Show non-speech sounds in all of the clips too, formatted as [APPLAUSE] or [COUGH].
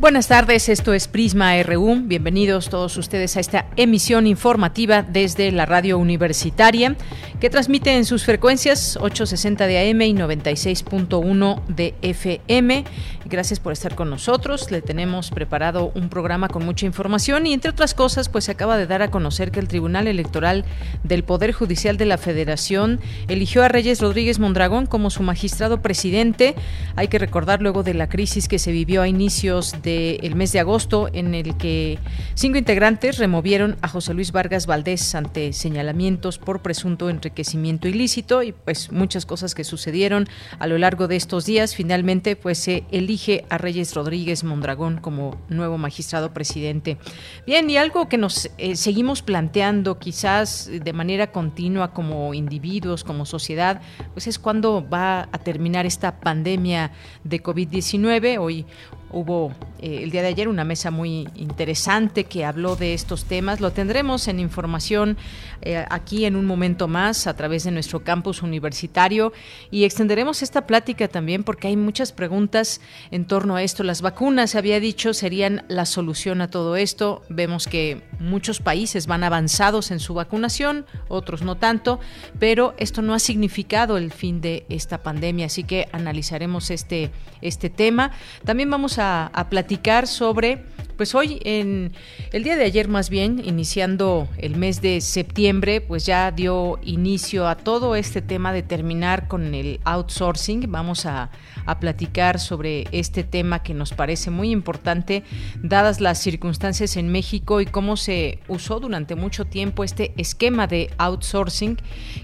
Buenas tardes, esto es Prisma RU. Bienvenidos todos ustedes a esta emisión informativa desde la radio universitaria que transmite en sus frecuencias 860 de AM y 96.1 de FM. Gracias por estar con nosotros. Le tenemos preparado un programa con mucha información y entre otras cosas, pues se acaba de dar a conocer que el Tribunal Electoral del Poder Judicial de la Federación eligió a Reyes Rodríguez Mondragón como su magistrado presidente. Hay que recordar luego de la crisis que se vivió a inicios de el mes de agosto, en el que cinco integrantes removieron a José Luis Vargas Valdés ante señalamientos por presunto enriquecimiento ilícito y pues muchas cosas que sucedieron a lo largo de estos días. Finalmente, pues se elige a Reyes Rodríguez Mondragón como nuevo magistrado presidente. Bien, y algo que nos eh, seguimos planteando quizás de manera continua como individuos, como sociedad, pues es cuándo va a terminar esta pandemia de COVID-19. Hoy Hubo eh, el día de ayer una mesa muy interesante que habló de estos temas. Lo tendremos en información eh, aquí en un momento más a través de nuestro campus universitario y extenderemos esta plática también porque hay muchas preguntas en torno a esto. Las vacunas, se había dicho, serían la solución a todo esto. Vemos que muchos países van avanzados en su vacunación, otros no tanto, pero esto no ha significado el fin de esta pandemia, así que analizaremos este, este tema. También vamos a, platicar sobre, pues hoy en el día de ayer más bien, iniciando el mes de septiembre, pues ya dio inicio a todo este tema de terminar con el outsourcing. Vamos a, a platicar sobre este tema que nos parece muy importante, dadas las circunstancias en México y cómo se usó durante mucho tiempo este esquema de outsourcing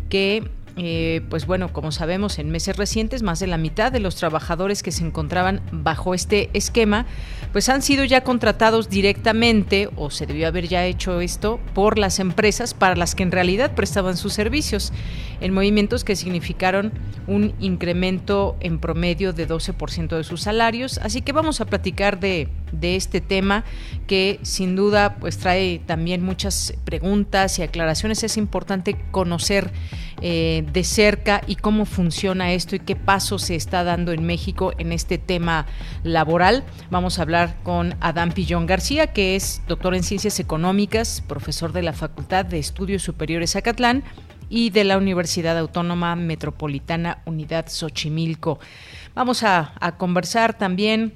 que eh, pues bueno, como sabemos, en meses recientes, más de la mitad de los trabajadores que se encontraban bajo este esquema, pues han sido ya contratados directamente, o se debió haber ya hecho esto, por las empresas para las que en realidad prestaban sus servicios, en movimientos que significaron un incremento en promedio de 12% de sus salarios. Así que vamos a platicar de, de este tema que sin duda pues trae también muchas preguntas y aclaraciones. Es importante conocer eh, de cerca y cómo funciona esto y qué paso se está dando en México en este tema laboral. Vamos a hablar con Adán Pillón García, que es doctor en Ciencias Económicas, profesor de la Facultad de Estudios Superiores Acatlán y de la Universidad Autónoma Metropolitana Unidad Xochimilco. Vamos a conversar también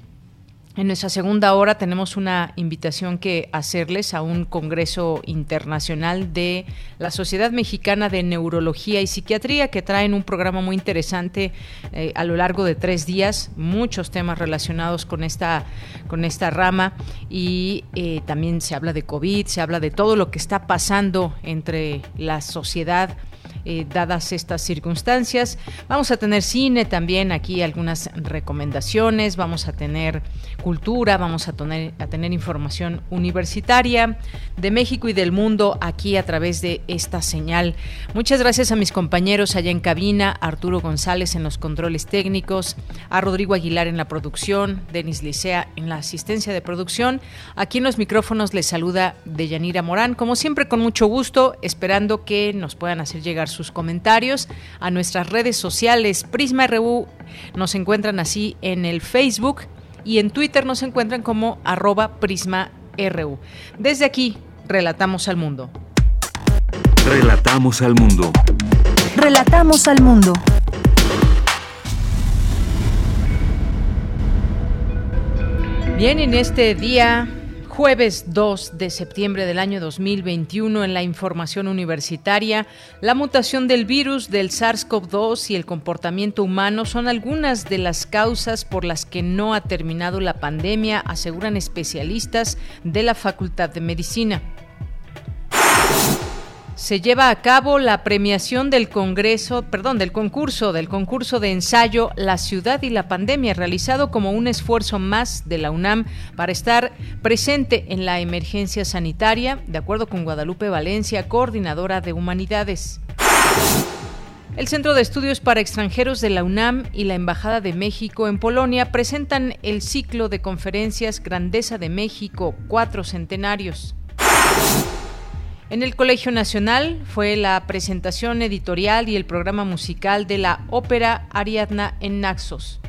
en nuestra segunda hora tenemos una invitación que hacerles a un congreso internacional de la Sociedad Mexicana de Neurología y Psiquiatría que traen un programa muy interesante eh, a lo largo de tres días, muchos temas relacionados con esta, con esta rama y eh, también se habla de COVID, se habla de todo lo que está pasando entre la sociedad eh, dadas estas circunstancias. Vamos a tener cine también, aquí algunas recomendaciones, vamos a tener cultura, vamos a tener, información universitaria de México y del mundo aquí a través de esta señal. Muchas gracias a mis compañeros allá en cabina, Arturo González en los controles técnicos, a Rodrigo Aguilar en la producción, Denis Licea en la asistencia de producción. Aquí en los micrófonos les saluda Deyanira Morán, como siempre con mucho gusto, esperando que nos puedan hacer llegar sus comentarios a nuestras redes sociales. Prisma RU nos encuentran así en el Facebook y en Twitter nos encuentran como arroba Prisma RU. Desde aquí, relatamos al mundo. Relatamos al mundo. Relatamos al mundo. Bien, en este día jueves 2 de septiembre del año 2021 en la información universitaria, la mutación del virus del SARS-CoV-2 y el comportamiento humano son algunas de las causas por las que no ha terminado la pandemia, aseguran especialistas de la Facultad de Medicina se lleva a cabo la premiación del Congreso, perdón, del concurso, del concurso de ensayo La ciudad y la pandemia, realizado como un esfuerzo más de la UNAM para estar presente en la emergencia sanitaria, de acuerdo con Guadalupe Valencia, coordinadora de humanidades. El Centro de Estudios para Extranjeros de la UNAM y la Embajada de México en Polonia presentan el ciclo de conferencias Grandeza de México, cuatro centenarios. En el Colegio Nacional fue la presentación editorial y el programa musical de la ópera Ariadna en Naxos.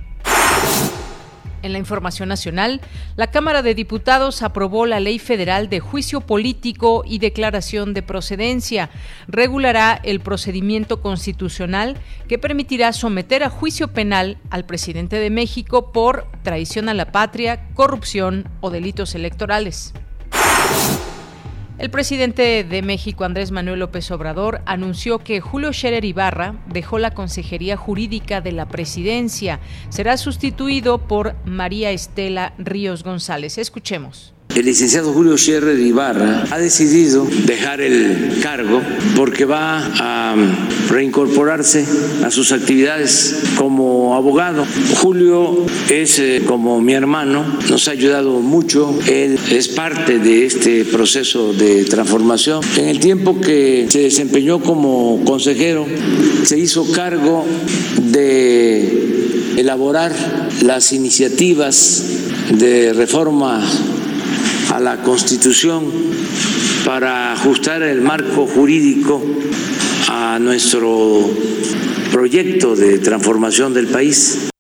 En la información nacional, la Cámara de Diputados aprobó la Ley Federal de Juicio Político y Declaración de Procedencia. Regulará el procedimiento constitucional que permitirá someter a juicio penal al presidente de México por traición a la patria, corrupción o delitos electorales. El presidente de México, Andrés Manuel López Obrador, anunció que Julio Scherer Ibarra dejó la Consejería Jurídica de la Presidencia. Será sustituido por María Estela Ríos González. Escuchemos. El licenciado Julio Scherrer Ibarra ha decidido dejar el cargo porque va a reincorporarse a sus actividades como abogado. Julio es eh, como mi hermano, nos ha ayudado mucho, él es parte de este proceso de transformación. En el tiempo que se desempeñó como consejero, se hizo cargo de elaborar las iniciativas de reforma a la Constitución para ajustar el marco jurídico a nuestro proyecto de transformación del país.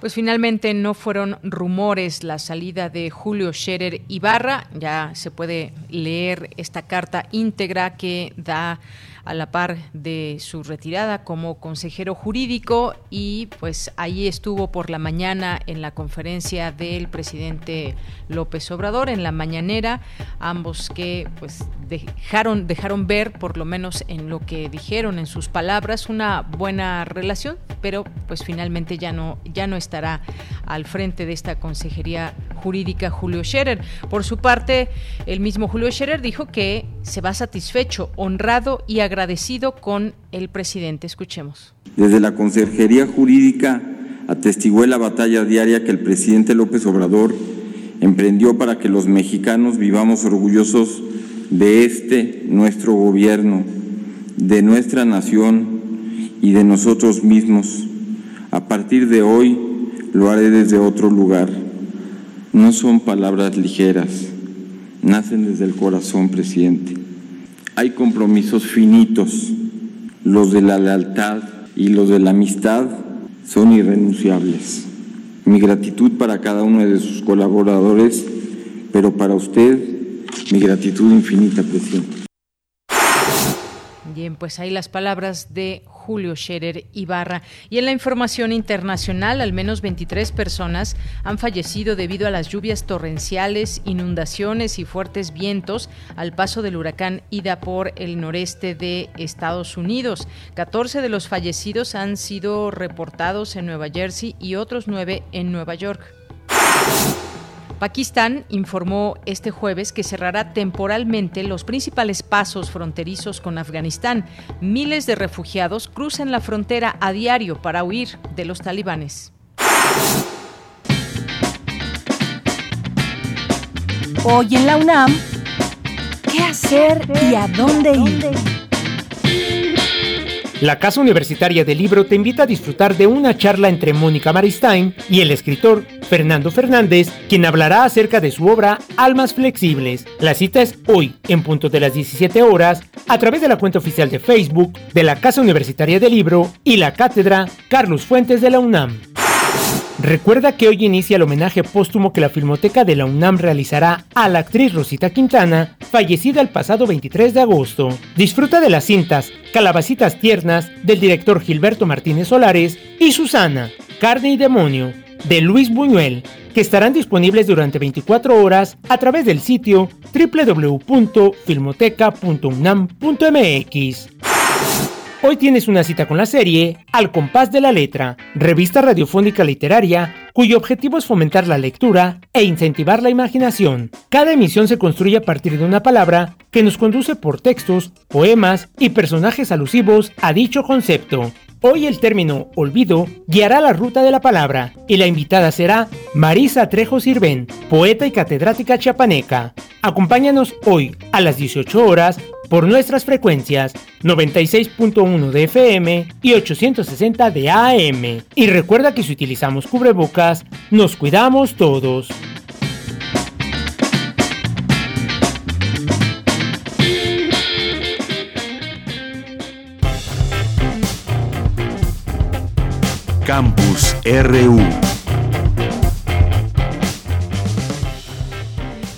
Pues finalmente no fueron rumores la salida de Julio Scherer Ibarra, ya se puede leer esta carta íntegra que da a la par de su retirada como consejero jurídico y pues ahí estuvo por la mañana en la conferencia del presidente López Obrador en la mañanera ambos que pues dejaron dejaron ver por lo menos en lo que dijeron en sus palabras una buena relación pero pues finalmente ya no ya no estará al frente de esta consejería jurídica Julio Scherer. Por su parte el mismo Julio Scherer dijo que se va satisfecho honrado y agradecido agradecido con el presidente. Escuchemos. Desde la Consejería Jurídica atestigué la batalla diaria que el presidente López Obrador emprendió para que los mexicanos vivamos orgullosos de este nuestro gobierno, de nuestra nación y de nosotros mismos. A partir de hoy lo haré desde otro lugar. No son palabras ligeras, nacen desde el corazón, presidente hay compromisos finitos. Los de la lealtad y los de la amistad son irrenunciables. Mi gratitud para cada uno de sus colaboradores, pero para usted, mi gratitud infinita, presidente. Bien, pues ahí las palabras de Julio Scherer Ibarra. Y en la información internacional, al menos 23 personas han fallecido debido a las lluvias torrenciales, inundaciones y fuertes vientos al paso del huracán Ida por el noreste de Estados Unidos. 14 de los fallecidos han sido reportados en Nueva Jersey y otros 9 en Nueva York. Pakistán informó este jueves que cerrará temporalmente los principales pasos fronterizos con Afganistán. Miles de refugiados cruzan la frontera a diario para huir de los talibanes. Hoy en la UNAM, ¿qué hacer y a dónde ir? La Casa Universitaria del Libro te invita a disfrutar de una charla entre Mónica Maristain y el escritor Fernando Fernández, quien hablará acerca de su obra Almas Flexibles. La cita es hoy, en punto de las 17 horas, a través de la cuenta oficial de Facebook de la Casa Universitaria del Libro y la Cátedra Carlos Fuentes de la UNAM. Recuerda que hoy inicia el homenaje póstumo que la Filmoteca de la UNAM realizará a la actriz Rosita Quintana, fallecida el pasado 23 de agosto. Disfruta de las cintas Calabacitas Tiernas del director Gilberto Martínez Solares y Susana, Carne y Demonio, de Luis Buñuel, que estarán disponibles durante 24 horas a través del sitio www.filmoteca.unam.mx. Hoy tienes una cita con la serie Al compás de la letra, revista radiofónica literaria cuyo objetivo es fomentar la lectura e incentivar la imaginación. Cada emisión se construye a partir de una palabra que nos conduce por textos, poemas y personajes alusivos a dicho concepto. Hoy el término olvido guiará la ruta de la palabra y la invitada será Marisa Trejo Sirven, poeta y catedrática chiapaneca. Acompáñanos hoy a las 18 horas por nuestras frecuencias 96.1 de FM y 860 de AM. Y recuerda que si utilizamos cubrebocas, nos cuidamos todos. Campus RU.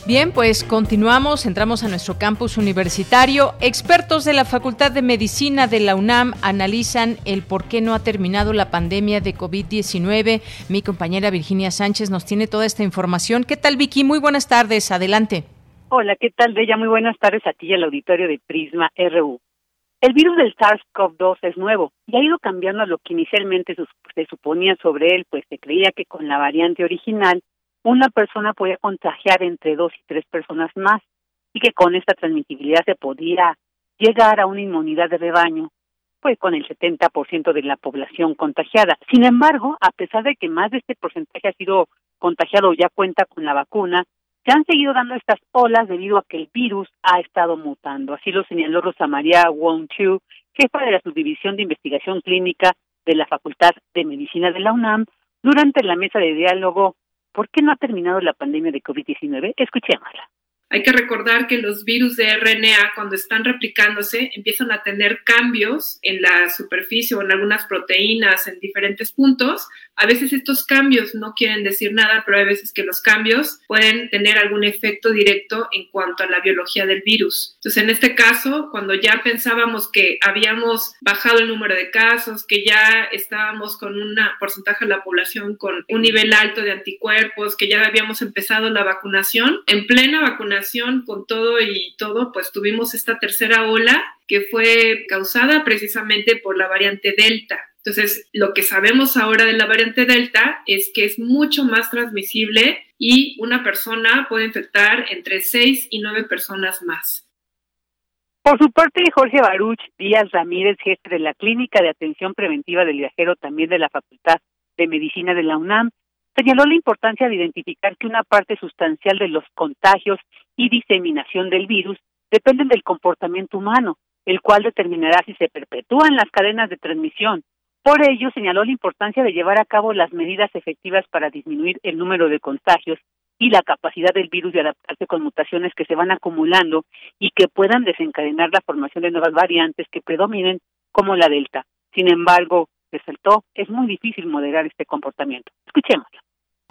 Bien, pues continuamos, entramos a nuestro campus universitario. Expertos de la Facultad de Medicina de la UNAM analizan el por qué no ha terminado la pandemia de COVID-19. Mi compañera Virginia Sánchez nos tiene toda esta información. ¿Qué tal, Vicky? Muy buenas tardes, adelante. Hola, ¿qué tal, Bella? Muy buenas tardes a ti y al auditorio de Prisma RU. El virus del SARS-CoV-2 es nuevo y ha ido cambiando a lo que inicialmente se suponía sobre él, pues se creía que con la variante original una persona podía contagiar entre dos y tres personas más y que con esta transmisibilidad se podía llegar a una inmunidad de rebaño, pues con el 70% de la población contagiada. Sin embargo, a pesar de que más de este porcentaje ha sido contagiado o ya cuenta con la vacuna, se han seguido dando estas olas debido a que el virus ha estado mutando. Así lo señaló Rosa María Wong Chu, jefa de la Subdivisión de Investigación Clínica de la Facultad de Medicina de la UNAM, durante la mesa de diálogo ¿Por qué no ha terminado la pandemia de COVID-19? Escuchémosla. Hay que recordar que los virus de RNA, cuando están replicándose, empiezan a tener cambios en la superficie o en algunas proteínas en diferentes puntos. A veces estos cambios no quieren decir nada, pero hay veces que los cambios pueden tener algún efecto directo en cuanto a la biología del virus. Entonces, en este caso, cuando ya pensábamos que habíamos bajado el número de casos, que ya estábamos con un porcentaje de la población con un nivel alto de anticuerpos, que ya habíamos empezado la vacunación, en plena vacunación, con todo y todo, pues tuvimos esta tercera ola que fue causada precisamente por la variante Delta. Entonces, lo que sabemos ahora de la variante Delta es que es mucho más transmisible y una persona puede infectar entre 6 y 9 personas más. Por su parte, Jorge Baruch Díaz Ramírez, jefe de la Clínica de Atención Preventiva del Viajero, también de la Facultad de Medicina de la UNAM, señaló la importancia de identificar que una parte sustancial de los contagios y diseminación del virus dependen del comportamiento humano, el cual determinará si se perpetúan las cadenas de transmisión. Por ello, señaló la importancia de llevar a cabo las medidas efectivas para disminuir el número de contagios y la capacidad del virus de adaptarse con mutaciones que se van acumulando y que puedan desencadenar la formación de nuevas variantes que predominen como la Delta. Sin embargo, resaltó, es muy difícil moderar este comportamiento. Escuchémoslo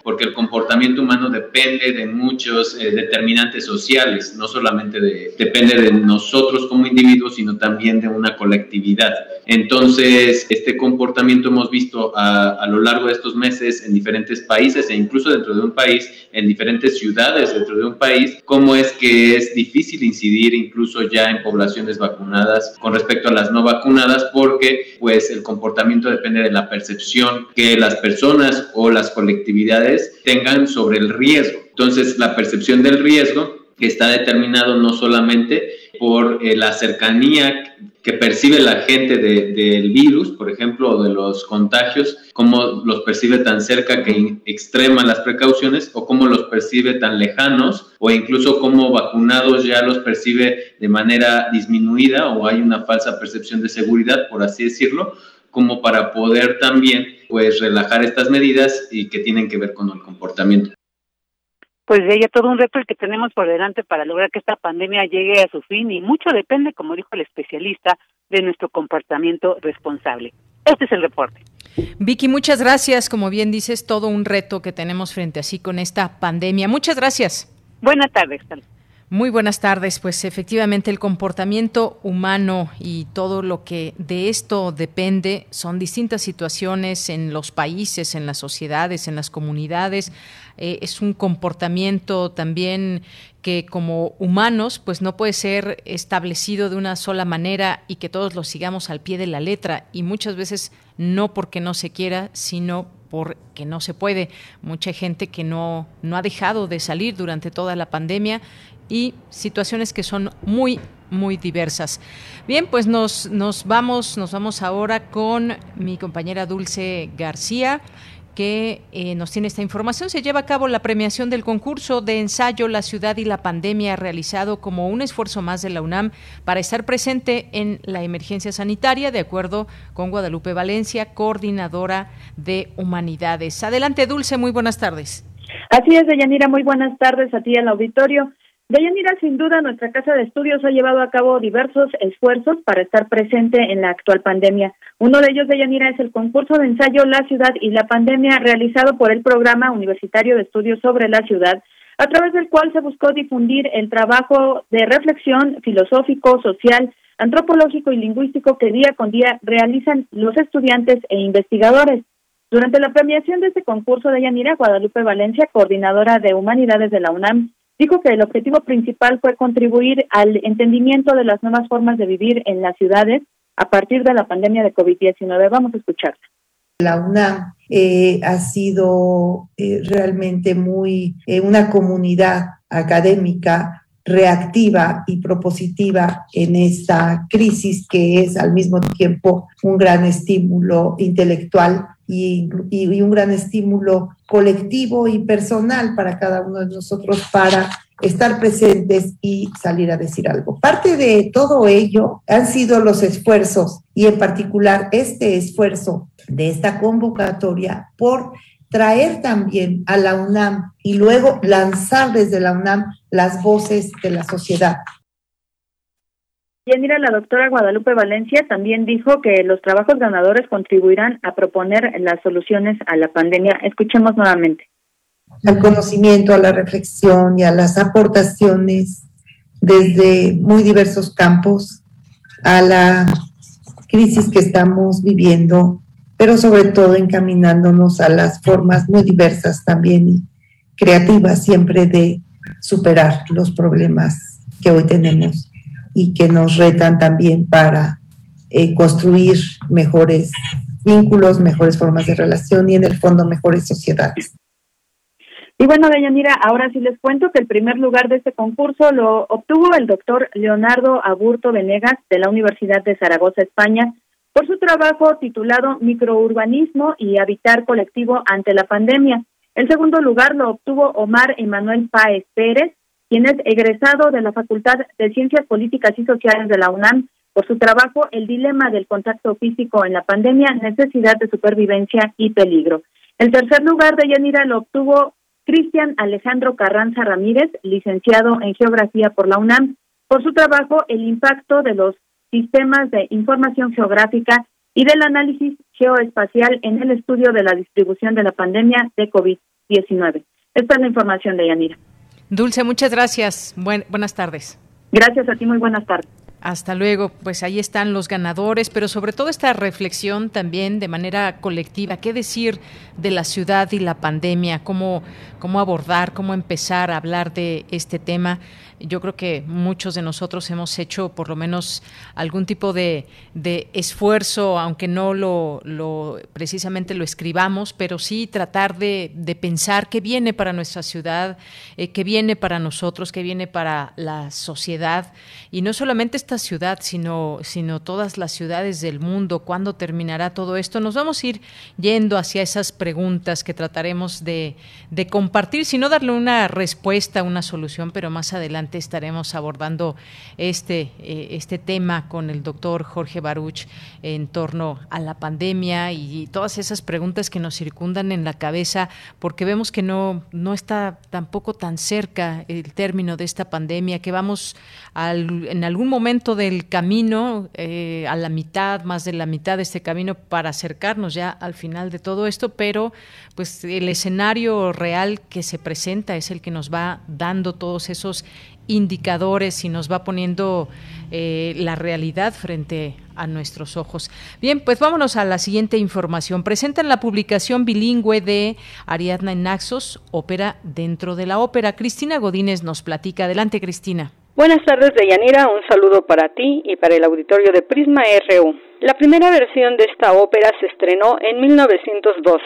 porque el comportamiento humano depende de muchos eh, determinantes sociales, no solamente de, depende de nosotros como individuos, sino también de una colectividad. Entonces, este comportamiento hemos visto a, a, lo largo de estos meses en diferentes países e incluso dentro de un país, en diferentes ciudades dentro de un país, cómo es que es difícil incidir incluso ya en poblaciones vacunadas con respecto a las no vacunadas, porque pues el comportamiento depende de la percepción que las personas o las colectividades tengan sobre el riesgo. Entonces, la percepción del riesgo está determinado no solamente por eh, la cercanía que percibe la gente del virus, por ejemplo, o de los contagios, cómo los percibe tan cerca que extrema las precauciones, o cómo los percibe tan lejanos, o incluso cómo vacunados ya los percibe de manera disminuida, o hay una falsa percepción de seguridad, por así decirlo, como para poder también pues relajar estas medidas y que tienen que ver con el comportamiento. Pues de ella todo un reto el que tenemos por delante para lograr que esta pandemia llegue a su fin y mucho depende, como dijo el especialista, de nuestro comportamiento responsable. Este es el reporte. Vicky, muchas gracias. Como bien dices, todo un reto que tenemos frente a sí con esta pandemia. Muchas gracias. Buenas tardes. Muy buenas tardes. Pues efectivamente el comportamiento humano y todo lo que de esto depende son distintas situaciones en los países, en las sociedades, en las comunidades. Eh, es un comportamiento también que como humanos pues no puede ser establecido de una sola manera y que todos lo sigamos al pie de la letra y muchas veces no porque no se quiera, sino porque no se puede. Mucha gente que no, no ha dejado de salir durante toda la pandemia y situaciones que son muy muy diversas. Bien, pues nos, nos vamos, nos vamos ahora con mi compañera Dulce García que eh, nos tiene esta información. Se lleva a cabo la premiación del concurso de ensayo La ciudad y la pandemia realizado como un esfuerzo más de la UNAM para estar presente en la emergencia sanitaria, de acuerdo con Guadalupe Valencia, coordinadora de humanidades. Adelante, Dulce, muy buenas tardes. Así es, Deyanira, muy buenas tardes a ti al auditorio. Deyanira, sin duda, nuestra casa de estudios ha llevado a cabo diversos esfuerzos para estar presente en la actual pandemia. Uno de ellos, Deyanira, es el concurso de ensayo La Ciudad y la Pandemia realizado por el Programa Universitario de Estudios sobre la Ciudad, a través del cual se buscó difundir el trabajo de reflexión filosófico, social, antropológico y lingüístico que día con día realizan los estudiantes e investigadores. Durante la premiación de este concurso, Deyanira Guadalupe Valencia, coordinadora de Humanidades de la UNAM, dijo que el objetivo principal fue contribuir al entendimiento de las nuevas formas de vivir en las ciudades a partir de la pandemia de COVID-19. Vamos a escucharla. La UNAM eh, ha sido eh, realmente muy eh, una comunidad académica reactiva y propositiva en esta crisis que es al mismo tiempo un gran estímulo intelectual y, un gran estímulo colectivo y personal para cada uno de nosotros para estar presentes y salir a decir algo. Parte de todo ello han sido los esfuerzos y en particular este esfuerzo de esta convocatoria por traer también a la UNAM y luego lanzar desde la UNAM las voces de la sociedad. Y mira, la doctora Guadalupe Valencia también dijo que los trabajos ganadores contribuirán a proponer las soluciones a la pandemia. Escuchemos nuevamente. Al conocimiento, a la reflexión y a las aportaciones desde muy diversos campos a la crisis que estamos viviendo pero sobre todo encaminándonos a las formas muy diversas también y creativas siempre de superar los problemas que hoy tenemos y que nos retan también para eh, construir mejores vínculos, mejores formas de relación y en el fondo mejores sociedades. Y bueno, Deyanira, ahora sí les cuento que el primer lugar de este concurso lo obtuvo el doctor Leonardo Aburto Venegas de la Universidad de Zaragoza, España, por su trabajo titulado Microurbanismo y Habitar Colectivo ante la Pandemia. El segundo lugar lo obtuvo Omar Emanuel Páez Pérez, quien es egresado de la Facultad de Ciencias Políticas y Sociales de la UNAM por su trabajo El dilema del contacto físico en la pandemia, necesidad de supervivencia y peligro. El tercer lugar de Yanira lo obtuvo Cristian Alejandro Carranza Ramírez, licenciado en Geografía por la UNAM, por su trabajo El impacto de los sistemas de información geográfica y del análisis geoespacial en el estudio de la distribución de la pandemia de COVID-19. Esta es la información de Yanira. Dulce, muchas gracias. buenas tardes. Gracias a ti, muy buenas tardes. Hasta luego. Pues ahí están los ganadores, pero sobre todo esta reflexión también de manera colectiva. ¿Qué decir de la ciudad y la pandemia? ¿Cómo, cómo abordar, cómo empezar a hablar de este tema? yo creo que muchos de nosotros hemos hecho por lo menos algún tipo de, esfuerzo, aunque no lo, precisamente lo escribamos, pero sí tratar de, pensar qué viene para nuestra ciudad, eh, qué viene para nosotros, qué viene para la sociedad, y no solamente esta ciudad, sino, sino todas las ciudades del mundo, cuándo terminará todo esto. Nos vamos a ir yendo hacia esas preguntas que trataremos de, de compartir, si no darle una respuesta, una solución, pero más adelante estaremos abordando este, eh, este tema con el doctor Jorge Baruch en torno a la pandemia y, todas esas preguntas que nos circundan en la cabeza, porque vemos que no, no está tampoco tan cerca el término de esta pandemia, que vamos en algún momento del camino, eh, a la mitad, más de la mitad de este camino para acercarnos ya al final de todo esto, pero pues el escenario real que se presenta es el que nos va dando todos esos indicadores y nos va poniendo eh, la realidad frente a nuestros ojos. Bien, pues vámonos a la siguiente información. Presentan la publicación bilingüe de Ariadna en Naxos, ópera dentro de la ópera. Cristina Godínez nos platica. Adelante, Cristina. Buenas tardes, Deyanira. Un saludo para ti y para el auditorio de Prisma RU. La primera versión de esta ópera se estrenó en 1912.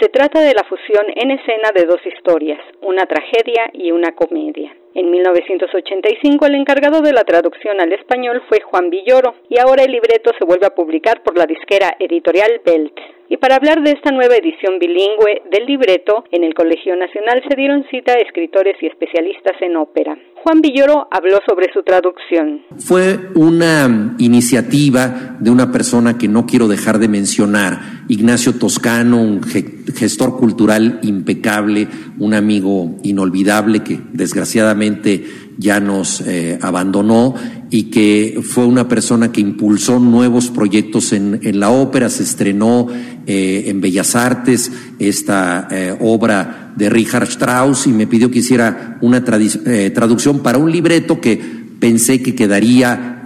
Se trata de la fusión en escena de dos historias, una tragedia y una comedia. En 1985 el encargado de la traducción al español fue Juan Villoro y ahora el libreto se vuelve a publicar por la disquera editorial Belt. Y para hablar de esta nueva edición bilingüe del libreto, en el Colegio Nacional se dieron cita a escritores y especialistas en ópera. Juan Villoro habló sobre su traducción. Fue una iniciativa de una persona que no quiero dejar de mencionar, Ignacio Toscano, un gestor cultural impecable, un amigo inolvidable que desgraciadamente ya nos eh, abandonó y que fue una persona que impulsó nuevos proyectos en, la ópera, se estrenó eh, en Bellas Artes esta eh, obra de Richard Strauss y me pidió que hiciera una traducción para un libreto que pensé que quedaría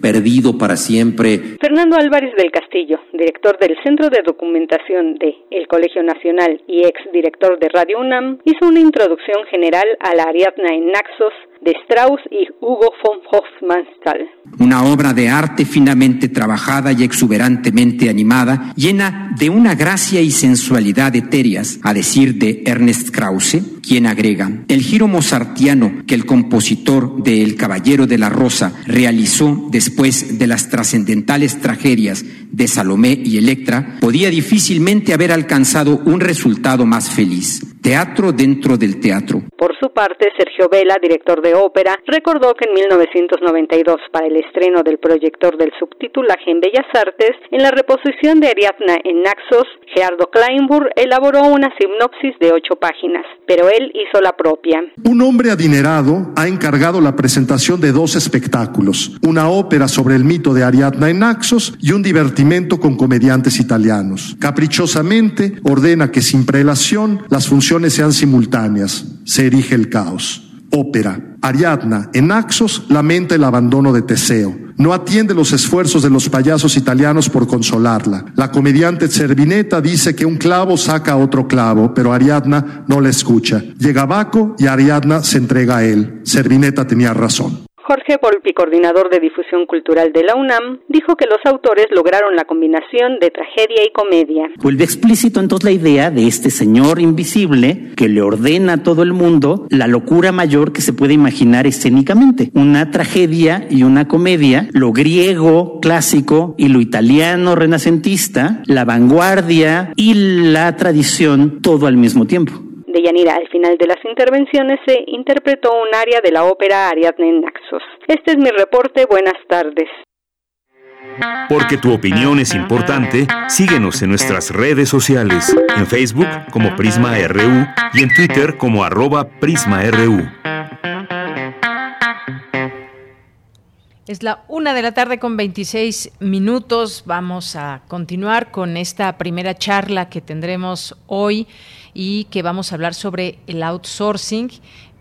perdido para siempre. Fernando Álvarez del Castillo, director del Centro de Documentación de El Colegio Nacional y ex director de Radio UNAM, hizo una introducción general a la Ariadna en Naxos de Strauss y Hugo von Hofmannsthal. Una obra de arte finamente trabajada y exuberantemente animada, llena de una gracia y sensualidad etéreas, a decir de Ernest Krause, quien agrega, el giro mozartiano que el compositor de El Caballero de la Rosa realizó después de las trascendentales tragedias de Salomé y Electra, podía difícilmente haber alcanzado un resultado más feliz. Teatro dentro del teatro. Por su parte, Sergio Vela, director de ópera, recordó que en 1992, para el estreno del proyector del subtitulaje en Bellas Artes, en la reposición de Ariadna en Naxos, Gerardo Kleinburg elaboró una sinopsis de ocho páginas, pero él hizo la propia. Un hombre adinerado ha encargado la presentación de dos espectáculos, una ópera sobre el mito de Ariadna en Naxos y un divertimento con comediantes italianos. Caprichosamente ordena que sin prelación las funciones sean simultáneas. Se erige el caos. Ópera. Ariadna, en Naxos, lamenta el abandono de Teseo. No atiende los esfuerzos de los payasos italianos por consolarla. La comediante Cervineta dice que un clavo saca otro clavo, pero Ariadna no le escucha. Llega Baco y Ariadna se entrega a él. Cervineta tenía razón. Jorge Volpi, coordinador de difusión cultural de la UNAM, dijo que los autores lograron la combinación de tragedia y comedia. Vuelve explícito entonces la idea de este señor invisible que le ordena a todo el mundo la locura mayor que se puede imaginar escénicamente. Una tragedia y una comedia, lo griego clásico y lo italiano renacentista, la vanguardia y la tradición, todo al mismo tiempo de Yanira. Al final de las intervenciones se interpretó un área de la ópera Ariadne en Naxos. Este es mi reporte. Buenas tardes. Porque tu opinión es importante, síguenos en nuestras redes sociales, en Facebook como Prisma RU y en Twitter como arroba PrismaRU. Es la una de la tarde con 26 minutos. Vamos a continuar con esta primera charla que tendremos hoy y que vamos a hablar sobre el outsourcing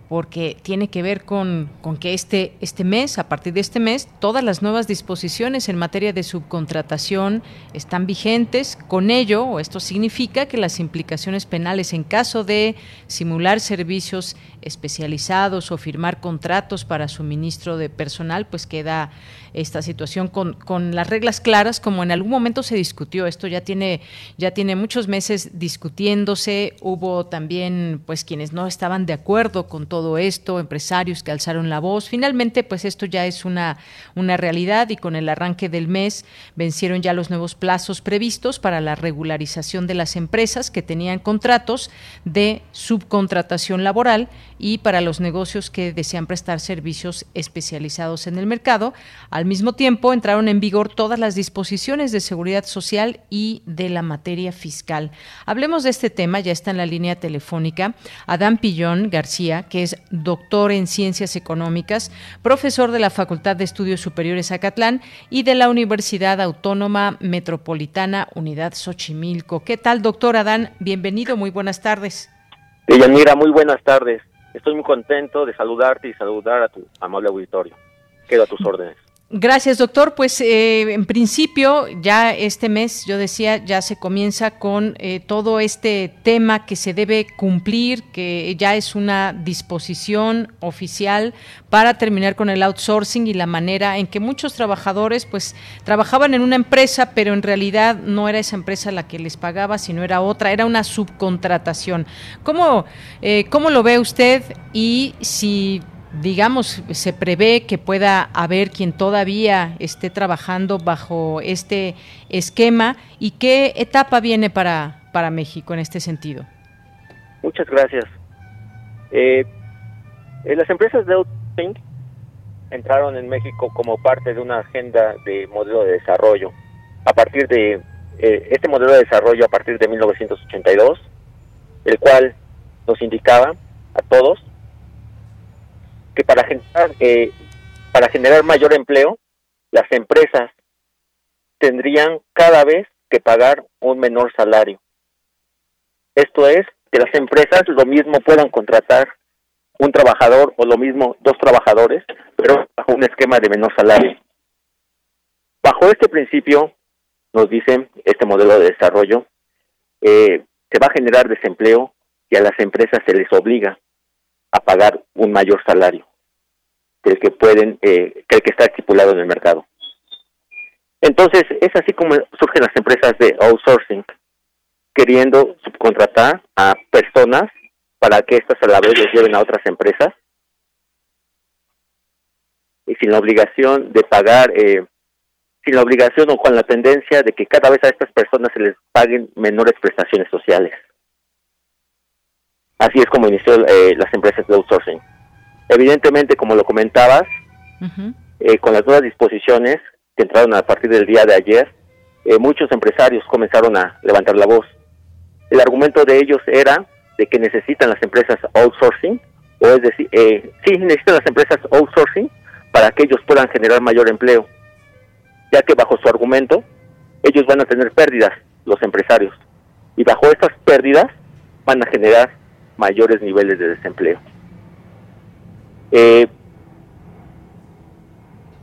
porque tiene que ver con, con, que este, este mes, a partir de este mes, todas las nuevas disposiciones en materia de subcontratación están vigentes. Con ello, esto significa que las implicaciones penales en caso de simular servicios especializados o firmar contratos para suministro de personal, pues queda esta situación con, con las reglas claras, como en algún momento se discutió. Esto ya tiene, ya tiene muchos meses discutiéndose. Hubo también pues quienes no estaban de acuerdo con todo esto, empresarios que alzaron la voz. Finalmente, pues esto ya es una, una realidad y con el arranque del mes vencieron ya los nuevos plazos previstos para la regularización de las empresas que tenían contratos de subcontratación laboral y para los negocios que desean prestar servicios especializados en el mercado. Al mismo tiempo, entraron en vigor todas las disposiciones de seguridad social y de la materia fiscal. Hablemos de este tema, ya está en la línea telefónica Adán Pillón García, que es doctor en Ciencias Económicas, profesor de la Facultad de Estudios Superiores Acatlán y de la Universidad Autónoma Metropolitana Unidad Xochimilco. ¿Qué tal, doctor Adán? Bienvenido, muy buenas tardes. Deyanira, muy buenas tardes. Estoy muy contento de saludarte y saludar a tu amable auditorio. Quedo a tus [LAUGHS] órdenes. Gracias, doctor. Pues eh, en principio, ya este mes, yo decía, ya se comienza con eh, todo este tema que se debe cumplir, que ya es una disposición oficial para terminar con el outsourcing y la manera en que muchos trabajadores, pues, trabajaban en una empresa, pero en realidad no era esa empresa la que les pagaba, sino era otra, era una subcontratación. ¿Cómo, eh, cómo lo ve usted y si digamos, se prevé que pueda haber quien todavía esté trabajando bajo este esquema y qué etapa viene para, para México en este sentido. Muchas gracias. Eh, las empresas de outsourcing entraron en México como parte de una agenda de modelo de desarrollo. A partir de eh, este modelo de desarrollo, a partir de 1982, el cual nos indicaba a todos que para generar, eh, para generar mayor empleo, las empresas tendrían cada vez que pagar un menor salario. Esto es, que las empresas lo mismo puedan contratar un trabajador o lo mismo dos trabajadores, pero bajo un esquema de menor salario. Bajo este principio, nos dicen este modelo de desarrollo, eh, se va a generar desempleo y a las empresas se les obliga a pagar un mayor salario que el que pueden, eh, que el que está estipulado en el mercado. Entonces, es así como surgen las empresas de outsourcing, queriendo subcontratar a personas para que estas a la vez lleven a otras empresas y sin la obligación de pagar, eh, sin la obligación o con la tendencia de que cada vez a estas personas se les paguen menores prestaciones sociales. Así es como inició eh, las empresas de outsourcing. Evidentemente, como lo comentabas, eh, con las nuevas disposiciones que entraron a partir del día de ayer, eh, muchos empresarios comenzaron a levantar la voz. El argumento de ellos era de que necesitan las empresas outsourcing, o es decir, eh, sí, necesitan las empresas outsourcing para que ellos puedan generar mayor empleo, ya que bajo su argumento, ellos van a tener pérdidas, los empresarios, y bajo estas pérdidas van a generar mayores niveles de desempleo. Eh,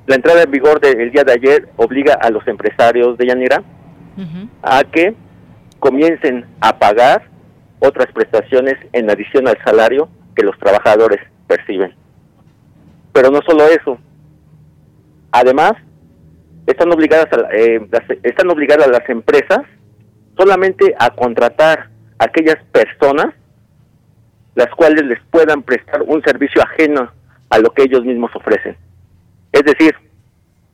la entrada en vigor del día de ayer obliga a los empresarios de Yanira a que comiencen a pagar otras prestaciones en adición al salario que los trabajadores perciben. Pero no solo eso. Además, están obligadas eh, están obligadas las empresas solamente a contratar a aquellas personas las cuales les puedan prestar un servicio ajeno a lo que ellos mismos ofrecen. Es decir,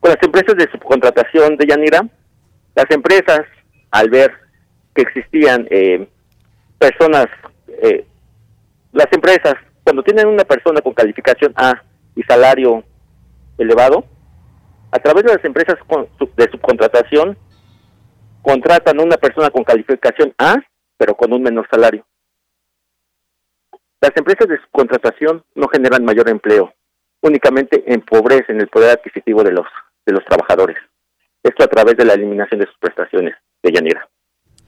con las empresas de subcontratación de Yanira, las empresas, al ver que existían eh, personas, eh, las empresas, cuando tienen una persona con calificación A y salario elevado, a través de las empresas de subcontratación, contratan una persona con calificación A, pero con un menor salario. Las empresas de subcontratación no generan mayor empleo, únicamente empobrecen el poder adquisitivo de los, de los trabajadores. Esto a través de la eliminación de sus prestaciones de llanera.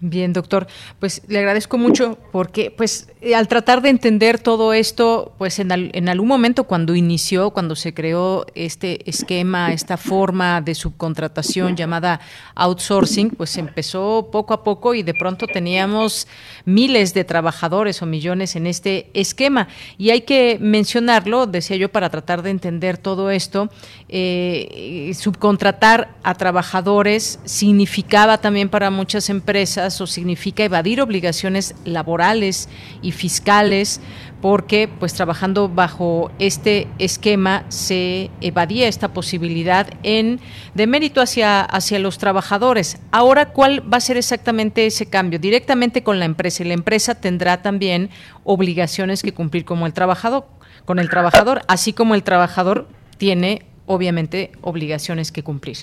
Bien, doctor. Pues le agradezco mucho porque, pues, eh, al tratar de entender todo esto, pues en, en, algún momento cuando inició, cuando se creó este esquema, esta forma de subcontratación llamada outsourcing, pues empezó poco a poco y de pronto teníamos miles de trabajadores o millones en este esquema. Y hay que mencionarlo, decía yo, para tratar de entender todo esto, eh, subcontratar a trabajadores significaba también para muchas empresas o significa evadir obligaciones laborales y fiscales porque pues trabajando bajo este esquema se evadía esta posibilidad en de mérito hacia hacia los trabajadores. Ahora cuál va a ser exactamente ese cambio directamente con la empresa y la empresa tendrá también obligaciones que cumplir como el trabajador con el trabajador, así como el trabajador tiene obviamente obligaciones que cumplir.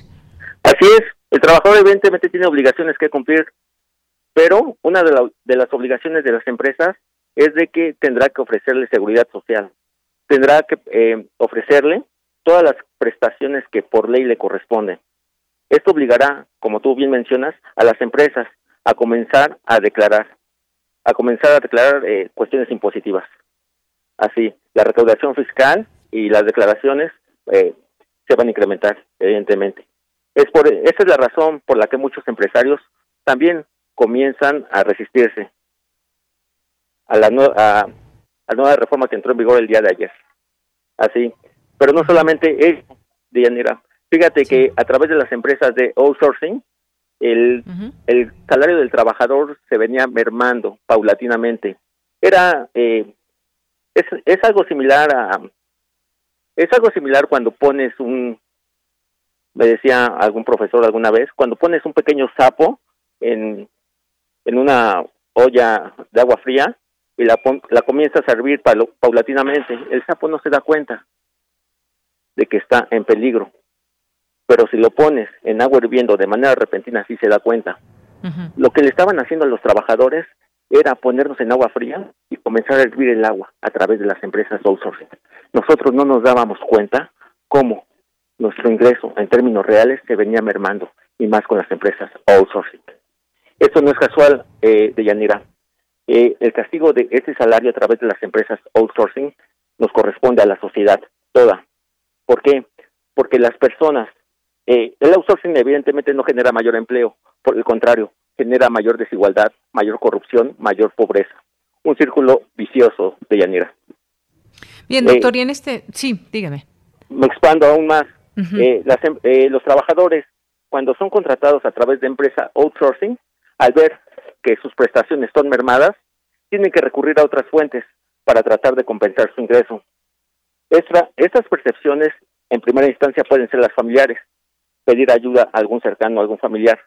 Así es, el trabajador evidentemente tiene obligaciones que cumplir pero una de, las obligaciones de las empresas es de que tendrá que ofrecerle seguridad social tendrá que eh, ofrecerle todas las prestaciones que por ley le corresponden. Esto obligará, como tú bien mencionas, a las empresas a comenzar a declarar, a comenzar a declarar eh, cuestiones impositivas. Así, la recaudación fiscal y las declaraciones eh, se van a incrementar, evidentemente. Es por, esa es la razón por la que muchos empresarios también comienzan a resistirse a la, a, a la nueva reforma que entró en vigor el día de ayer. Así, pero no solamente eso, Dianira. Fíjate que a través de las empresas de outsourcing, el, el salario del trabajador se venía mermando paulatinamente. Era, eh, es, es algo similar a, es algo similar cuando pones un, me decía algún profesor alguna vez, cuando pones un pequeño sapo en, en una olla de agua fría y la, la comienzas a servir paulatinamente, el sapo no se da cuenta de que está en peligro. Pero si lo pones en agua hirviendo de manera repentina, sí se da cuenta. Lo que le estaban haciendo a los trabajadores era ponernos en agua fría y comenzar a hervir el agua a través de las empresas outsourcing. Nosotros no nos dábamos cuenta cómo nuestro ingreso en términos reales se venía mermando y más con las empresas outsourcing. Esto no es casual, eh, de Yanira. Eh, el castigo de ese salario a través de las empresas outsourcing nos corresponde a la sociedad toda, ¿Por qué? Porque las personas, eh, el outsourcing evidentemente no genera mayor empleo, por el contrario, genera mayor desigualdad, mayor corrupción, mayor pobreza. Un círculo vicioso de Yanira. Bien, eh, doctor, y en este, sí, dígame. Me expando aún más. Eh, em, los trabajadores, cuando son contratados a través de empresa outsourcing, al ver que sus prestaciones son mermadas, tienen que recurrir a otras fuentes para tratar de compensar su ingreso estas percepciones, en primera instancia, pueden ser las familiares, pedir ayuda a algún cercano, a algún familiar,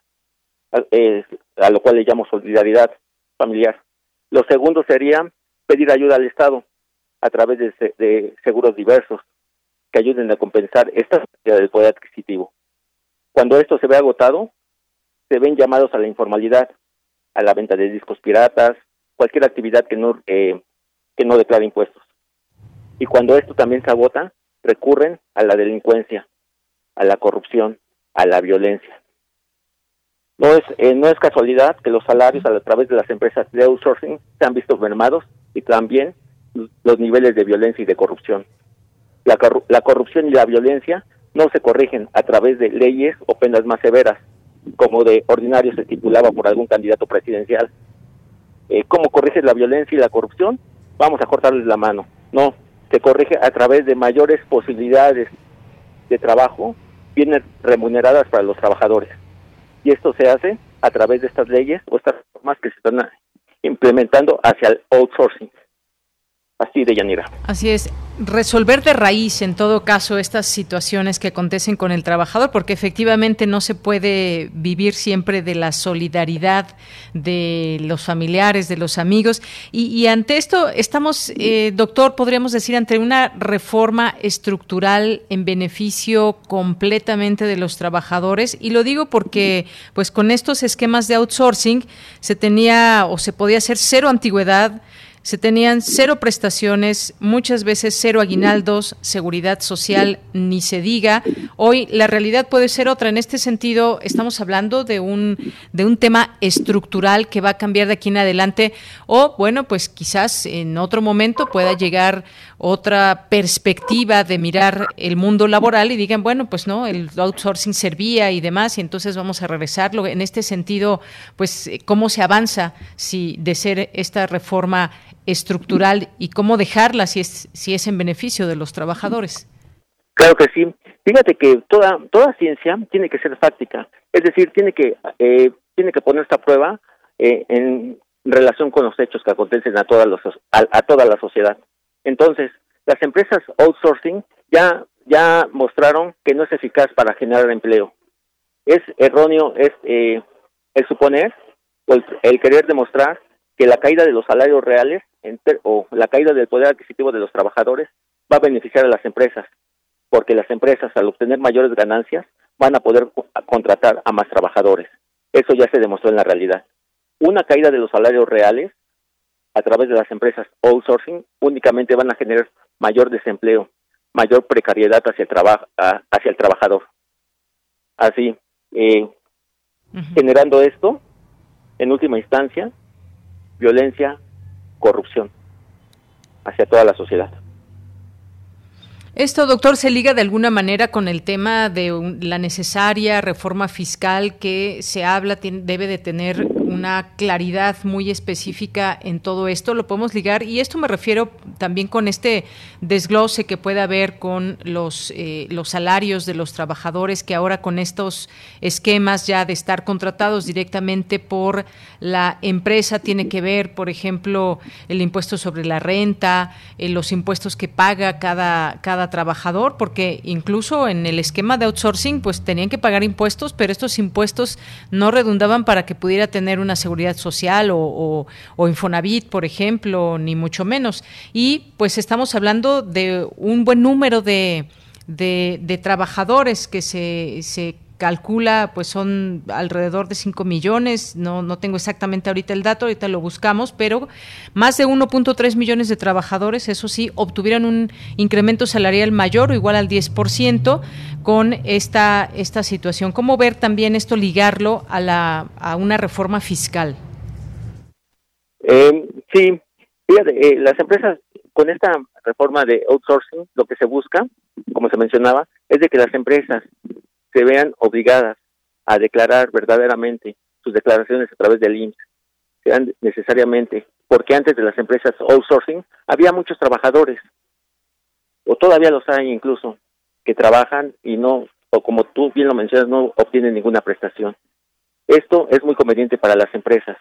eh, a lo cual le llamo solidaridad familiar. Lo segundo sería pedir ayuda al Estado a través de, seguros diversos que ayuden a compensar esta pérdida del poder adquisitivo. Cuando esto se ve agotado, se ven llamados a la informalidad, a la venta de discos piratas, cualquier actividad que no eh, que no declare impuestos y cuando esto también se agota, recurren a la delincuencia, a la corrupción, a la violencia. No es, eh, no es casualidad que los salarios a través de las empresas de outsourcing se han visto mermados y también los niveles de violencia y de corrupción. La, la corrupción y la violencia no se corrigen a través de leyes o penas más severas, como de ordinario se estipulaba por algún candidato presidencial. Eh, ¿Cómo corriges la violencia y la corrupción? Vamos a cortarles la mano. No, se corrige a través de mayores posibilidades de trabajo bien remuneradas para los trabajadores. Y esto se hace a través de estas leyes o estas normas que se están implementando hacia el outsourcing así de Yanira. Así es, resolver de raíz en todo caso estas situaciones que acontecen con el trabajador, porque efectivamente no se puede vivir siempre de la solidaridad de los familiares, de los amigos. Y, ante esto estamos, eh, doctor, podríamos decir, ante una reforma estructural en beneficio completamente de los trabajadores. Y lo digo porque, pues con estos esquemas de outsourcing se tenía o se podía hacer cero antigüedad se tenían cero prestaciones, muchas veces cero aguinaldos, seguridad social, ni se diga. Hoy la realidad puede ser otra. En este sentido, estamos hablando de un, de un tema estructural que va a cambiar de aquí en adelante o, bueno, pues quizás en otro momento pueda llegar otra perspectiva de mirar el mundo laboral y digan, bueno, pues no, el outsourcing servía y demás, y entonces vamos a regresarlo. En este sentido, pues, ¿cómo se avanza si de ser esta reforma estructural y cómo dejarla si es, si es en beneficio de los trabajadores. Claro que sí. Fíjate que toda, toda ciencia tiene que ser práctica, es decir, tiene que, eh, tiene que poner esta prueba eh, en relación con los hechos que acontecen a toda, los, a, toda la sociedad. Entonces, las empresas outsourcing ya, ya mostraron que no es eficaz para generar empleo. Es erróneo es, eh, el suponer o el querer demostrar que la caída de los salarios reales o la caída del poder adquisitivo de los trabajadores va a beneficiar a las empresas, porque las empresas al obtener mayores ganancias van a poder contratar a más trabajadores. Eso ya se demostró en la realidad. Una caída de los salarios reales a través de las empresas outsourcing únicamente van a generar mayor desempleo, mayor precariedad hacia el, trabajo, hacia el trabajador. Así, eh, generando esto, en última instancia, violencia, corrupción hacia toda la sociedad. Esto, doctor, se liga de alguna manera con el tema de la necesaria reforma fiscal que se habla, debe de tener una claridad muy específica en todo esto. Lo podemos ligar y esto me refiero también con este desglose que puede haber con los, eh, los salarios de los trabajadores que ahora con estos esquemas ya de estar contratados directamente por la empresa tiene que ver, por ejemplo, el impuesto sobre la renta, eh, los impuestos que paga cada, cada trabajador, porque incluso en el esquema de outsourcing, pues tenían que pagar impuestos, pero estos impuestos no redundaban para que pudiera tener una seguridad social o, Infonavit, por ejemplo, ni mucho menos. Y pues estamos hablando de un buen número de, trabajadores que se calcula, pues son alrededor de 5 millones, no, no tengo exactamente ahorita el dato, ahorita lo buscamos, pero más de 1.3 millones de trabajadores, eso sí, obtuvieron un incremento salarial mayor o igual al 10% con esta, esta situación. ¿Cómo ver también esto, ligarlo a, la, a una reforma fiscal? Eh, sí, fíjate, eh, las empresas con esta reforma de outsourcing, lo que se busca, como se mencionaba, es de que las empresas se vean obligadas a declarar verdaderamente sus declaraciones a través del IMSS, sean necesariamente, porque antes de las empresas outsourcing había muchos trabajadores, o todavía los hay incluso, que trabajan y no, o como tú bien lo mencionas, no obtienen ninguna prestación. Esto es muy conveniente para las empresas,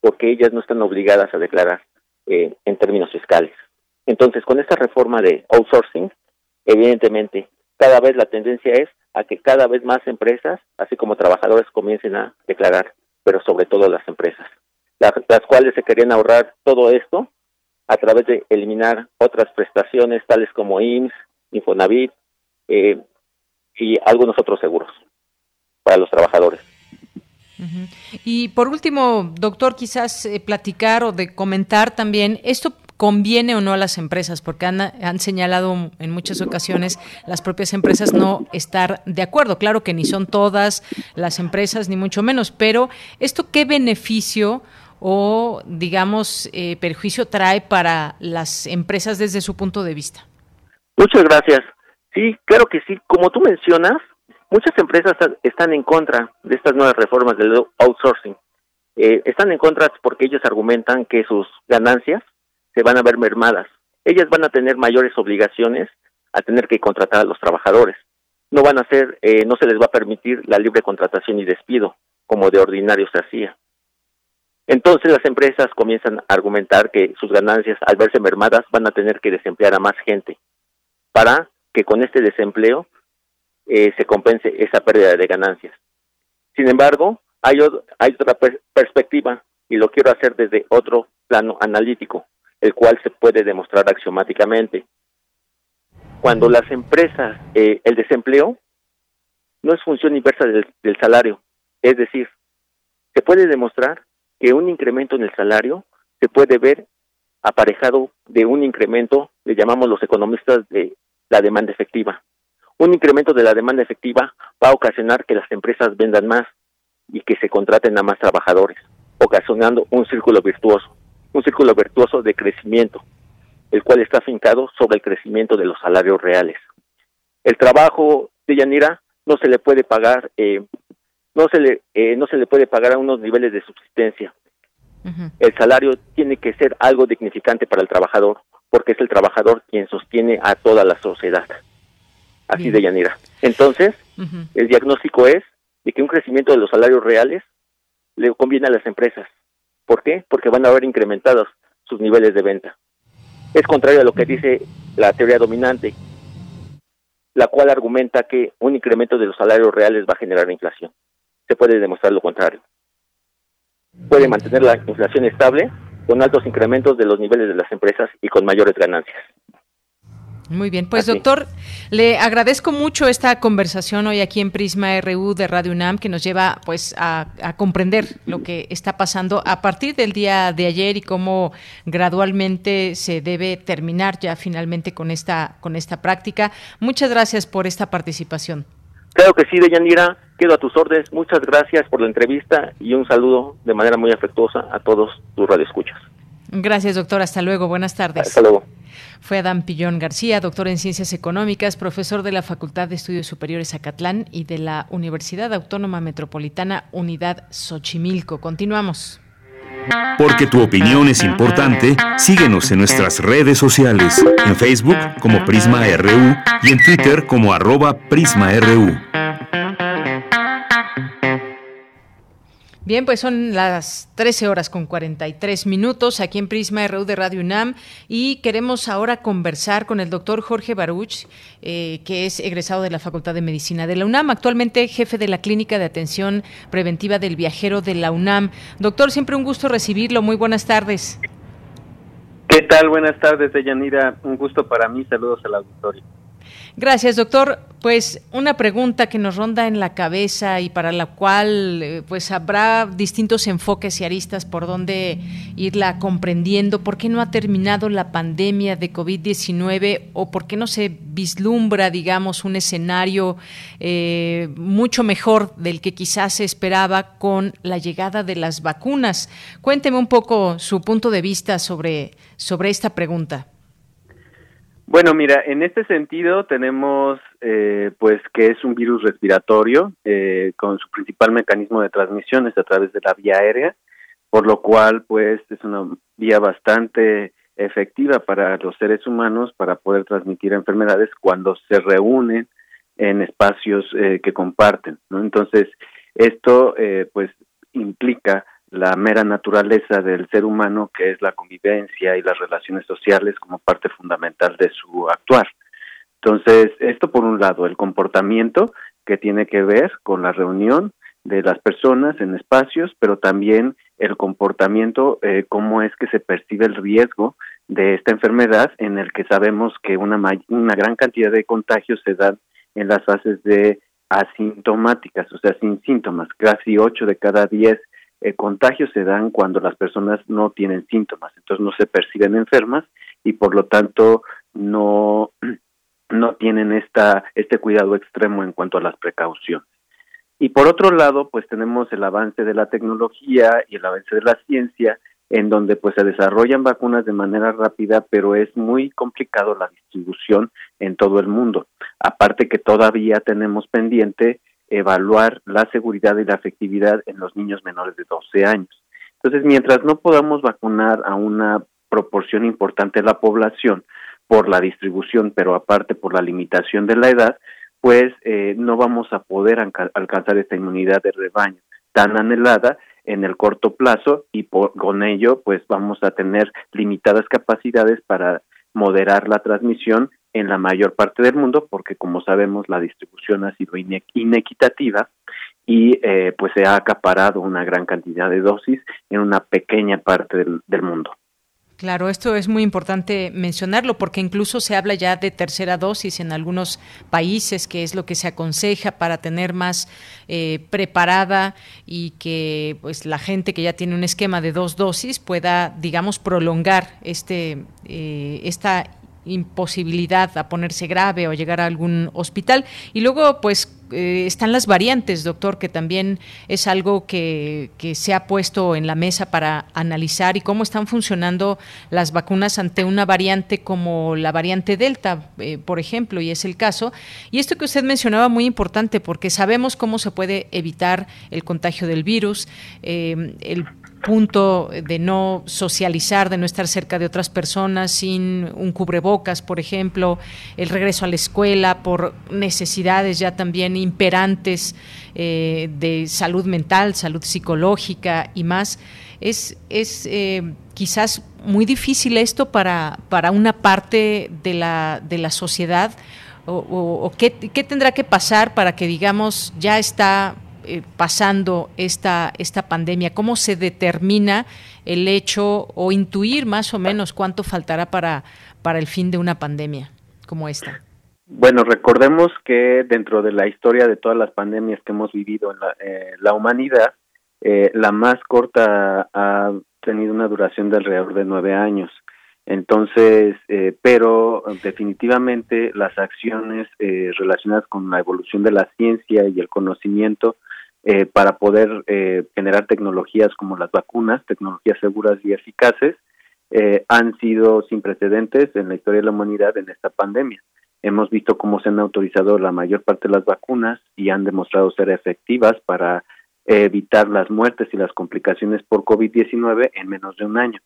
porque ellas no están obligadas a declarar eh, en términos fiscales. Entonces, con esta reforma de outsourcing, evidentemente, cada vez la tendencia es a que cada vez más empresas, así como trabajadores, comiencen a declarar, pero sobre todo las empresas, las, cuales se querían ahorrar todo esto a través de eliminar otras prestaciones tales como IMSS, Infonavit eh, y algunos otros seguros para los trabajadores. Y por último, doctor, quizás eh, platicar o de comentar también, ¿esto conviene o no a las empresas, porque han, señalado en muchas ocasiones las propias empresas no estar de acuerdo. Claro que ni son todas las empresas, ni mucho menos, pero ¿esto qué beneficio o, digamos, eh, perjuicio trae para las empresas desde su punto de vista? Muchas gracias. Sí, claro que sí. Como tú mencionas, muchas empresas están en contra de estas nuevas reformas del outsourcing. Eh, están en contra porque ellos argumentan que sus ganancias se van a ver mermadas. Ellas van a tener mayores obligaciones a tener que contratar a los trabajadores. No van a ser, eh, no se les va a permitir la libre contratación y despido, como de ordinario se hacía. Entonces las empresas comienzan a argumentar que sus ganancias, al verse mermadas, van a tener que desemplear a más gente para que con este desempleo eh, se compense esa pérdida de ganancias. Sin embargo, hay, hay otra perspectiva y lo quiero hacer desde otro plano analítico el cual se puede demostrar axiomáticamente. Cuando las empresas, eh, el desempleo no es función inversa del, salario, es decir, se puede demostrar que un incremento en el salario se puede ver aparejado de un incremento, le llamamos los economistas de la demanda efectiva. Un incremento de la demanda efectiva va a ocasionar que las empresas vendan más y que se contraten a más trabajadores, ocasionando un círculo virtuoso un círculo virtuoso de crecimiento, el cual está afincado sobre el crecimiento de los salarios reales. El trabajo de Yanira no se le puede pagar, eh, no se le eh, no se le puede pagar a unos niveles de subsistencia. El salario tiene que ser algo dignificante para el trabajador, porque es el trabajador quien sostiene a toda la sociedad. Así de Yanira. Entonces, el diagnóstico es de que un crecimiento de los salarios reales le conviene a las empresas, ¿Por qué? Porque van a haber incrementados sus niveles de venta. Es contrario a lo que dice la teoría dominante, la cual argumenta que un incremento de los salarios reales va a generar inflación. Se puede demostrar lo contrario. Puede mantener la inflación estable con altos incrementos de los niveles de las empresas y con mayores ganancias. Muy bien, pues doctor, le agradezco mucho esta conversación hoy aquí en Prisma RU de Radio UNAM que nos lleva pues a, comprender lo que está pasando a partir del día de ayer y cómo gradualmente se debe terminar ya finalmente con esta con esta práctica. Muchas gracias por esta participación. Claro que sí, Deyanira, quedo a tus órdenes. Muchas gracias por la entrevista y un saludo de manera muy afectuosa a todos tus radioescuchas. Gracias, doctor. Hasta luego. Buenas tardes. Hasta luego. Fue Adán Pillón García, doctor en Ciencias Económicas, profesor de la Facultad de Estudios Superiores Acatlán y de la Universidad Autónoma Metropolitana Unidad Xochimilco. Continuamos. Porque tu opinión es importante, síguenos en nuestras redes sociales, en Facebook como Prisma RU y en Twitter como arroba PrismaRU. Bien, pues son las 13 horas con 43 minutos aquí en Prisma RU de Radio UNAM y queremos ahora conversar con el doctor Jorge Baruch, eh, que es egresado de la Facultad de Medicina de la UNAM, actualmente jefe de la Clínica de Atención Preventiva del Viajero de la UNAM. Doctor, siempre un gusto recibirlo. Muy buenas tardes. ¿Qué tal? Buenas tardes, Deyanira. Un gusto para mí. Saludos al auditorio. Gracias, doctor. Pues una pregunta que nos ronda en la cabeza y para la cual eh, pues habrá distintos enfoques y aristas por donde irla comprendiendo. ¿Por qué no ha terminado la pandemia de COVID-19 o por qué no se vislumbra, digamos, un escenario eh, mucho mejor del que quizás se esperaba con la llegada de las vacunas? Cuénteme un poco su punto de vista sobre, sobre esta pregunta. Bueno, mira, en este sentido tenemos eh, pues que es un virus respiratorio eh, con su principal mecanismo de transmisión es a través de la vía aérea, por lo cual pues es una vía bastante efectiva para los seres humanos para poder transmitir enfermedades cuando se reúnen en espacios eh, que comparten, ¿no? Entonces esto pues implica la mera naturaleza del ser humano, que es la convivencia y las relaciones sociales como parte fundamental de su actuar. Entonces, esto por un lado, el comportamiento que tiene que ver con la reunión de las personas en espacios, pero también el comportamiento, eh, cómo es que se percibe el riesgo de esta enfermedad, en el que sabemos que una, una gran cantidad de contagios se dan en las fases de asintomáticas, o sea, sin síntomas. Casi 8 de cada 10 eh, contagios se dan cuando las personas no tienen síntomas, entonces no se perciben enfermas y por lo tanto no, [CLEARS THROAT] no tienen esta, este cuidado extremo en cuanto a las precauciones. Y por otro lado, pues tenemos el avance de la tecnología y el avance de la ciencia, en donde pues se desarrollan vacunas de manera rápida, pero es muy complicado la distribución en todo el mundo. Aparte que todavía tenemos pendiente evaluar la seguridad y la efectividad en los niños menores de 12 años. Entonces, mientras no podamos vacunar a una proporción importante de la población por la distribución, pero aparte por la limitación de la edad, pues eh, no vamos a poder alcanzar esta inmunidad de rebaño tan anhelada en el corto plazo y por, con ello pues vamos a tener limitadas capacidades para moderar la transmisión en la mayor parte del mundo porque como sabemos la distribución ha sido inequitativa y eh, pues se ha acaparado una gran cantidad de dosis en una pequeña parte del, mundo. Claro, esto es muy importante mencionarlo porque incluso se habla ya de tercera dosis en algunos países, que es lo que se aconseja para tener más eh, preparada y que pues la gente que ya tiene un esquema de dos dosis pueda, digamos, prolongar este eh, esta imposibilidad a ponerse grave o llegar a algún hospital. Y luego, pues, eh, están las variantes, doctor, que también es algo que, que, se ha puesto en la mesa para analizar y cómo están funcionando las vacunas ante una variante como la variante Delta, eh, por ejemplo, y es el caso. Y esto que usted mencionaba muy importante porque sabemos cómo se puede evitar el contagio del virus, eh, el punto de no socializar, de no estar cerca de otras personas sin un cubrebocas, por ejemplo, el regreso a la escuela por necesidades ya también imperantes eh, de salud mental, salud psicológica y más. Es, es eh, quizás muy difícil esto para, para una parte de la, de la sociedad o, qué, qué tendrá que pasar para que digamos ya está eh, pasando esta, esta pandemia? ¿Cómo se determina el hecho o intuir más o menos cuánto faltará para, para el fin de una pandemia? como esta? Bueno, recordemos que dentro de la historia de todas las pandemias que hemos vivido en la, eh, humanidad, eh, la más corta ha tenido una duración de alrededor de nueve años. Entonces, pero definitivamente las acciones relacionadas con la evolución de la ciencia y el conocimiento eh, para poder eh, generar tecnologías como las vacunas, tecnologías seguras y eficaces, eh, han sido sin precedentes en la historia de la humanidad en esta pandemia. Hemos visto cómo se han autorizado la mayor parte de las vacunas y han demostrado ser efectivas para evitar las muertes y las complicaciones por COVID-19 en menos de un año.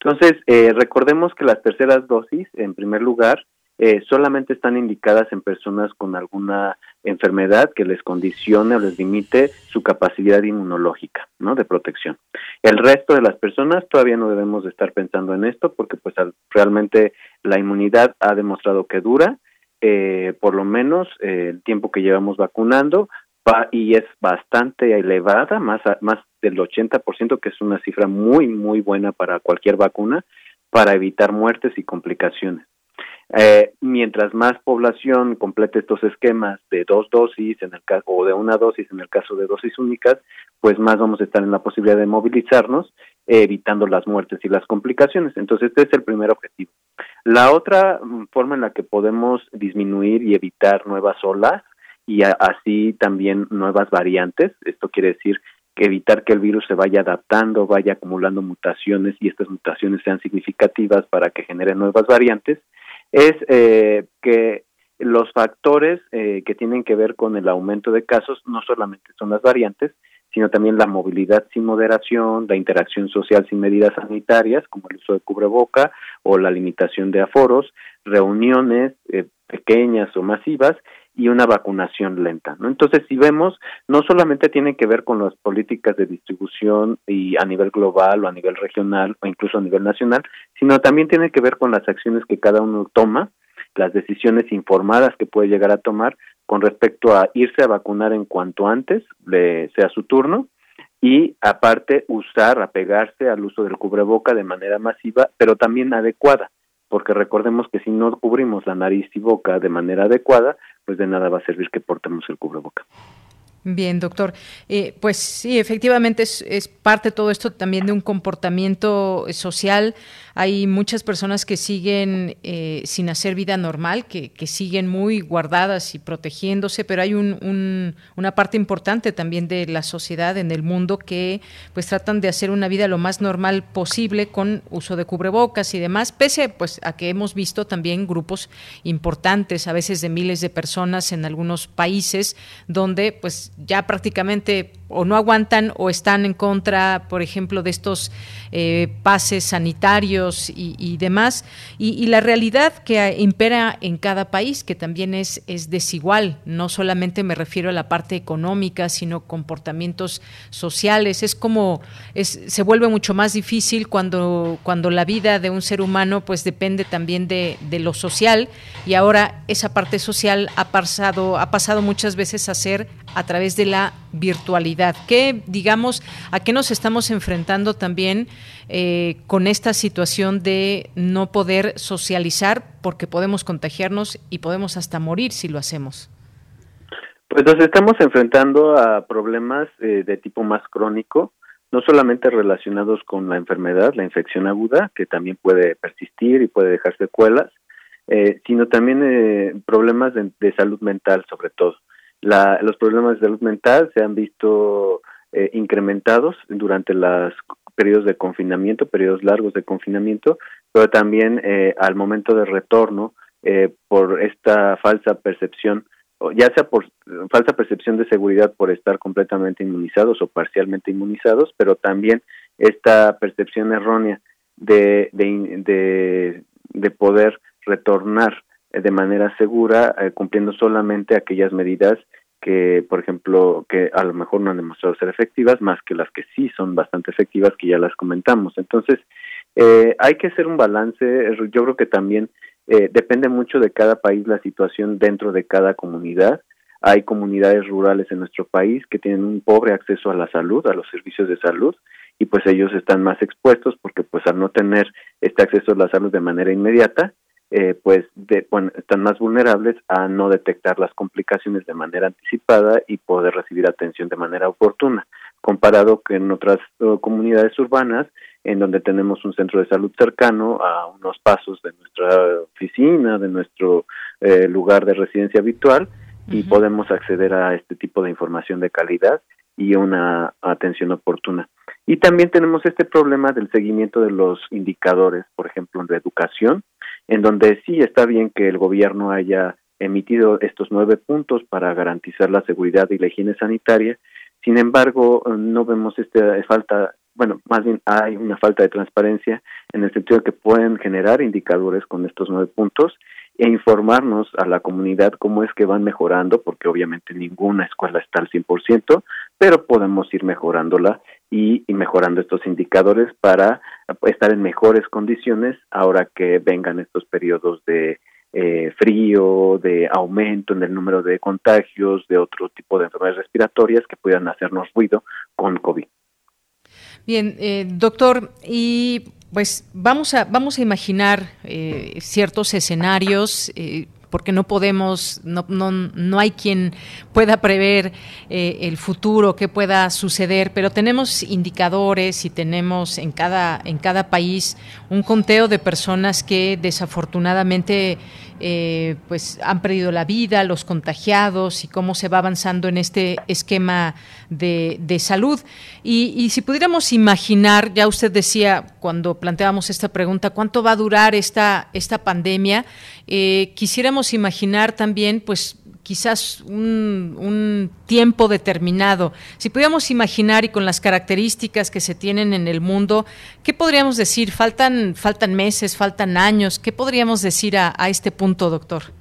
Entonces, eh, recordemos que las terceras dosis, en primer lugar, eh, solamente están indicadas en personas con alguna enfermedad que les condicione o les limite su capacidad inmunológica, ¿no? De protección. El resto de las personas todavía no debemos de estar pensando en esto porque pues realmente la inmunidad ha demostrado que dura, eh, por lo menos eh, el tiempo que llevamos vacunando, va, y es bastante elevada, más, más del 80%, que es una cifra muy, muy buena para cualquier vacuna, para evitar muertes y complicaciones. Eh, mientras más población complete estos esquemas de dos dosis en el caso o de una dosis en el caso de dosis únicas, pues más vamos a estar en la posibilidad de movilizarnos, evitando las muertes y las complicaciones. Entonces, este es el primer objetivo. La otra mm, forma en la que podemos disminuir y evitar nuevas olas y así también nuevas variantes, esto quiere decir que evitar que el virus se vaya adaptando, vaya acumulando mutaciones y estas mutaciones sean significativas para que generen nuevas variantes, es eh, que los factores eh, que tienen que ver con el aumento de casos no solamente son las variantes, sino también la movilidad sin moderación, la interacción social sin medidas sanitarias, como el uso de cubreboca o la limitación de aforos, reuniones eh, pequeñas o masivas y una vacunación lenta. ¿no? Entonces, si vemos, no solamente tiene que ver con las políticas de distribución y a nivel global o a nivel regional o incluso a nivel nacional, sino también tiene que ver con las acciones que cada uno toma, las decisiones informadas que puede llegar a tomar con respecto a irse a vacunar en cuanto antes le sea su turno y aparte usar, apegarse al uso del cubreboca de manera masiva, pero también adecuada porque recordemos que si no cubrimos la nariz y boca de manera adecuada, pues de nada va a servir que portemos el cubreboca. Bien, doctor. Eh, pues sí, efectivamente es, es, parte todo esto también de un comportamiento social. Hay muchas personas que siguen eh, sin hacer vida normal, que, que, siguen muy guardadas y protegiéndose, pero hay un, un, una parte importante también de la sociedad en el mundo que pues tratan de hacer una vida lo más normal posible con uso de cubrebocas y demás, pese pues a que hemos visto también grupos importantes, a veces de miles de personas en algunos países, donde pues ya prácticamente o no aguantan o están en contra, por ejemplo, de estos eh, pases sanitarios y, demás. Y, y, la realidad que impera en cada país, que también es, es desigual, no solamente me refiero a la parte económica, sino comportamientos sociales. Es como, es, se vuelve mucho más difícil cuando, cuando la vida de un ser humano pues depende también de, de lo social y ahora esa parte social ha pasado, ha pasado muchas veces a ser a través de la virtualidad. ¿Qué, digamos, a qué nos estamos enfrentando también eh, con esta situación de no poder socializar porque podemos contagiarnos y podemos hasta morir si lo hacemos? Pues nos estamos enfrentando a problemas eh, de tipo más crónico, no solamente relacionados con la enfermedad, la infección aguda, que también puede persistir y puede dejar secuelas, eh, sino también problemas de salud mental sobre todo la, los problemas de salud mental se han visto eh, incrementados durante los periodos de confinamiento, periodos largos de confinamiento, pero también eh, al momento de retorno eh, por esta falsa percepción, ya sea por falsa percepción de seguridad por estar completamente inmunizados o parcialmente inmunizados, pero también esta percepción errónea de, de, de, de poder retornar de manera segura, eh, cumpliendo solamente aquellas medidas que, por ejemplo, que a lo mejor no han demostrado ser efectivas, más que las que sí son bastante efectivas, que ya las comentamos. Entonces, eh, hay que hacer un balance. Yo creo que también eh, depende mucho de cada país la situación dentro de cada comunidad. Hay comunidades rurales en nuestro país que tienen un pobre acceso a la salud, a los servicios de salud, y pues ellos están más expuestos porque pues al no tener este acceso a la salud de manera inmediata, eh, pues de, bueno, están más vulnerables a no detectar las complicaciones de manera anticipada y poder recibir atención de manera oportuna, comparado que en otras uh, comunidades urbanas en donde tenemos un centro de salud cercano a unos pasos de nuestra oficina, de nuestro eh, lugar de residencia habitual y podemos acceder a este tipo de información de calidad y una atención oportuna. Y también tenemos este problema del seguimiento de los indicadores, por ejemplo, en educación, en donde sí está bien que el gobierno haya emitido estos nueve puntos para garantizar la seguridad y la higiene sanitaria. Sin embargo, no vemos esta falta, bueno, más bien hay una falta de transparencia en el sentido de que pueden generar indicadores con estos nueve puntos e informarnos a la comunidad cómo es que van mejorando, porque obviamente ninguna escuela está al 100%, pero podemos ir mejorándola y, mejorando estos indicadores para estar en mejores condiciones ahora que vengan estos periodos de eh, frío, de aumento en el número de contagios, de otro tipo de enfermedades respiratorias que puedan hacernos ruido con COVID. Bien, eh, doctor, y pues vamos a, vamos a imaginar eh, ciertos escenarios. Eh, porque no podemos, no, no, no, hay quien pueda prever eh, el futuro, qué pueda suceder, pero tenemos indicadores y tenemos en cada, en cada país un conteo de personas que desafortunadamente eh, pues han perdido la vida, los contagiados y cómo se va avanzando en este esquema de, salud. Y, si pudiéramos imaginar, ya usted decía cuando planteábamos esta pregunta, ¿cuánto va a durar esta, esta pandemia? Eh, quisiéramos imaginar también, pues, quizás un, tiempo determinado. Si pudiéramos imaginar y con las características que se tienen en el mundo, ¿qué podríamos decir? ¿Faltan, faltan meses, faltan años? ¿Qué podríamos decir a, a este punto, doctor?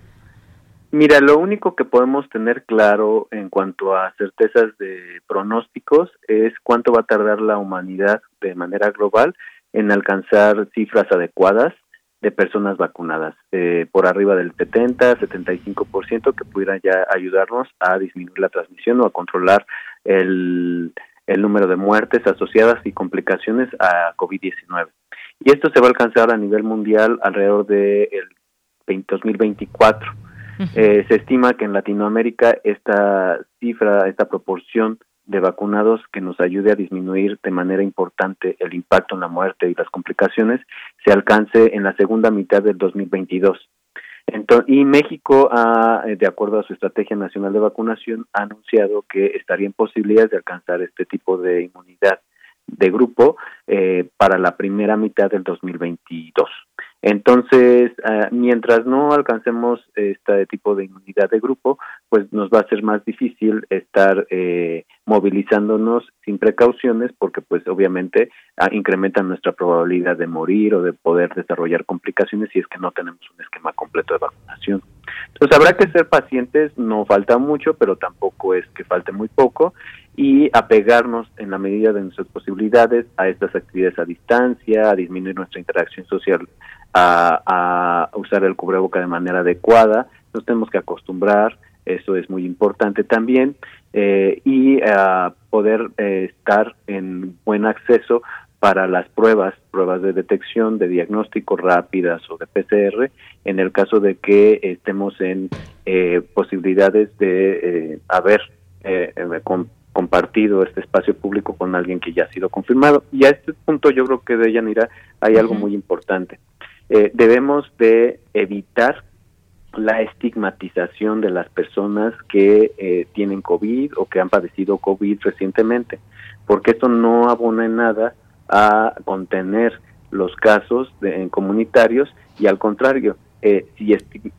Mira, lo único que podemos tener claro en cuanto a certezas de pronósticos es cuánto va a tardar la humanidad de manera global en alcanzar cifras adecuadas de personas vacunadas, eh, por arriba del 70, 75% que pudieran ya ayudarnos a disminuir la transmisión o a controlar el, el número de muertes asociadas y complicaciones a COVID-19. Y esto se va a alcanzar a nivel mundial alrededor del de 2024. Eh, se estima que en Latinoamérica esta cifra, esta proporción de vacunados que nos ayude a disminuir de manera importante el impacto en la muerte y las complicaciones se alcance en la segunda mitad del 2022. Entonces, y México, ha, eh, de acuerdo a su Estrategia Nacional de Vacunación, ha anunciado que estaría en posibilidades de alcanzar este tipo de inmunidad de grupo eh, para la primera mitad del 2022. Entonces, ah, mientras no alcancemos este tipo de inmunidad de grupo, pues nos va a ser más difícil estar eh, movilizándonos sin precauciones porque pues obviamente ah, incrementan nuestra probabilidad de morir o de poder desarrollar complicaciones si es que no tenemos un esquema completo de vacunación. Entonces habrá que ser pacientes, no falta mucho, pero tampoco es que falte muy poco y apegarnos en la medida de nuestras posibilidades a estas actividades a distancia, a disminuir nuestra interacción social a, usar el cubreboca de manera adecuada, nos tenemos que acostumbrar, eso es muy importante también, eh, y a poder eh, estar en buen acceso para las pruebas, pruebas de detección, de diagnóstico rápidas o de PCR, en el caso de que estemos en eh, posibilidades de haber compartido este espacio público con alguien que ya ha sido confirmado. Y a este punto yo creo que de Yanira hay algo muy importante. Eh, debemos de evitar la estigmatización de las personas que eh, tienen COVID o que han padecido COVID recientemente, porque esto no abona en nada a contener los casos de, en comunitarios y al contrario, eh, si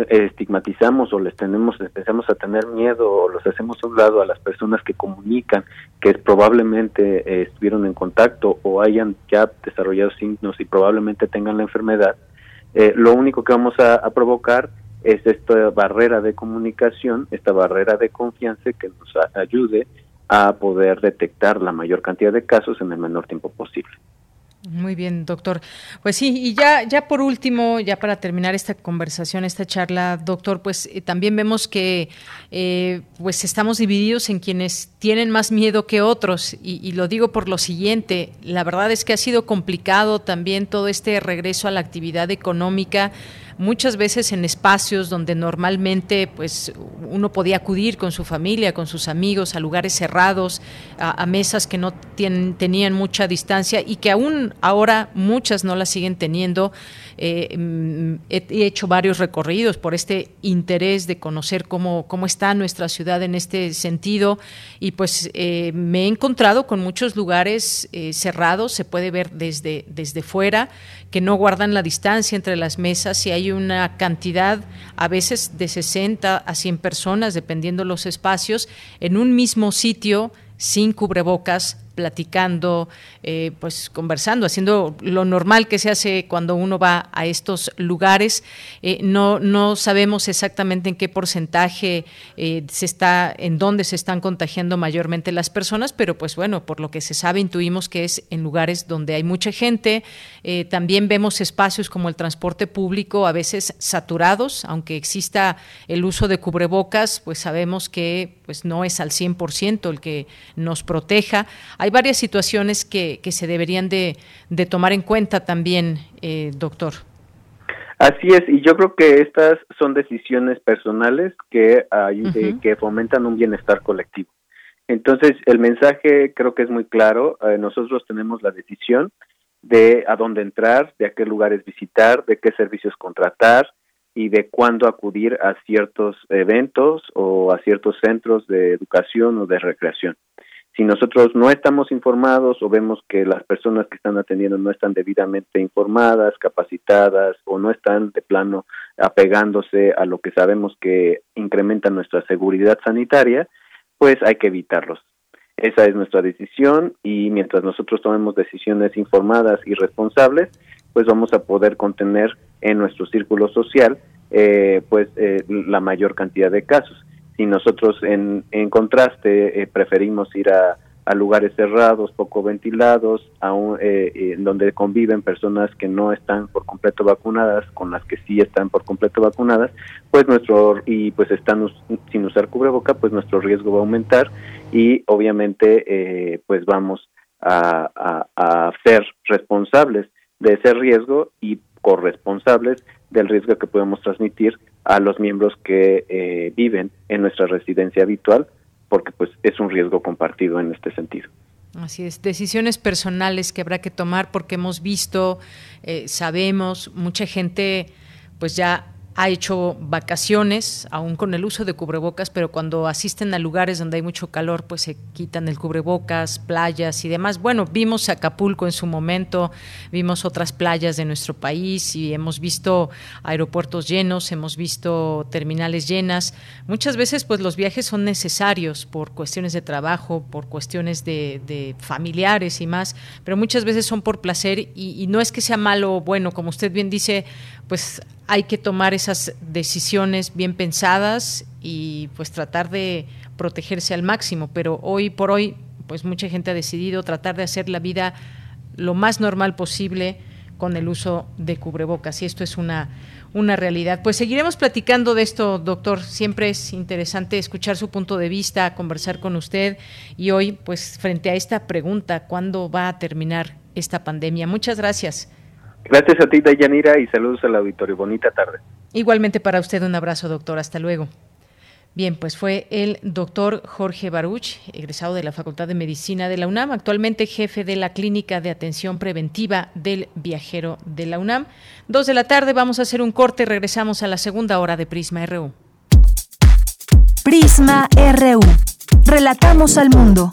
estigmatizamos o les tenemos, empezamos a tener miedo o los hacemos a un lado a las personas que comunican que probablemente estuvieron en contacto o hayan ya desarrollado signos y probablemente tengan la enfermedad, eh, lo único que vamos a, provocar es esta barrera de comunicación, esta barrera de confianza que nos ayude a poder detectar la mayor cantidad de casos en el menor tiempo posible. Muy bien, doctor. Pues sí, y ya, ya por último, ya para terminar esta conversación, esta charla, doctor, pues eh, también vemos que eh, pues estamos divididos en quienes tienen más miedo que otros, y, y, lo digo por lo siguiente, la verdad es que ha sido complicado también todo este regreso a la actividad económica muchas veces en espacios donde normalmente pues uno podía acudir con su familia, con sus amigos, a lugares cerrados, a, mesas que no tienen, tenían mucha distancia y que aún ahora muchas no las siguen teniendo. Eh, mm, he, hecho varios recorridos por este interés de conocer cómo, cómo está nuestra ciudad en este sentido y pues eh, me he encontrado con muchos lugares eh, cerrados, se puede ver desde, desde fuera, que no guardan la distancia entre las mesas y hay una cantidad a veces de 60 a 100 personas, dependiendo los espacios, en un mismo sitio sin cubrebocas platicando, eh, pues conversando, haciendo lo normal que se hace cuando uno va a estos lugares. Eh, no, no sabemos exactamente en qué porcentaje eh, se está, en dónde se están contagiando mayormente las personas, pero pues bueno, por lo que se sabe, intuimos que es en lugares donde hay mucha gente. también vemos espacios como el transporte público, a veces saturados, aunque exista el uso de cubrebocas, pues sabemos que pues no es al 100% el que nos proteja varias situaciones que, que se deberían de, tomar en cuenta también, eh, doctor. Así es, y yo creo que estas son decisiones personales que, que fomentan un bienestar colectivo. Entonces, el mensaje creo que es muy claro. Eh, nosotros tenemos la decisión de a dónde entrar, de a qué lugares visitar, de qué servicios contratar y de cuándo acudir a ciertos eventos o a ciertos centros de educación o de recreación. Si nosotros no estamos informados o vemos que las personas que están atendiendo no están debidamente informadas, capacitadas o no están de plano apegándose a lo que sabemos que incrementa nuestra seguridad sanitaria, pues hay que evitarlos. Esa es nuestra decisión y mientras nosotros tomemos decisiones informadas y responsables, pues vamos a poder contener en nuestro círculo social eh, pues eh, la mayor cantidad de casos si nosotros en, contraste eh, preferimos ir a, lugares cerrados, poco ventilados, a eh, eh, donde conviven personas que no están por completo vacunadas con las que sí están por completo vacunadas, pues nuestro y pues están sin usar cubreboca, pues nuestro riesgo va a aumentar y obviamente pues vamos a, a ser responsables de ese riesgo y corresponsables del riesgo que podemos transmitir a los miembros que eh, viven en nuestra residencia habitual, porque pues es un riesgo compartido en este sentido. Así es, decisiones personales que habrá que tomar porque hemos visto, eh, sabemos, mucha gente pues ya ha hecho vacaciones, aún con el uso de cubrebocas, pero cuando asisten a lugares donde hay mucho calor, pues se quitan el cubrebocas, playas y demás. Bueno, vimos Acapulco en su momento, vimos otras playas de nuestro país y hemos visto aeropuertos llenos, hemos visto terminales llenas. Muchas veces, pues los viajes son necesarios por cuestiones de trabajo, por cuestiones de, familiares y más, pero muchas veces son por placer y, y no es que sea malo o bueno, como usted bien dice, pues hay que tomar esas decisiones bien pensadas y pues tratar de protegerse al máximo, pero hoy por hoy pues mucha gente ha decidido tratar de hacer la vida lo más normal posible con el uso de cubrebocas y esto es una una realidad. Pues seguiremos platicando de esto, doctor. Siempre es interesante escuchar su punto de vista, conversar con usted y hoy pues frente a esta pregunta, ¿cuándo va a terminar esta pandemia? Muchas gracias. Gracias a ti, Dayanira, y saludos al auditorio. Bonita tarde. Igualmente para usted un abrazo, doctor. Hasta luego. Bien, pues fue el doctor Jorge Baruch, egresado de la Facultad de Medicina de la UNAM, actualmente jefe de la Clínica de Atención Preventiva del Viajero de la UNAM. Dos de la tarde, vamos a hacer un corte y regresamos a la segunda hora de Prisma RU. Prisma RU. Relatamos al mundo.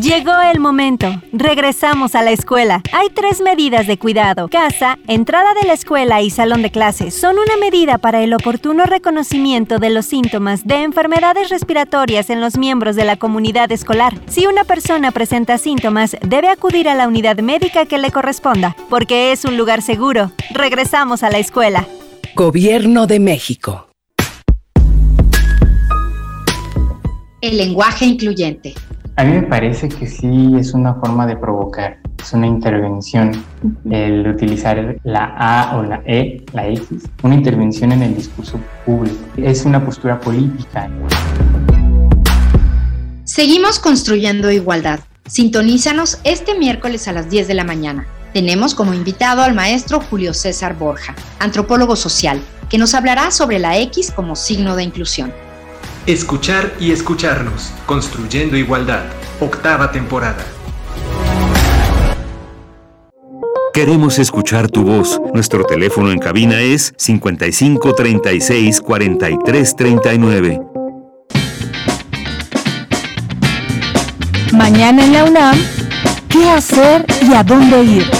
Llegó el momento. Regresamos a la escuela. Hay tres medidas de cuidado. Casa, entrada de la escuela y salón de clases son una medida para el oportuno reconocimiento de los síntomas de enfermedades respiratorias en los miembros de la comunidad escolar. Si una persona presenta síntomas, debe acudir a la unidad médica que le corresponda, porque es un lugar seguro. Regresamos a la escuela. Gobierno de México. El lenguaje incluyente. A mí me parece que sí es una forma de provocar, es una intervención el utilizar la A o la E, la X, una intervención en el discurso público. Es una postura política. Seguimos construyendo igualdad. Sintonízanos este miércoles a las 10 de la mañana. Tenemos como invitado al maestro Julio César Borja, antropólogo social, que nos hablará sobre la X como signo de inclusión. Escuchar y escucharnos, construyendo igualdad, octava temporada. Queremos escuchar tu voz. Nuestro teléfono en cabina es 55 36 43 39. Mañana en la UNAM, ¿qué hacer y a dónde ir?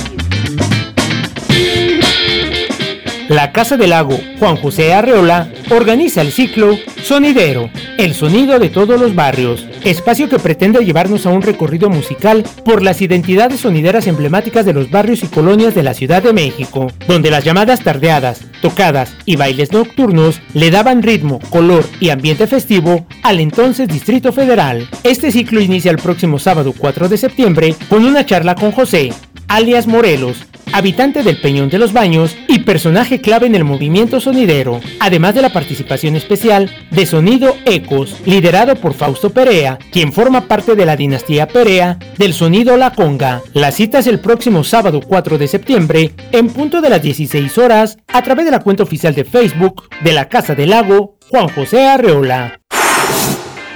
La Casa del Lago Juan José Arreola organiza el ciclo Sonidero, el sonido de todos los barrios, espacio que pretende llevarnos a un recorrido musical por las identidades sonideras emblemáticas de los barrios y colonias de la Ciudad de México, donde las llamadas tardeadas, tocadas y bailes nocturnos le daban ritmo, color y ambiente festivo al entonces Distrito Federal. Este ciclo inicia el próximo sábado 4 de septiembre con una charla con José, alias Morelos, habitante del Peñón de los Baños y personaje clave en el movimiento sonidero, además de la participación especial de Sonido Ecos, liderado por Fausto Perea, quien forma parte de la dinastía Perea del sonido La Conga. La cita es el próximo sábado 4 de septiembre, en punto de las 16 horas, a través de la cuenta oficial de Facebook de la Casa del Lago, Juan José Arreola.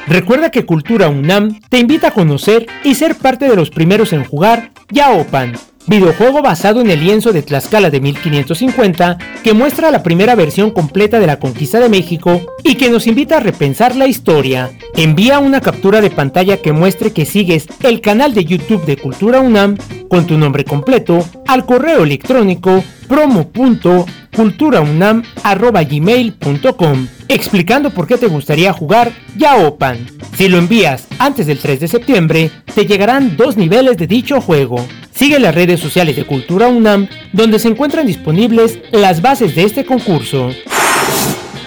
Recuerda que Cultura UNAM te invita a conocer y ser parte de los primeros en jugar Yaopan videojuego basado en el lienzo de Tlaxcala de 1550 que muestra la primera versión completa de la conquista de México y que nos invita a repensar la historia. Envía una captura de pantalla que muestre que sigues el canal de YouTube de Cultura UNAM con tu nombre completo al correo electrónico promo.culturaunam.gmail.com explicando por qué te gustaría jugar Yaopan. Si lo envías antes del 3 de septiembre, te llegarán dos niveles de dicho juego. Sigue las redes sociales de Cultura UNAM, donde se encuentran disponibles las bases de este concurso.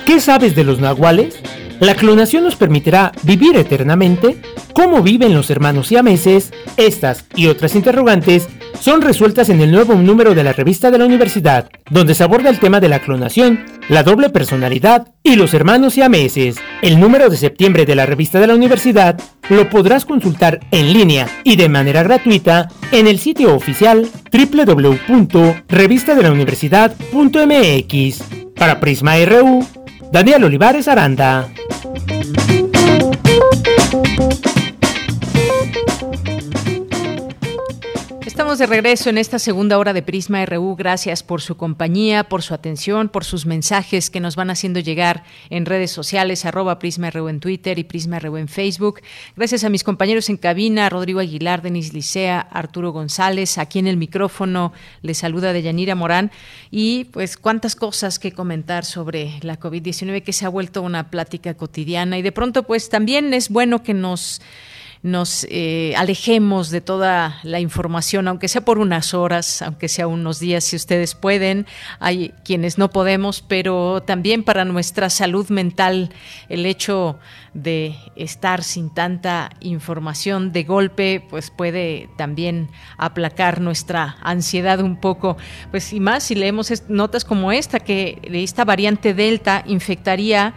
¿Qué sabes de los nahuales? ¿La clonación nos permitirá vivir eternamente? ¿Cómo viven los hermanos siameses? Estas y otras interrogantes son resueltas en el nuevo número de la revista de la universidad, donde se aborda el tema de la clonación, la doble personalidad y los hermanos siameses. El número de septiembre de la revista de la universidad lo podrás consultar en línea y de manera gratuita en el sitio oficial www.revistadelauniversidad.mx. Para Prisma RU, Daniel Olivares Aranda. De regreso en esta segunda hora de Prisma RU. Gracias por su compañía, por su atención, por sus mensajes que nos van haciendo llegar en redes sociales, arroba Prisma RU en Twitter y Prisma RU en Facebook. Gracias a mis compañeros en cabina, Rodrigo Aguilar, Denis Licea, Arturo González. Aquí en el micrófono les saluda Deyanira Morán. Y pues cuántas cosas que comentar sobre la COVID-19 que se ha vuelto una plática cotidiana. Y de pronto pues también es bueno que nos nos eh, alejemos de toda la información, aunque sea por unas horas, aunque sea unos días, si ustedes pueden. Hay quienes no podemos, pero también para nuestra salud mental, el hecho de estar sin tanta información de golpe, pues puede también aplacar nuestra ansiedad un poco. Pues y más si leemos notas como esta, que esta variante Delta infectaría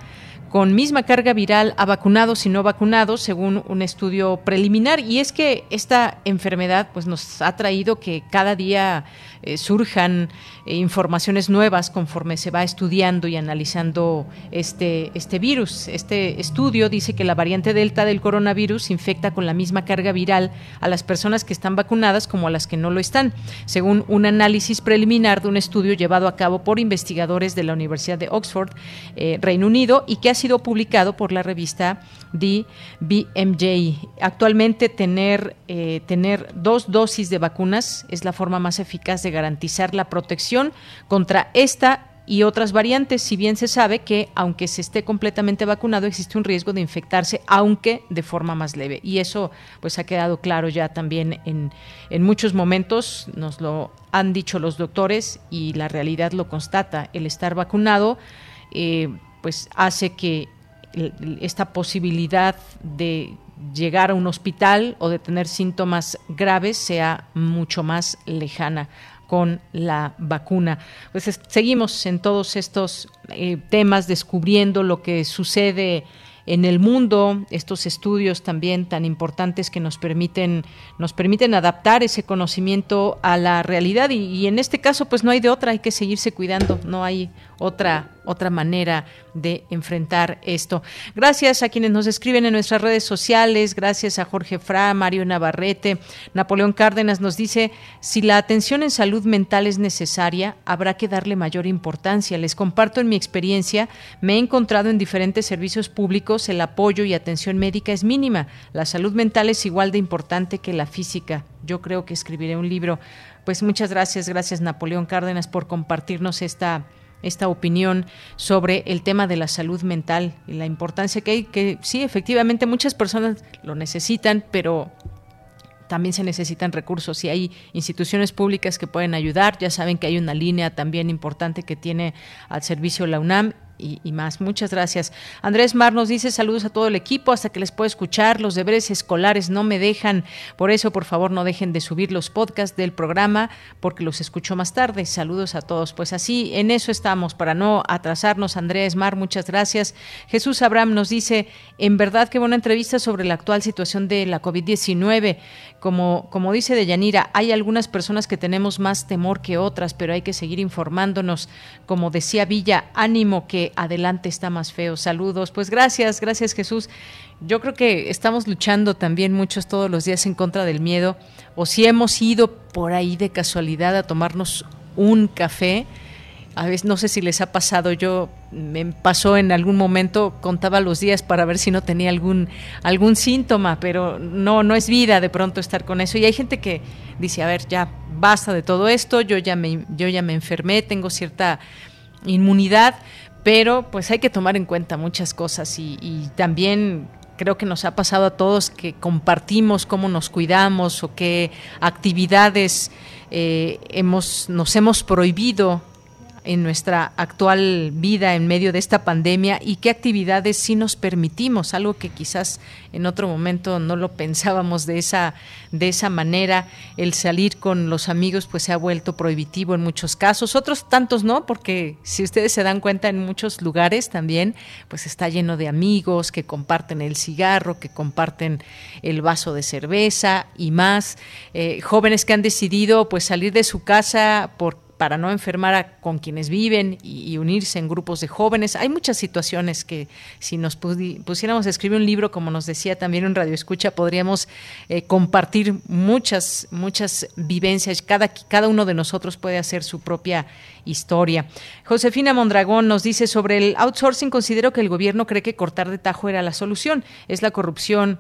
con misma carga viral a vacunados y no vacunados, según un estudio preliminar. Y es que esta enfermedad pues, nos ha traído que cada día eh, surjan eh, informaciones nuevas conforme se va estudiando y analizando este, este virus. Este estudio dice que la variante Delta del coronavirus infecta con la misma carga viral a las personas que están vacunadas como a las que no lo están, según un análisis preliminar de un estudio llevado a cabo por investigadores de la Universidad de Oxford, eh, Reino Unido, y que ha sido publicado por la revista DBMJ. Actualmente tener, tener dos dosis de vacunas es la forma más eficaz de garantizar la protección contra esta y otras variantes, si bien se sabe que aunque se esté completamente vacunado existe un riesgo de infectarse, aunque de forma más leve. Y eso pues ha quedado claro ya también en, en muchos momentos, nos lo han dicho los doctores y la realidad lo constata. El estar vacunado eh, pues hace que esta posibilidad de llegar a un hospital o de tener síntomas graves sea mucho más lejana con la vacuna. Pues seguimos en todos estos eh, temas descubriendo lo que sucede en el mundo, estos estudios también tan importantes que nos permiten, nos permiten adaptar ese conocimiento a la realidad y, y en este caso pues no hay de otra, hay que seguirse cuidando, no hay otra otra manera de enfrentar esto. Gracias a quienes nos escriben en nuestras redes sociales, gracias a Jorge Fra, Mario Navarrete, Napoleón Cárdenas nos dice, si la atención en salud mental es necesaria, habrá que darle mayor importancia. Les comparto en mi experiencia, me he encontrado en diferentes servicios públicos, el apoyo y atención médica es mínima. La salud mental es igual de importante que la física. Yo creo que escribiré un libro. Pues muchas gracias, gracias Napoleón Cárdenas por compartirnos esta esta opinión sobre el tema de la salud mental y la importancia que hay, que sí, efectivamente muchas personas lo necesitan, pero también se necesitan recursos y hay instituciones públicas que pueden ayudar. Ya saben que hay una línea también importante que tiene al servicio la UNAM y, más. Muchas gracias. Andrés Mar nos dice saludos a todo el equipo, hasta que les puedo escuchar. Los deberes escolares no me dejan, por eso por favor no dejen de subir los podcasts del programa porque los escucho más tarde. Saludos a todos. Pues así, en eso estamos, para no atrasarnos. Andrés Mar, muchas gracias. Jesús Abraham nos dice, en verdad qué buena entrevista sobre la actual situación de la COVID-19. Como, como dice Deyanira, hay algunas personas que tenemos más temor que otras, pero hay que seguir informándonos. Como decía Villa, ánimo que adelante está más feo. Saludos. Pues gracias, gracias Jesús. Yo creo que estamos luchando también muchos todos los días en contra del miedo. O si hemos ido por ahí de casualidad a tomarnos un café, a veces no sé si les ha pasado, yo me pasó en algún momento, contaba los días para ver si no tenía algún, algún síntoma, pero no, no es vida de pronto estar con eso. Y hay gente que dice, a ver, ya basta de todo esto, yo ya me, yo ya me enfermé, tengo cierta inmunidad, pero pues hay que tomar en cuenta muchas cosas y, también creo que nos ha pasado a todos que compartimos cómo nos cuidamos o qué actividades eh, hemos, nos hemos prohibido en nuestra actual vida en medio de esta pandemia y qué actividades sí nos permitimos, algo que quizás en otro momento no lo pensábamos de esa de esa manera, el salir con los amigos pues se ha vuelto prohibitivo en muchos casos, otros tantos no, porque si ustedes se dan cuenta en muchos lugares también pues está lleno de amigos que comparten el cigarro, que comparten el vaso de cerveza y más, eh, jóvenes que han decidido pues salir de su casa por para no enfermar con quienes viven y, unirse en grupos de jóvenes. Hay muchas situaciones que si nos pusiéramos a escribir un libro, como nos decía también un Radio Escucha, podríamos eh, compartir muchas, muchas vivencias. Cada, cada uno de nosotros puede hacer su propia historia. Josefina Mondragón nos dice sobre el outsourcing, considero que el gobierno cree que cortar de tajo era la solución. Es la corrupción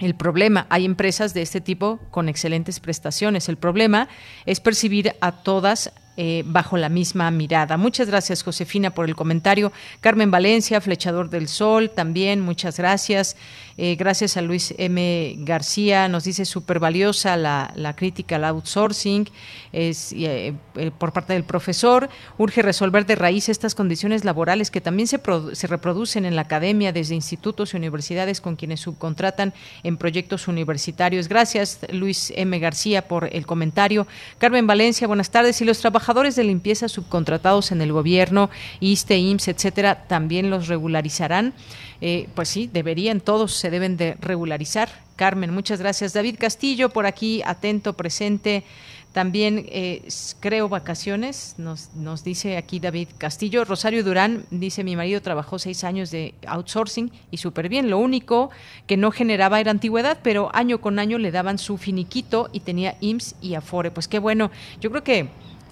el problema, hay empresas de este tipo con excelentes prestaciones. El problema es percibir a todas eh, bajo la misma mirada. Muchas gracias, Josefina, por el comentario. Carmen Valencia, Flechador del Sol, también, muchas gracias. Eh, gracias a Luis M. García, nos dice súper valiosa la, crítica al outsourcing es, eh, por parte del profesor. Urge resolver de raíz estas condiciones laborales que también se, se reproducen en la academia desde institutos y universidades con quienes subcontratan en proyectos universitarios. Gracias, Luis M. García, por el comentario. Carmen Valencia, buenas tardes. Y los trabajadores de limpieza subcontratados en el gobierno, ISTE, IMSS, etcétera, también los regularizarán. Eh, pues sí, deberían, todos se deben de regularizar. Carmen, muchas gracias. David Castillo, por aquí, atento, presente. También eh, creo vacaciones, nos, nos dice aquí David Castillo. Rosario Durán dice, mi marido trabajó seis años de outsourcing y súper bien. Lo único que no generaba era antigüedad, pero año con año le daban su finiquito y tenía IMSS y Afore. Pues qué bueno. Yo creo que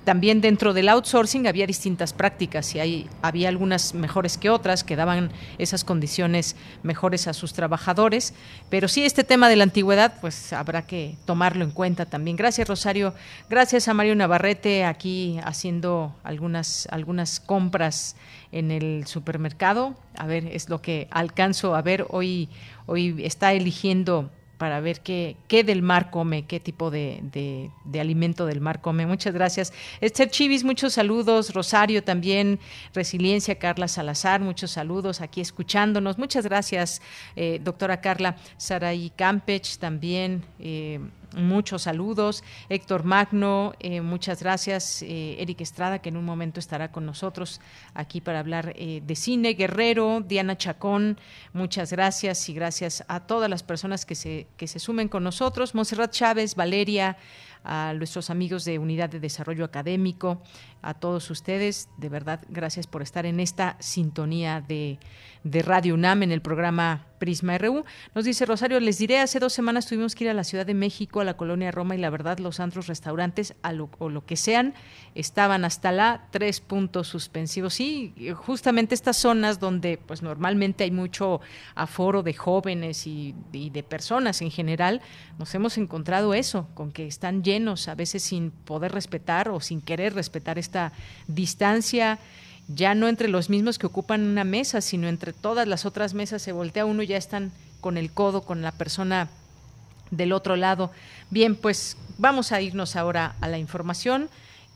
también dentro del outsourcing había distintas prácticas y hay, había algunas mejores que otras que daban esas condiciones mejores a sus trabajadores. Pero sí, este tema de la antigüedad, pues habrá que tomarlo en cuenta también. Gracias, Rosario. Gracias a Mario Navarrete aquí haciendo algunas, algunas compras en el supermercado. A ver, es lo que alcanzo a ver. Hoy, hoy está eligiendo para ver qué, qué del mar come, qué tipo de, de, alimento del mar come. Muchas gracias. Esther Chivis, muchos saludos. Rosario también, Resiliencia, Carla Salazar, muchos saludos aquí escuchándonos. Muchas gracias, eh, doctora Carla. Saraí Campech también. Eh, Muchos saludos. Héctor Magno, eh, muchas gracias. Eh, Eric Estrada, que en un momento estará con nosotros aquí para hablar eh, de cine. Guerrero, Diana Chacón, muchas gracias y gracias a todas las personas que se, que se sumen con nosotros. Monserrat Chávez, Valeria, a nuestros amigos de Unidad de Desarrollo Académico, a todos ustedes, de verdad, gracias por estar en esta sintonía de, de Radio UNAM en el programa Prisma RU. Nos dice Rosario, les diré, hace dos semanas tuvimos que ir a la Ciudad de México, a la colonia Roma, y la verdad los antros, restaurantes, a lo, o lo que sean, estaban hasta la tres puntos suspensivos. Sí, justamente estas zonas donde pues normalmente hay mucho aforo de jóvenes y, y de personas en general, nos hemos encontrado eso, con que están llenos, a veces sin poder respetar o sin querer respetar esta distancia ya no entre los mismos que ocupan una mesa, sino entre todas las otras mesas se voltea uno y ya están con el codo con la persona del otro lado. Bien, pues vamos a irnos ahora a la información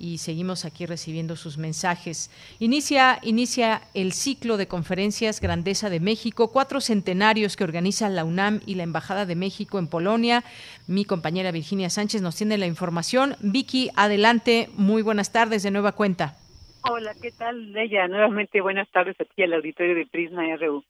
y seguimos aquí recibiendo sus mensajes. Inicia, inicia el ciclo de conferencias Grandeza de México, cuatro centenarios que organiza la UNAM y la Embajada de México en Polonia. Mi compañera Virginia Sánchez nos tiene la información. Vicky, adelante, muy buenas tardes de nueva cuenta. Hola, ¿qué tal, Leia? Nuevamente buenas tardes aquí al auditorio de Prisma RU.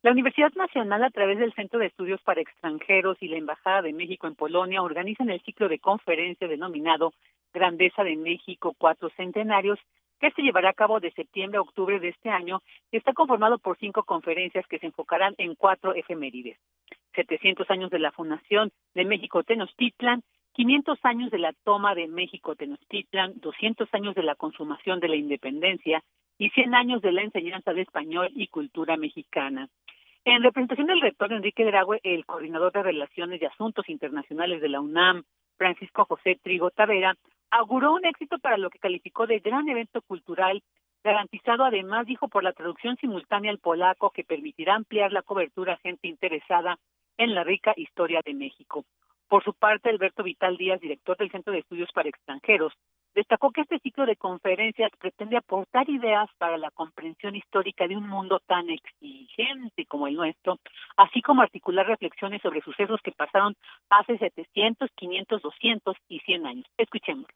La Universidad Nacional, a través del Centro de Estudios para Extranjeros y la Embajada de México en Polonia, organizan el ciclo de conferencia denominado Grandeza de México Cuatro Centenarios, que se llevará a cabo de septiembre a octubre de este año y está conformado por cinco conferencias que se enfocarán en cuatro efemérides. 700 años de la fundación de México Tenochtitlan, 500 años de la toma de México Tenochtitlan, 200 años de la consumación de la independencia y 100 años de la enseñanza de español y cultura mexicana. En representación del rector Enrique Dragüe, el coordinador de Relaciones y Asuntos Internacionales de la UNAM, Francisco José Trigo Tavera, auguró un éxito para lo que calificó de gran evento cultural, garantizado además, dijo, por la traducción simultánea al polaco que permitirá ampliar la cobertura a gente interesada en la rica historia de México. Por su parte, Alberto Vital Díaz, director del Centro de Estudios para Extranjeros, destacó que este ciclo de conferencias pretende aportar ideas para la comprensión histórica de un mundo tan exigente como el nuestro, así como articular reflexiones sobre sucesos que pasaron hace 700, 500, 200 y 100 años. Escuchémoslo.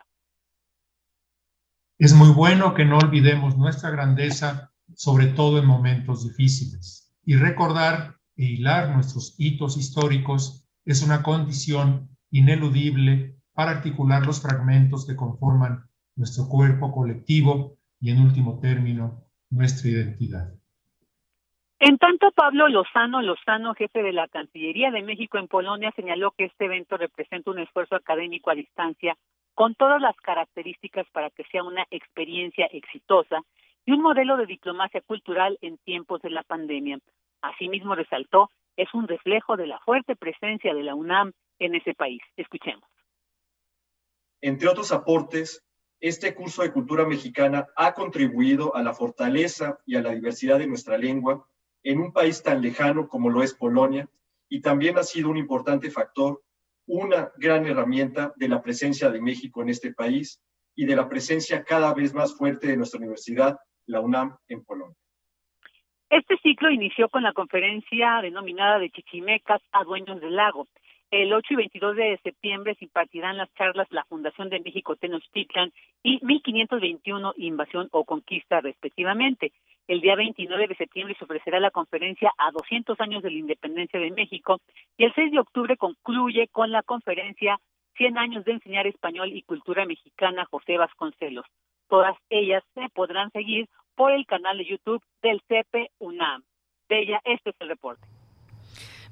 Es muy bueno que no olvidemos nuestra grandeza, sobre todo en momentos difíciles, y recordar e hilar nuestros hitos históricos es una condición ineludible para articular los fragmentos que conforman nuestro cuerpo colectivo y, en último término, nuestra identidad. En tanto, Pablo Lozano Lozano, jefe de la Cancillería de México en Polonia, señaló que este evento representa un esfuerzo académico a distancia con todas las características para que sea una experiencia exitosa y un modelo de diplomacia cultural en tiempos de la pandemia. Asimismo, resaltó es un reflejo de la fuerte presencia de la UNAM en ese país. Escuchemos. Entre otros aportes, este curso de cultura mexicana ha contribuido a la fortaleza y a la diversidad de nuestra lengua en un país tan lejano como lo es Polonia y también ha sido un importante factor, una gran herramienta de la presencia de México en este país y de la presencia cada vez más fuerte de nuestra universidad, la UNAM, en Polonia. Este ciclo inició con la conferencia denominada de Chichimecas a Dueños del Lago, el 8 y 22 de septiembre se impartirán las charlas La Fundación de México Tenochtitlan y 1521 Invasión o Conquista respectivamente. El día 29 de septiembre se ofrecerá la conferencia a 200 años de la independencia de México y el 6 de octubre concluye con la conferencia 100 años de enseñar español y cultura mexicana José Vasconcelos. Todas ellas se podrán seguir por el canal de YouTube del CP UNAM. Bella, este es el reporte.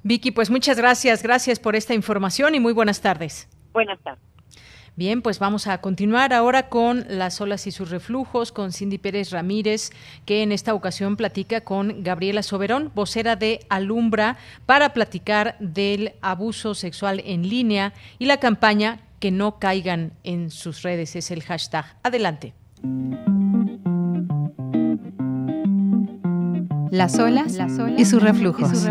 Vicky, pues muchas gracias, gracias por esta información y muy buenas tardes. Buenas tardes. Bien, pues vamos a continuar ahora con las olas y sus reflujos, con Cindy Pérez Ramírez, que en esta ocasión platica con Gabriela Soberón, vocera de Alumbra, para platicar del abuso sexual en línea y la campaña Que no caigan en sus redes, es el hashtag. Adelante. Las olas, y sus reflujos.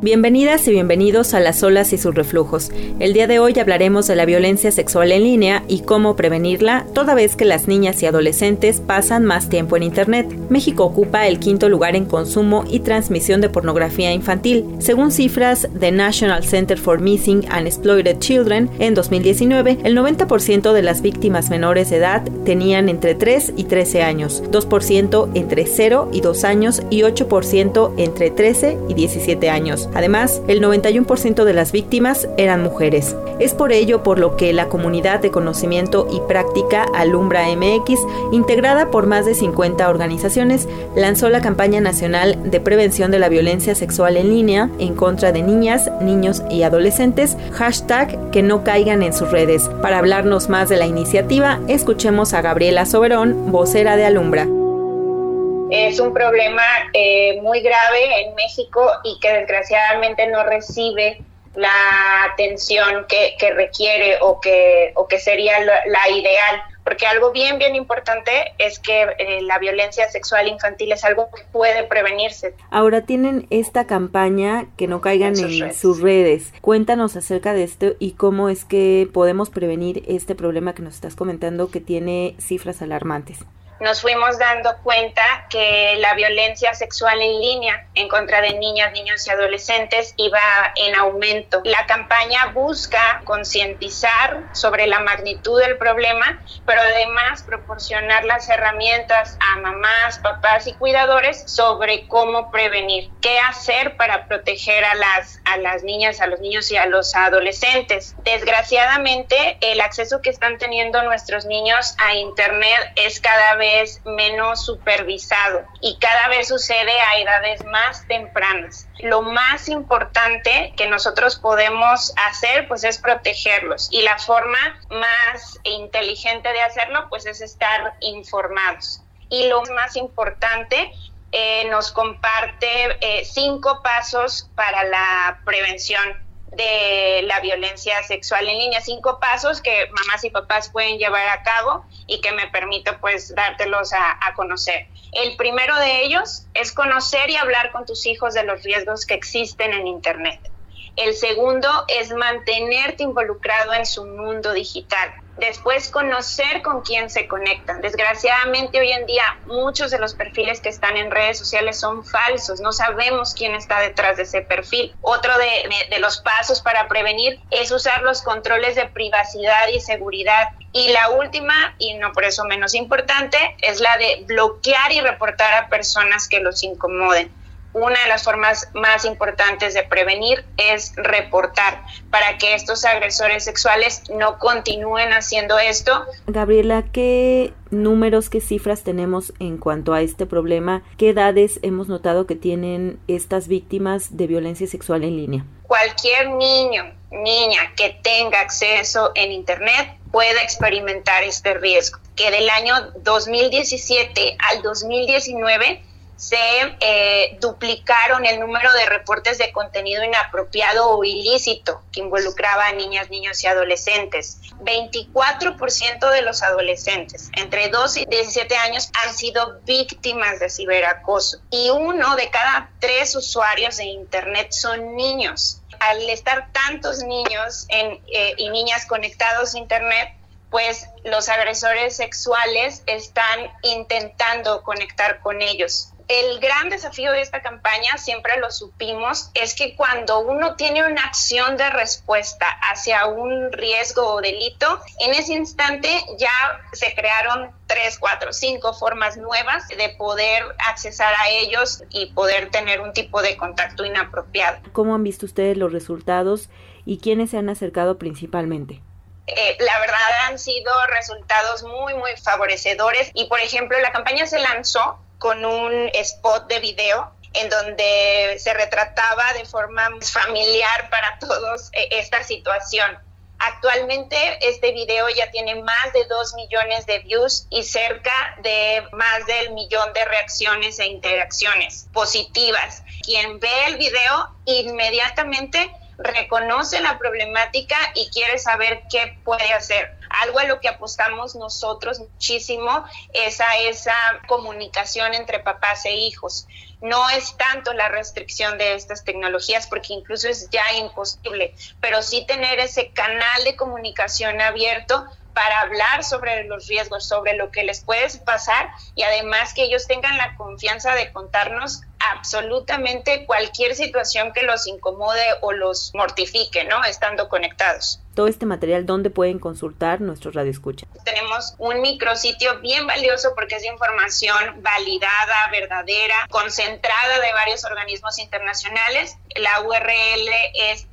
Bienvenidas y bienvenidos a Las olas y sus reflujos. El día de hoy hablaremos de la violencia sexual en línea y cómo prevenirla, toda vez que las niñas y adolescentes pasan más tiempo en Internet. México ocupa el quinto lugar en consumo y transmisión de pornografía infantil. Según cifras de National Center for Missing and Exploited Children, en 2019, el 90% de las víctimas menores de edad tenían entre 3 y 13 años, 2% entre 0 y 2 años y 8% entre 13 y 17 años. Además, el 91% de las víctimas eran mujeres. Es por ello por lo que la comunidad de conocimiento y práctica Alumbra MX, integrada por más de 50 organizaciones, lanzó la campaña nacional de prevención de la violencia sexual en línea en contra de niñas, niños y adolescentes, hashtag que no caigan en sus redes. Para hablarnos más de la iniciativa, escuchemos a Gabriela Soberón, vocera de Alumbra. Es un problema eh, muy grave en México y que desgraciadamente no recibe la atención que, requiere o que, o que sería la, ideal. Porque algo bien, bien importante es que eh, la violencia sexual infantil es algo que puede prevenirse. Ahora tienen esta campaña que no caigan en, sus redes. Cuéntanos acerca de esto y cómo es que podemos prevenir este problema que nos estás comentando que tiene cifras alarmantes nos fuimos dando cuenta que la violencia sexual en línea en contra de niñas, niños y adolescentes iba en aumento. La campaña busca concientizar sobre la magnitud del problema, pero además proporcionar las herramientas a mamás, papás y cuidadores sobre cómo prevenir, qué hacer para proteger a las, a las niñas, a los niños y a los adolescentes. Desgraciadamente, el acceso que están teniendo nuestros niños a Internet es cada vez es menos supervisado y cada vez sucede a edades más tempranas. Lo más importante que nosotros podemos hacer pues es protegerlos y la forma más inteligente de hacerlo pues es estar informados. Y lo más importante eh, nos comparte eh, cinco pasos para la prevención de la violencia sexual en línea. Cinco pasos que mamás y papás pueden llevar a cabo y que me permito pues dártelos a, a, conocer. El primero de ellos es conocer y hablar con tus hijos de los riesgos que existen en Internet. El segundo es mantenerte involucrado en su mundo digital. Después, conocer con quién se conectan. Desgraciadamente, hoy en día, muchos de los perfiles que están en redes sociales son falsos. No sabemos quién está detrás de ese perfil. Otro de, los pasos para prevenir es usar los controles de privacidad y seguridad. Y la última, y no por eso menos importante, es la de bloquear y reportar a personas que los incomoden una de las formas más importantes de prevenir es reportar para que estos agresores sexuales no continúen haciendo esto. Gabriela, ¿qué números, qué cifras tenemos en cuanto a este problema? ¿Qué edades hemos notado que tienen estas víctimas de violencia sexual en línea? Cualquier niño, niña que tenga acceso en Internet puede experimentar este riesgo, que del año 2017 al 2019 se eh, duplicaron el número de reportes de contenido inapropiado o ilícito que involucraba a niñas, niños y adolescentes. 24% de los adolescentes entre 12 y 17 años han sido víctimas de ciberacoso y uno de cada tres usuarios de Internet son niños. Al estar tantos niños eh, y niñas conectados a Internet, pues los agresores sexuales están intentando conectar con ellos el gran desafío de esta campaña, siempre lo supimos, es que cuando uno tiene una acción de respuesta hacia un riesgo o delito, en ese instante ya se crearon tres, cuatro, cinco formas nuevas de poder accesar a ellos y poder tener un tipo de contacto inapropiado. ¿Cómo han visto ustedes los resultados y quiénes se han acercado principalmente? Eh, la verdad han sido resultados muy, muy favorecedores y, por ejemplo, la campaña se lanzó con un spot de video en donde se retrataba de forma familiar para todos eh, esta situación. Actualmente este video ya tiene más de 2 millones de views y cerca de más del millón de reacciones e interacciones positivas. Quien ve el video inmediatamente reconoce la problemática y quiere saber qué puede hacer. Algo a lo que apostamos nosotros muchísimo es a esa comunicación entre papás e hijos. No es tanto la restricción de estas tecnologías, porque incluso es ya imposible, pero sí tener ese canal de comunicación abierto para hablar sobre los riesgos, sobre lo que les puede pasar y además que ellos tengan la confianza de contarnos absolutamente cualquier situación que los incomode o los mortifique, ¿no? Estando conectados. Todo este material, ¿dónde pueden consultar nuestros radioescuchas? Tenemos un micrositio bien valioso porque es información validada, verdadera, concentrada de varios organismos internacionales. La URL es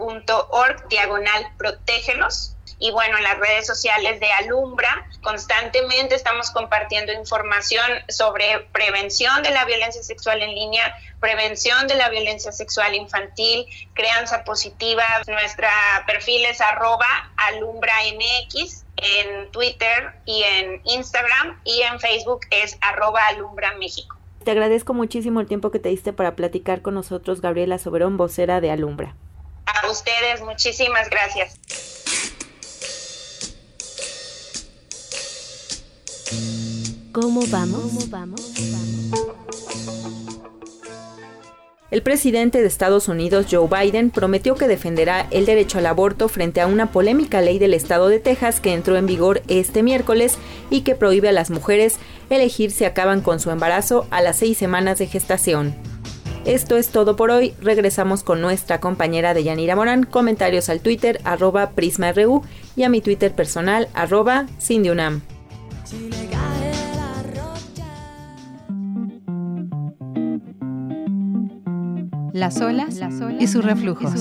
www.alumbramx.org diagonal protégelos y bueno, en las redes sociales de Alumbra constantemente estamos compartiendo información sobre prevención de la violencia sexual en línea, prevención de la violencia sexual infantil, crianza positiva. Nuestra perfil es arroba alumbramx en Twitter y en Instagram y en Facebook es arroba alumbra México. Te agradezco muchísimo el tiempo que te diste para platicar con nosotros, Gabriela Soberón, vocera de Alumbra. A ustedes, muchísimas gracias. ¿Cómo vamos? El presidente de Estados Unidos, Joe Biden, prometió que defenderá el derecho al aborto frente a una polémica ley del estado de Texas que entró en vigor este miércoles y que prohíbe a las mujeres elegir si acaban con su embarazo a las seis semanas de gestación. Esto es todo por hoy. Regresamos con nuestra compañera de Yanira Morán. Comentarios al Twitter arroba PrismaRU y a mi Twitter personal arroba CindyUnam. Las olas, y sus reflujos.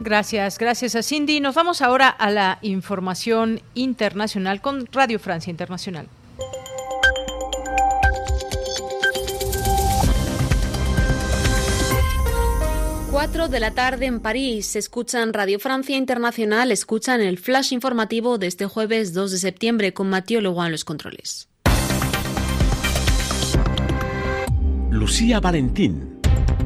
Gracias, gracias a Cindy. Nos vamos ahora a la información internacional con Radio Francia Internacional. 4 de la tarde en París. Escuchan Radio Francia Internacional, escuchan el flash informativo de este jueves 2 de septiembre con Mathieu Leguán en los controles. Lucía Valentín.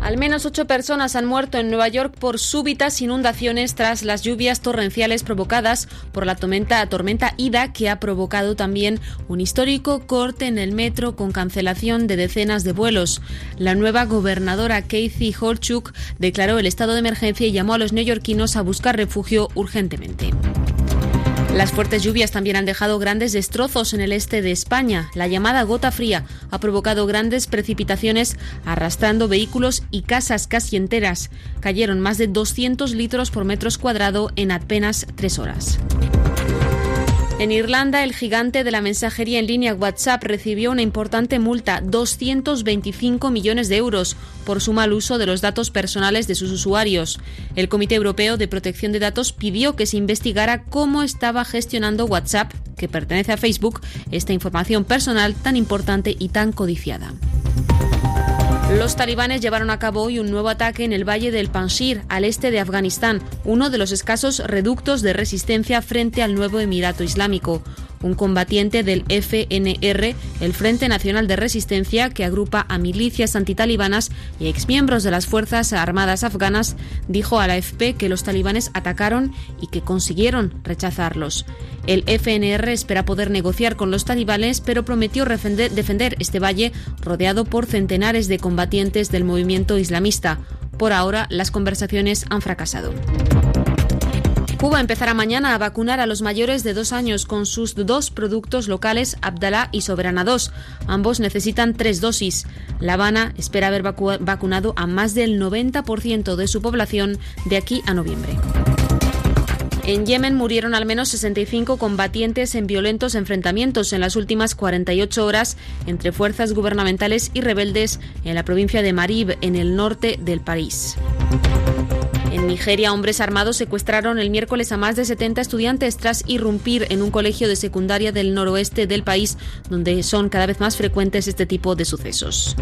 Al menos ocho personas han muerto en Nueva York por súbitas inundaciones tras las lluvias torrenciales provocadas por la tormenta, tormenta Ida, que ha provocado también un histórico corte en el metro con cancelación de decenas de vuelos. La nueva gobernadora Kathy Holchuk declaró el estado de emergencia y llamó a los neoyorquinos a buscar refugio urgentemente. Las fuertes lluvias también han dejado grandes destrozos en el este de España. La llamada gota fría ha provocado grandes precipitaciones arrastrando vehículos y casas casi enteras. Cayeron más de 200 litros por metros cuadrado en apenas tres horas. En Irlanda, el gigante de la mensajería en línea WhatsApp recibió una importante multa, 225 millones de euros, por su mal uso de los datos personales de sus usuarios. El Comité Europeo de Protección de Datos pidió que se investigara cómo estaba gestionando WhatsApp, que pertenece a Facebook, esta información personal tan importante y tan codiciada. Los talibanes llevaron a cabo hoy un nuevo ataque en el valle del Panjshir, al este de Afganistán, uno de los escasos reductos de resistencia frente al nuevo Emirato Islámico un combatiente del FNR, el Frente Nacional de Resistencia, que agrupa a milicias antitalibanas y exmiembros de las Fuerzas Armadas afganas, dijo a la AFP que los talibanes atacaron y que consiguieron rechazarlos. El FNR espera poder negociar con los talibanes, pero prometió defender este valle rodeado por centenares de combatientes del movimiento islamista. Por ahora, las conversaciones han fracasado. Cuba empezará mañana a vacunar a los mayores de dos años con sus dos productos locales, Abdalá y Soberana 2. Ambos necesitan tres dosis. La Habana espera haber vacunado a más del 90% de su población de aquí a noviembre. En Yemen murieron al menos 65 combatientes en violentos enfrentamientos en las últimas 48 horas entre fuerzas gubernamentales y rebeldes en la provincia de Marib, en el norte del país. En Nigeria, hombres armados secuestraron el miércoles a más de 70 estudiantes tras irrumpir en un colegio de secundaria del noroeste del país, donde son cada vez más frecuentes este tipo de sucesos.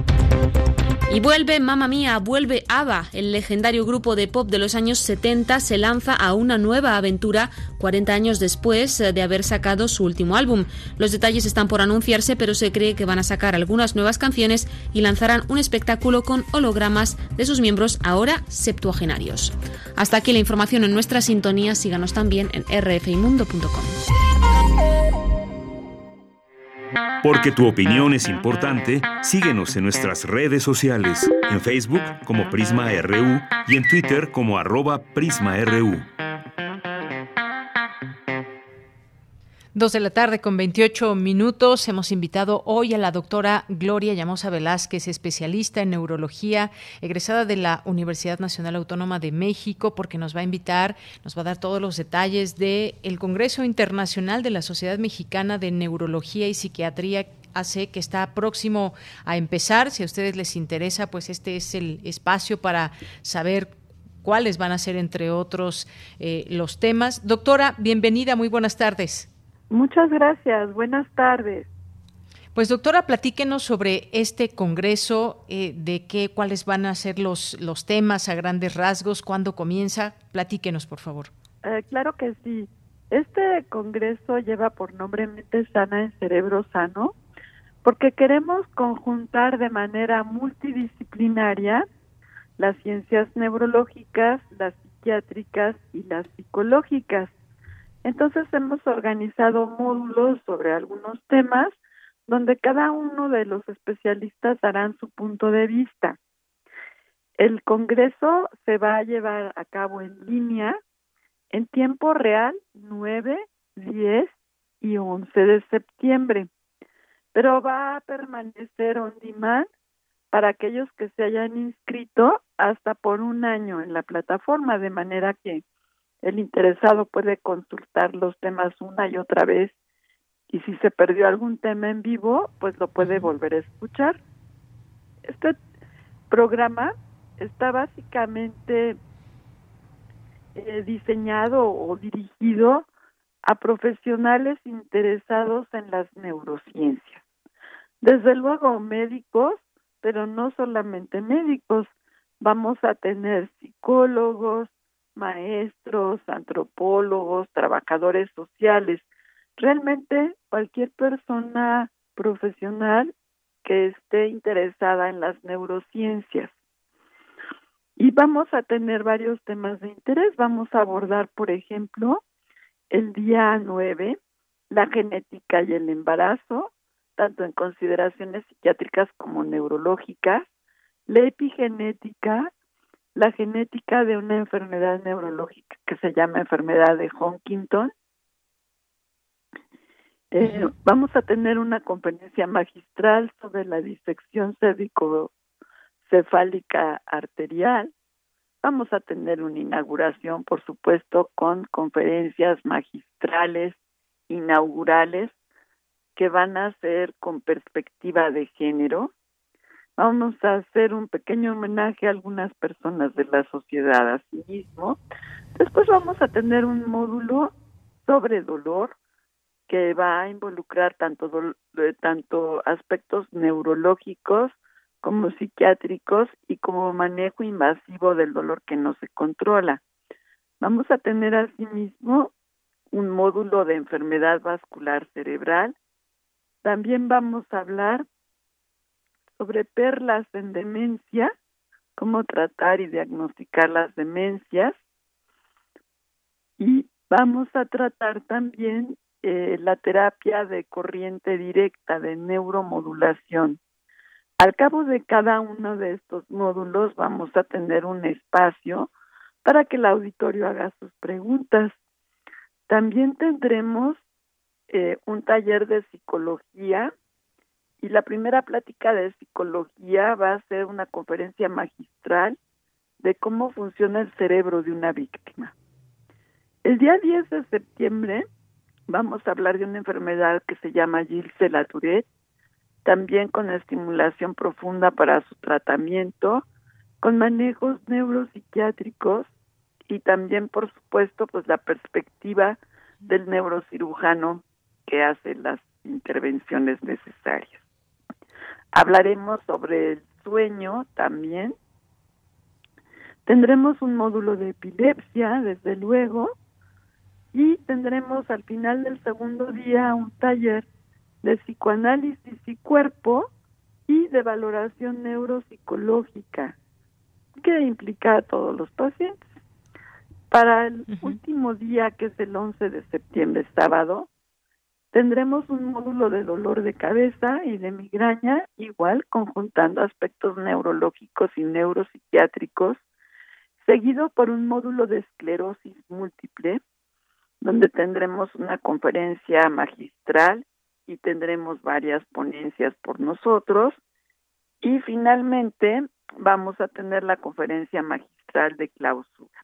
Y vuelve, mamá mía, vuelve ABBA, el legendario grupo de pop de los años 70 se lanza a una nueva aventura 40 años después eh, de haber sacado su último álbum. Los detalles están por anunciarse, pero se cree que van a sacar algunas nuevas canciones y lanzarán un espectáculo con hologramas de sus miembros ahora septuagenarios. Hasta aquí la información en nuestra sintonía, síganos también en rfimundo.com. Porque tu opinión es importante, síguenos en nuestras redes sociales, en Facebook como Prisma RU y en Twitter como arroba PrismaRU. Dos de la tarde con 28 minutos. Hemos invitado hoy a la doctora Gloria Llamosa Velázquez, especialista en neurología, egresada de la Universidad Nacional Autónoma de México, porque nos va a invitar, nos va a dar todos los detalles del el Congreso Internacional de la Sociedad Mexicana de Neurología y Psiquiatría hace que está próximo a empezar. Si a ustedes les interesa, pues este es el espacio para saber cuáles van a ser, entre otros, eh, los temas. Doctora, bienvenida, muy buenas tardes. Muchas gracias. Buenas tardes. Pues doctora, platíquenos sobre este congreso, eh, de qué, cuáles van a ser los, los temas a grandes rasgos, cuándo comienza. Platíquenos, por favor. Eh, claro que sí. Este congreso lleva por nombre Mente Sana en Cerebro Sano, porque queremos conjuntar de manera multidisciplinaria las ciencias neurológicas, las psiquiátricas y las psicológicas entonces hemos organizado módulos sobre algunos temas donde cada uno de los especialistas darán su punto de vista. El Congreso se va a llevar a cabo en línea en tiempo real 9, 10 y 11 de septiembre, pero va a permanecer on demand para aquellos que se hayan inscrito hasta por un año en la plataforma, de manera que el interesado puede consultar los temas una y otra vez y si se perdió algún tema en vivo, pues lo puede volver a escuchar. Este programa está básicamente eh, diseñado o dirigido a profesionales interesados en las neurociencias. Desde luego médicos, pero no solamente médicos. Vamos a tener psicólogos, maestros, antropólogos, trabajadores sociales, realmente cualquier persona profesional que esté interesada en las neurociencias. Y vamos a tener varios temas de interés. Vamos a abordar, por ejemplo, el día 9, la genética y el embarazo, tanto en consideraciones psiquiátricas como neurológicas, la epigenética, la genética de una enfermedad neurológica que se llama enfermedad de Huntington. Eh, vamos a tener una conferencia magistral sobre la disección cérvico-cefálica arterial. Vamos a tener una inauguración, por supuesto, con conferencias magistrales inaugurales que van a ser con perspectiva de género vamos a hacer un pequeño homenaje a algunas personas de la sociedad a sí mismo. Después vamos a tener un módulo sobre dolor que va a involucrar tanto, tanto aspectos neurológicos como psiquiátricos y como manejo invasivo del dolor que no se controla. Vamos a tener asimismo un módulo de enfermedad vascular cerebral. También vamos a hablar sobre perlas en demencia, cómo tratar y diagnosticar las demencias. Y vamos a tratar también eh, la terapia de corriente directa de neuromodulación. Al cabo de cada uno de estos módulos vamos a tener un espacio para que el auditorio haga sus preguntas. También tendremos eh, un taller de psicología y la primera plática de psicología va a ser una conferencia magistral de cómo funciona el cerebro de una víctima. El día 10 de septiembre vamos a hablar de una enfermedad que se llama Gilles de la también con estimulación profunda para su tratamiento, con manejos neuropsiquiátricos y también, por supuesto, pues la perspectiva del neurocirujano que hace las intervenciones necesarias. Hablaremos sobre el sueño también. Tendremos un módulo de epilepsia, desde luego, y tendremos al final del segundo día un taller de psicoanálisis y cuerpo y de valoración neuropsicológica que implica a todos los pacientes. Para el último día, que es el 11 de septiembre, sábado, tendremos un módulo de dolor de cabeza y de migraña, igual conjuntando aspectos neurológicos y neuropsiquiátricos, seguido por un módulo de esclerosis múltiple, donde tendremos una conferencia magistral y tendremos varias ponencias por nosotros. Y finalmente vamos a tener la conferencia magistral de clausura.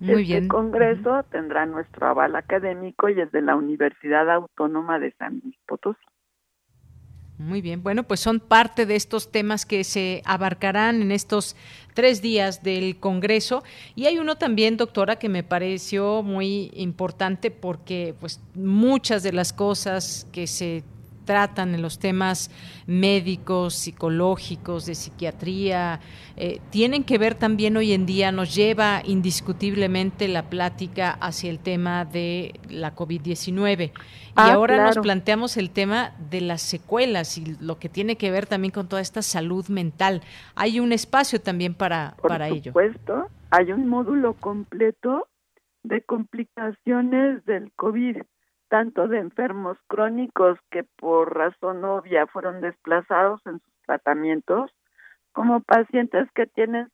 Muy este congreso tendrá nuestro aval académico y es de la Universidad Autónoma de San Luis Potosí. Muy bien, bueno, pues son parte de estos temas que se abarcarán en estos tres días del Congreso. Y hay uno también, doctora, que me pareció muy importante porque pues muchas de las cosas que se tratan en los temas médicos, psicológicos, de psiquiatría, eh, tienen que ver también hoy en día, nos lleva indiscutiblemente la plática hacia el tema de la COVID-19. y ah, ahora nos planteamos el tema de las secuelas y lo que tiene que ver también con toda esta salud mental. Hay un espacio también para, para ello. Por supuesto, hay un módulo completo de complicaciones del COVID tanto de enfermos crónicos que por razón obvia fueron desplazados en sus tratamientos, como pacientes que tienen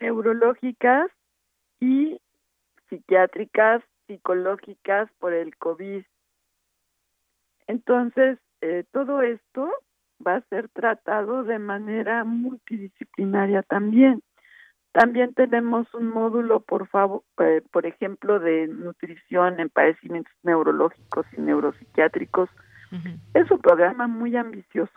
neurológicas y psiquiátricas, psicológicas por el COVID. Entonces, eh, todo esto va a ser tratado de manera multidisciplinaria también. También tenemos un módulo, por favor, eh, por ejemplo, de nutrición en padecimientos neurológicos y neuropsiquiátricos. Es un programa muy ambicioso.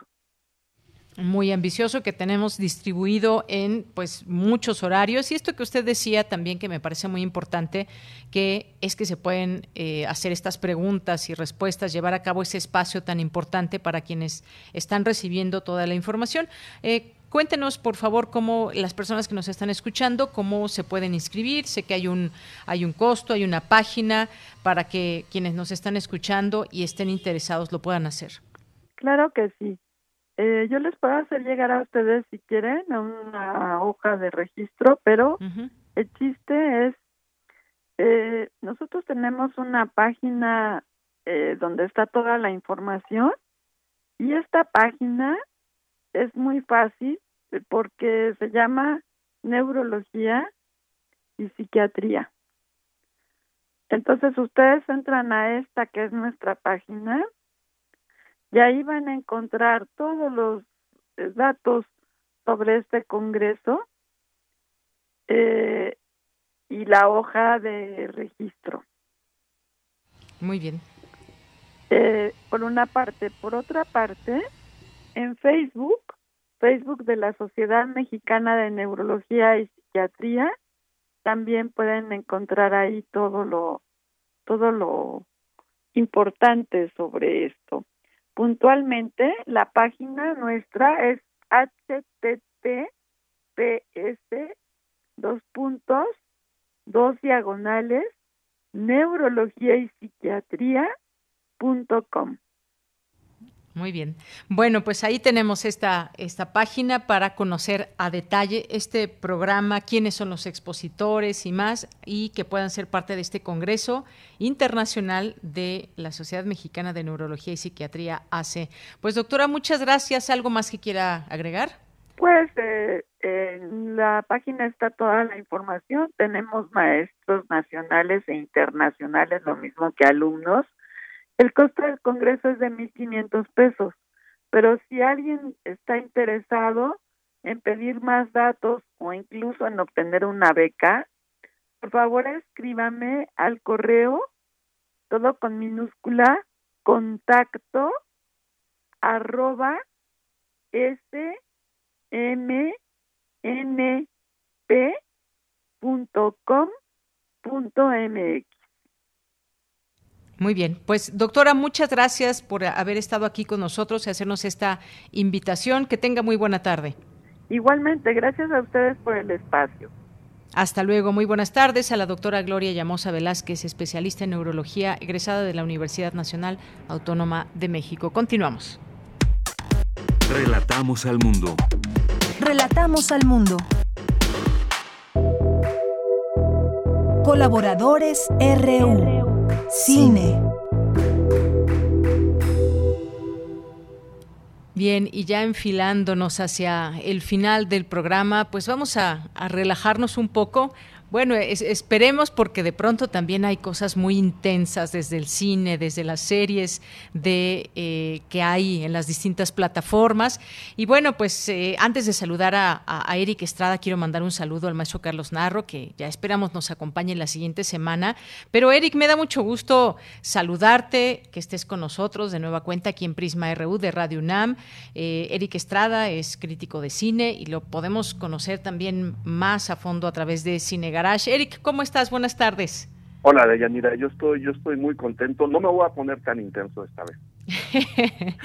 Muy ambicioso que tenemos distribuido en pues muchos horarios y esto que usted decía también que me parece muy importante que es que se pueden eh, hacer estas preguntas y respuestas llevar a cabo ese espacio tan importante para quienes están recibiendo toda la información eh, Cuéntenos, por favor, cómo las personas que nos están escuchando, cómo se pueden inscribir. Sé que hay un, hay un costo, hay una página para que quienes nos están escuchando y estén interesados lo puedan hacer. Claro que sí. Eh, yo les puedo hacer llegar a ustedes, si quieren, una hoja de registro, pero el chiste es, eh, nosotros tenemos una página eh, donde está toda la información y esta página es muy fácil porque se llama neurología y psiquiatría. Entonces ustedes entran a esta que es nuestra página y ahí van a encontrar todos los eh, datos sobre este congreso eh, y la hoja de registro. Muy bien. Eh, por una parte. Por otra parte, en Facebook, Facebook de la Sociedad Mexicana de Neurología y Psiquiatría, también pueden encontrar ahí todo lo todo lo importante sobre esto. Puntualmente, la página nuestra es https dos puntos dos diagonales neurología y psiquiatría. Muy bien. Bueno, pues ahí tenemos esta, esta página para conocer a detalle este programa, quiénes son los expositores y más, y que puedan ser parte de este Congreso Internacional de la Sociedad Mexicana de Neurología y Psiquiatría, ACE. Pues doctora, muchas gracias. ¿Algo más que quiera agregar? Pues eh, en la página está toda la información. Tenemos maestros nacionales e internacionales, lo mismo que alumnos el costo del Congreso es de 1.500 pesos, pero si alguien está interesado en pedir más datos o incluso en obtener una beca, por favor escríbame al correo, todo con minúscula, contacto arroba smnp.com.mx. Muy bien, pues doctora, muchas gracias por haber estado aquí con nosotros y hacernos esta invitación. Que tenga muy buena tarde. Igualmente, gracias a ustedes por el espacio. Hasta luego, muy buenas tardes a la doctora Gloria Llamosa Velázquez, especialista en neurología, egresada de la Universidad Nacional Autónoma de México. Continuamos. Relatamos al mundo. Relatamos al mundo. Colaboradores RU. Cine. Bien, y ya enfilándonos hacia el final del programa, pues vamos a, a relajarnos un poco bueno, esperemos porque de pronto también hay cosas muy intensas desde el cine, desde las series de eh, que hay en las distintas plataformas. Y bueno, pues eh, antes de saludar a, Eric Estrada, quiero mandar un saludo al maestro Carlos Narro, que ya esperamos nos acompañe la siguiente semana. Pero Eric, me da mucho gusto saludarte, que estés con nosotros de nueva cuenta aquí en Prisma RU de Radio UNAM. Eh, Eric Estrada es crítico de cine y lo podemos conocer también más a fondo a través de Eric, ¿cómo estás? Buenas tardes. Hola, Deyanira, yo estoy, yo estoy muy contento. No me voy a poner tan intenso esta vez. [LAUGHS]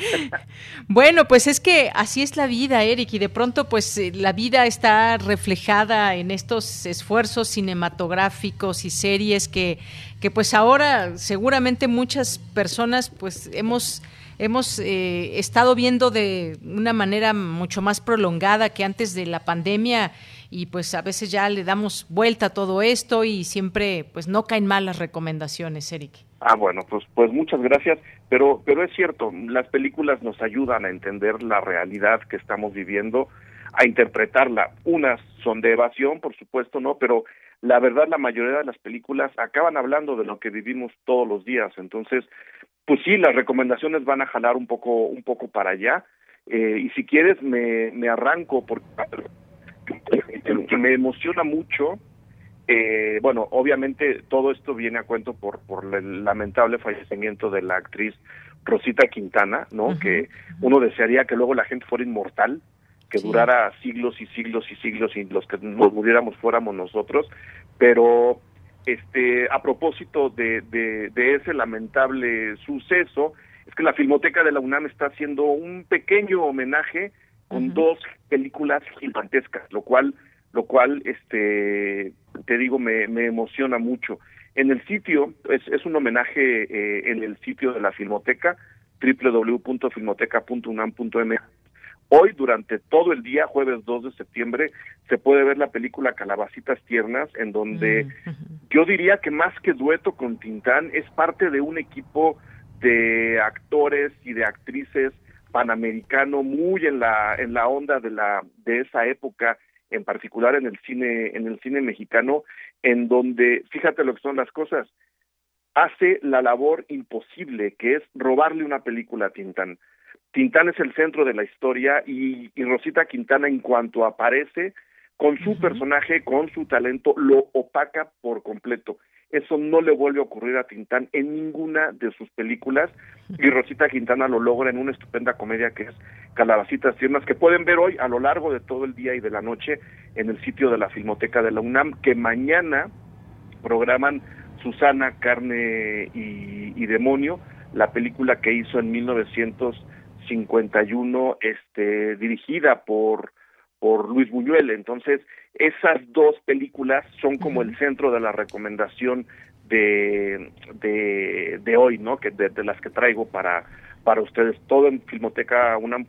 bueno, pues es que así es la vida, Eric, y de pronto pues eh, la vida está reflejada en estos esfuerzos cinematográficos y series que, que pues ahora seguramente muchas personas pues hemos hemos eh, estado viendo de una manera mucho más prolongada que antes de la pandemia y pues a veces ya le damos vuelta a todo esto y siempre pues no caen mal las recomendaciones, Eric. Ah, bueno, pues pues muchas gracias, pero pero es cierto, las películas nos ayudan a entender la realidad que estamos viviendo, a interpretarla. Unas son de evasión, por supuesto, ¿no? Pero la verdad la mayoría de las películas acaban hablando de lo que vivimos todos los días, entonces pues sí, las recomendaciones van a jalar un poco un poco para allá. Eh, y si quieres me, me arranco porque que me emociona mucho, eh, bueno, obviamente todo esto viene a cuento por, por el lamentable fallecimiento de la actriz Rosita Quintana, ¿no? Que uno desearía que luego la gente fuera inmortal, que durara siglos y siglos y siglos y los que nos muriéramos fuéramos nosotros, pero este a propósito de, de, de ese lamentable suceso, es que la Filmoteca de la UNAM está haciendo un pequeño homenaje con dos películas gigantescas, lo cual, lo cual, este, te digo, me, me emociona mucho. En el sitio, es, es un homenaje eh, en el sitio de la Filmoteca, www.filmoteca.unam.mx. Hoy, durante todo el día, jueves 2 de septiembre, se puede ver la película Calabacitas Tiernas, en donde yo diría que más que dueto con Tintán, es parte de un equipo de actores y de actrices panamericano muy en la en la onda de la de esa época en particular en el cine en el cine mexicano en donde fíjate lo que son las cosas hace la labor imposible que es robarle una película a Tintán. Tintán es el centro de la historia y, y Rosita Quintana en cuanto aparece con su personaje con su talento lo opaca por completo. Eso no le vuelve a ocurrir a Tintán en ninguna de sus películas y Rosita Quintana lo logra en una estupenda comedia que es Calabacitas Tiernas, que pueden ver hoy a lo largo de todo el día y de la noche en el sitio de la Filmoteca de la UNAM, que mañana programan Susana, Carne y, Demonio, la película que hizo en 1951, este, dirigida por, por Luis Buñuel. Entonces, esas dos películas son como el centro de la recomendación de, de, de hoy, ¿no? Que de, las que traigo para para ustedes todo en Filmoteca Unam.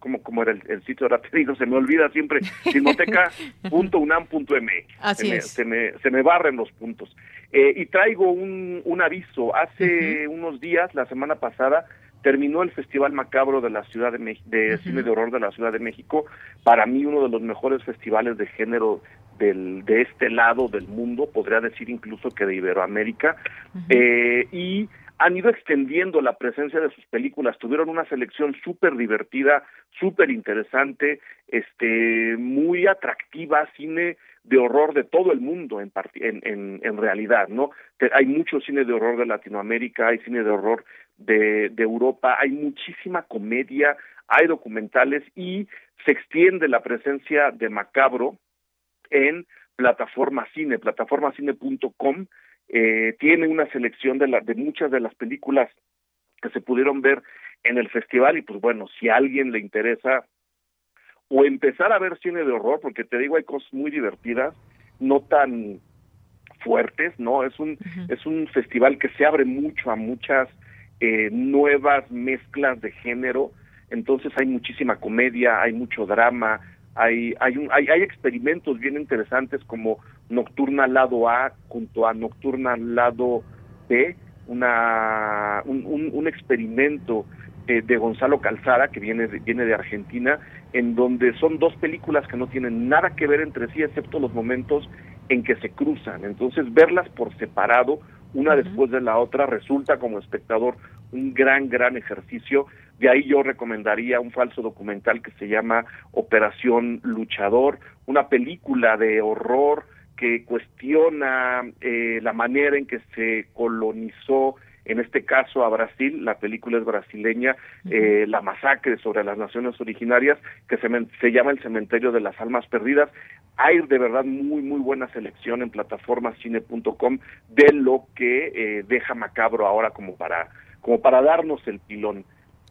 como como era el, sitio de la se me olvida siempre [LAUGHS] filmoteca.unam.me Así se es. se me se me barren los puntos eh, y traigo un, un aviso hace unos días la semana pasada terminó el Festival Macabro de la Ciudad de, de Cine de Horror de la Ciudad de México, para mí uno de los mejores festivales de género del, de este lado del mundo, podría decir incluso que de Iberoamérica, eh, y han ido extendiendo la presencia de sus películas, tuvieron una selección súper divertida, súper interesante, este, muy atractiva, cine de horror de todo el mundo en, en, en, realidad, ¿no? Hay mucho cine de horror de Latinoamérica, hay cine de horror de, de Europa, hay muchísima comedia, hay documentales y se extiende la presencia de Macabro en plataforma cine, plataformacine.com, eh, tiene una selección de, la, de muchas de las películas que se pudieron ver en el festival y pues bueno, si a alguien le interesa o empezar a ver cine de horror, porque te digo, hay cosas muy divertidas, no tan fuertes, ¿no? Es un, es un festival que se abre mucho a muchas eh, nuevas mezclas de género, entonces hay muchísima comedia, hay mucho drama, hay, hay, un, hay, hay experimentos bien interesantes como Nocturna Lado A junto a Nocturna Lado B, una, un, experimento eh, de Gonzalo Calzada, que viene de, viene de Argentina, en donde son dos películas que no tienen nada que ver entre sí, excepto los momentos en que se cruzan. Entonces, verlas por separado, una después de la otra, resulta como espectador un gran, gran ejercicio. De ahí yo recomendaría un falso documental que se llama Operación Luchador, una película de horror que cuestiona eh, la manera en que se colonizó en este caso a Brasil, la película es brasileña, eh, La masacre sobre las naciones originarias, que se, se, llama El cementerio de las almas perdidas. Hay de verdad muy, muy buena selección en plataformacine.com de lo que eh, deja Macabro ahora como para, como para darnos el pilón.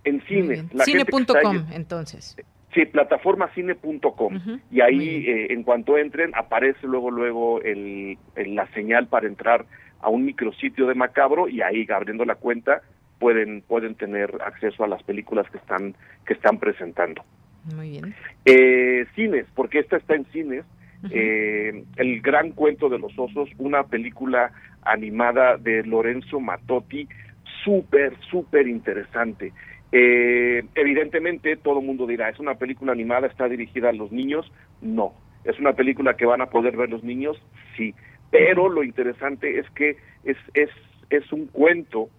En cine. Cine.com, entonces. Sí, plataformacine.com. Y ahí, eh, en cuanto entren, aparece luego, luego el, el, la señal para entrar a un micrositio de Macabro y ahí abriendo la cuenta pueden pueden tener acceso a las películas que están que están presentando. Muy bien. Eh, cines, porque esta está en cines. eh, el gran cuento de los osos, una película animada de Lorenzo Matotti, súper súper interesante. Eh, evidentemente todo el mundo dirá, es una película animada, está dirigida a los niños. No, es una película que van a poder ver los niños, sí pero lo interesante es que es, es, es un cuento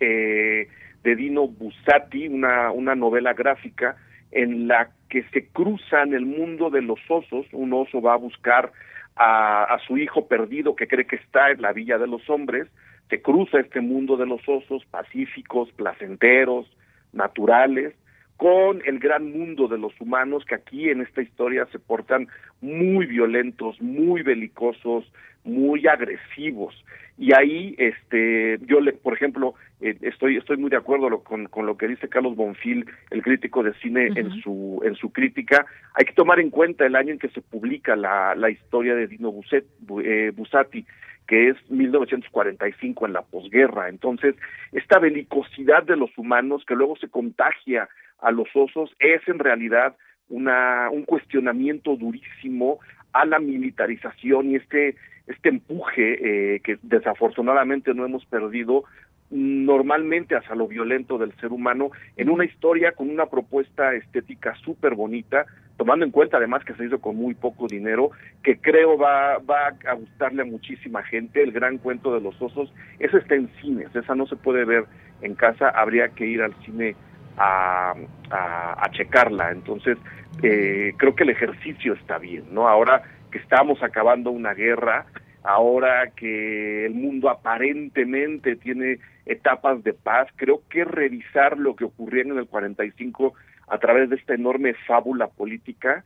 eh, de Dino Bussati, una, una novela gráfica en la que se cruza en el mundo de los osos, un oso va a buscar a, a su hijo perdido que cree que está en la villa de los hombres, se cruza este mundo de los osos pacíficos, placenteros, naturales, con el gran mundo de los humanos que aquí en esta historia se portan muy violentos, muy belicosos, muy agresivos. Y ahí, este, yo le, por ejemplo, eh, estoy, estoy muy de acuerdo con, con, lo que dice Carlos Bonfil, el crítico de cine, en su, en su crítica. Hay que tomar en cuenta el año en que se publica la, la historia de Dino Buset, eh, Busati, que es 1945 en la posguerra. Entonces, esta belicosidad de los humanos que luego se contagia a los osos es en realidad una, un cuestionamiento durísimo a la militarización y este, este empuje eh, que desafortunadamente no hemos perdido normalmente hacia lo violento del ser humano en una historia con una propuesta estética súper bonita, tomando en cuenta además que se hizo con muy poco dinero, que creo va, va a gustarle a muchísima gente, el gran cuento de los osos, eso está en cines, esa no se puede ver en casa, habría que ir al cine a, a, checarla. Entonces, eh, creo que el ejercicio está bien, ¿no? Ahora que estamos acabando una guerra, ahora que el mundo aparentemente tiene etapas de paz, creo que revisar lo que ocurrió en el 45 a través de esta enorme fábula política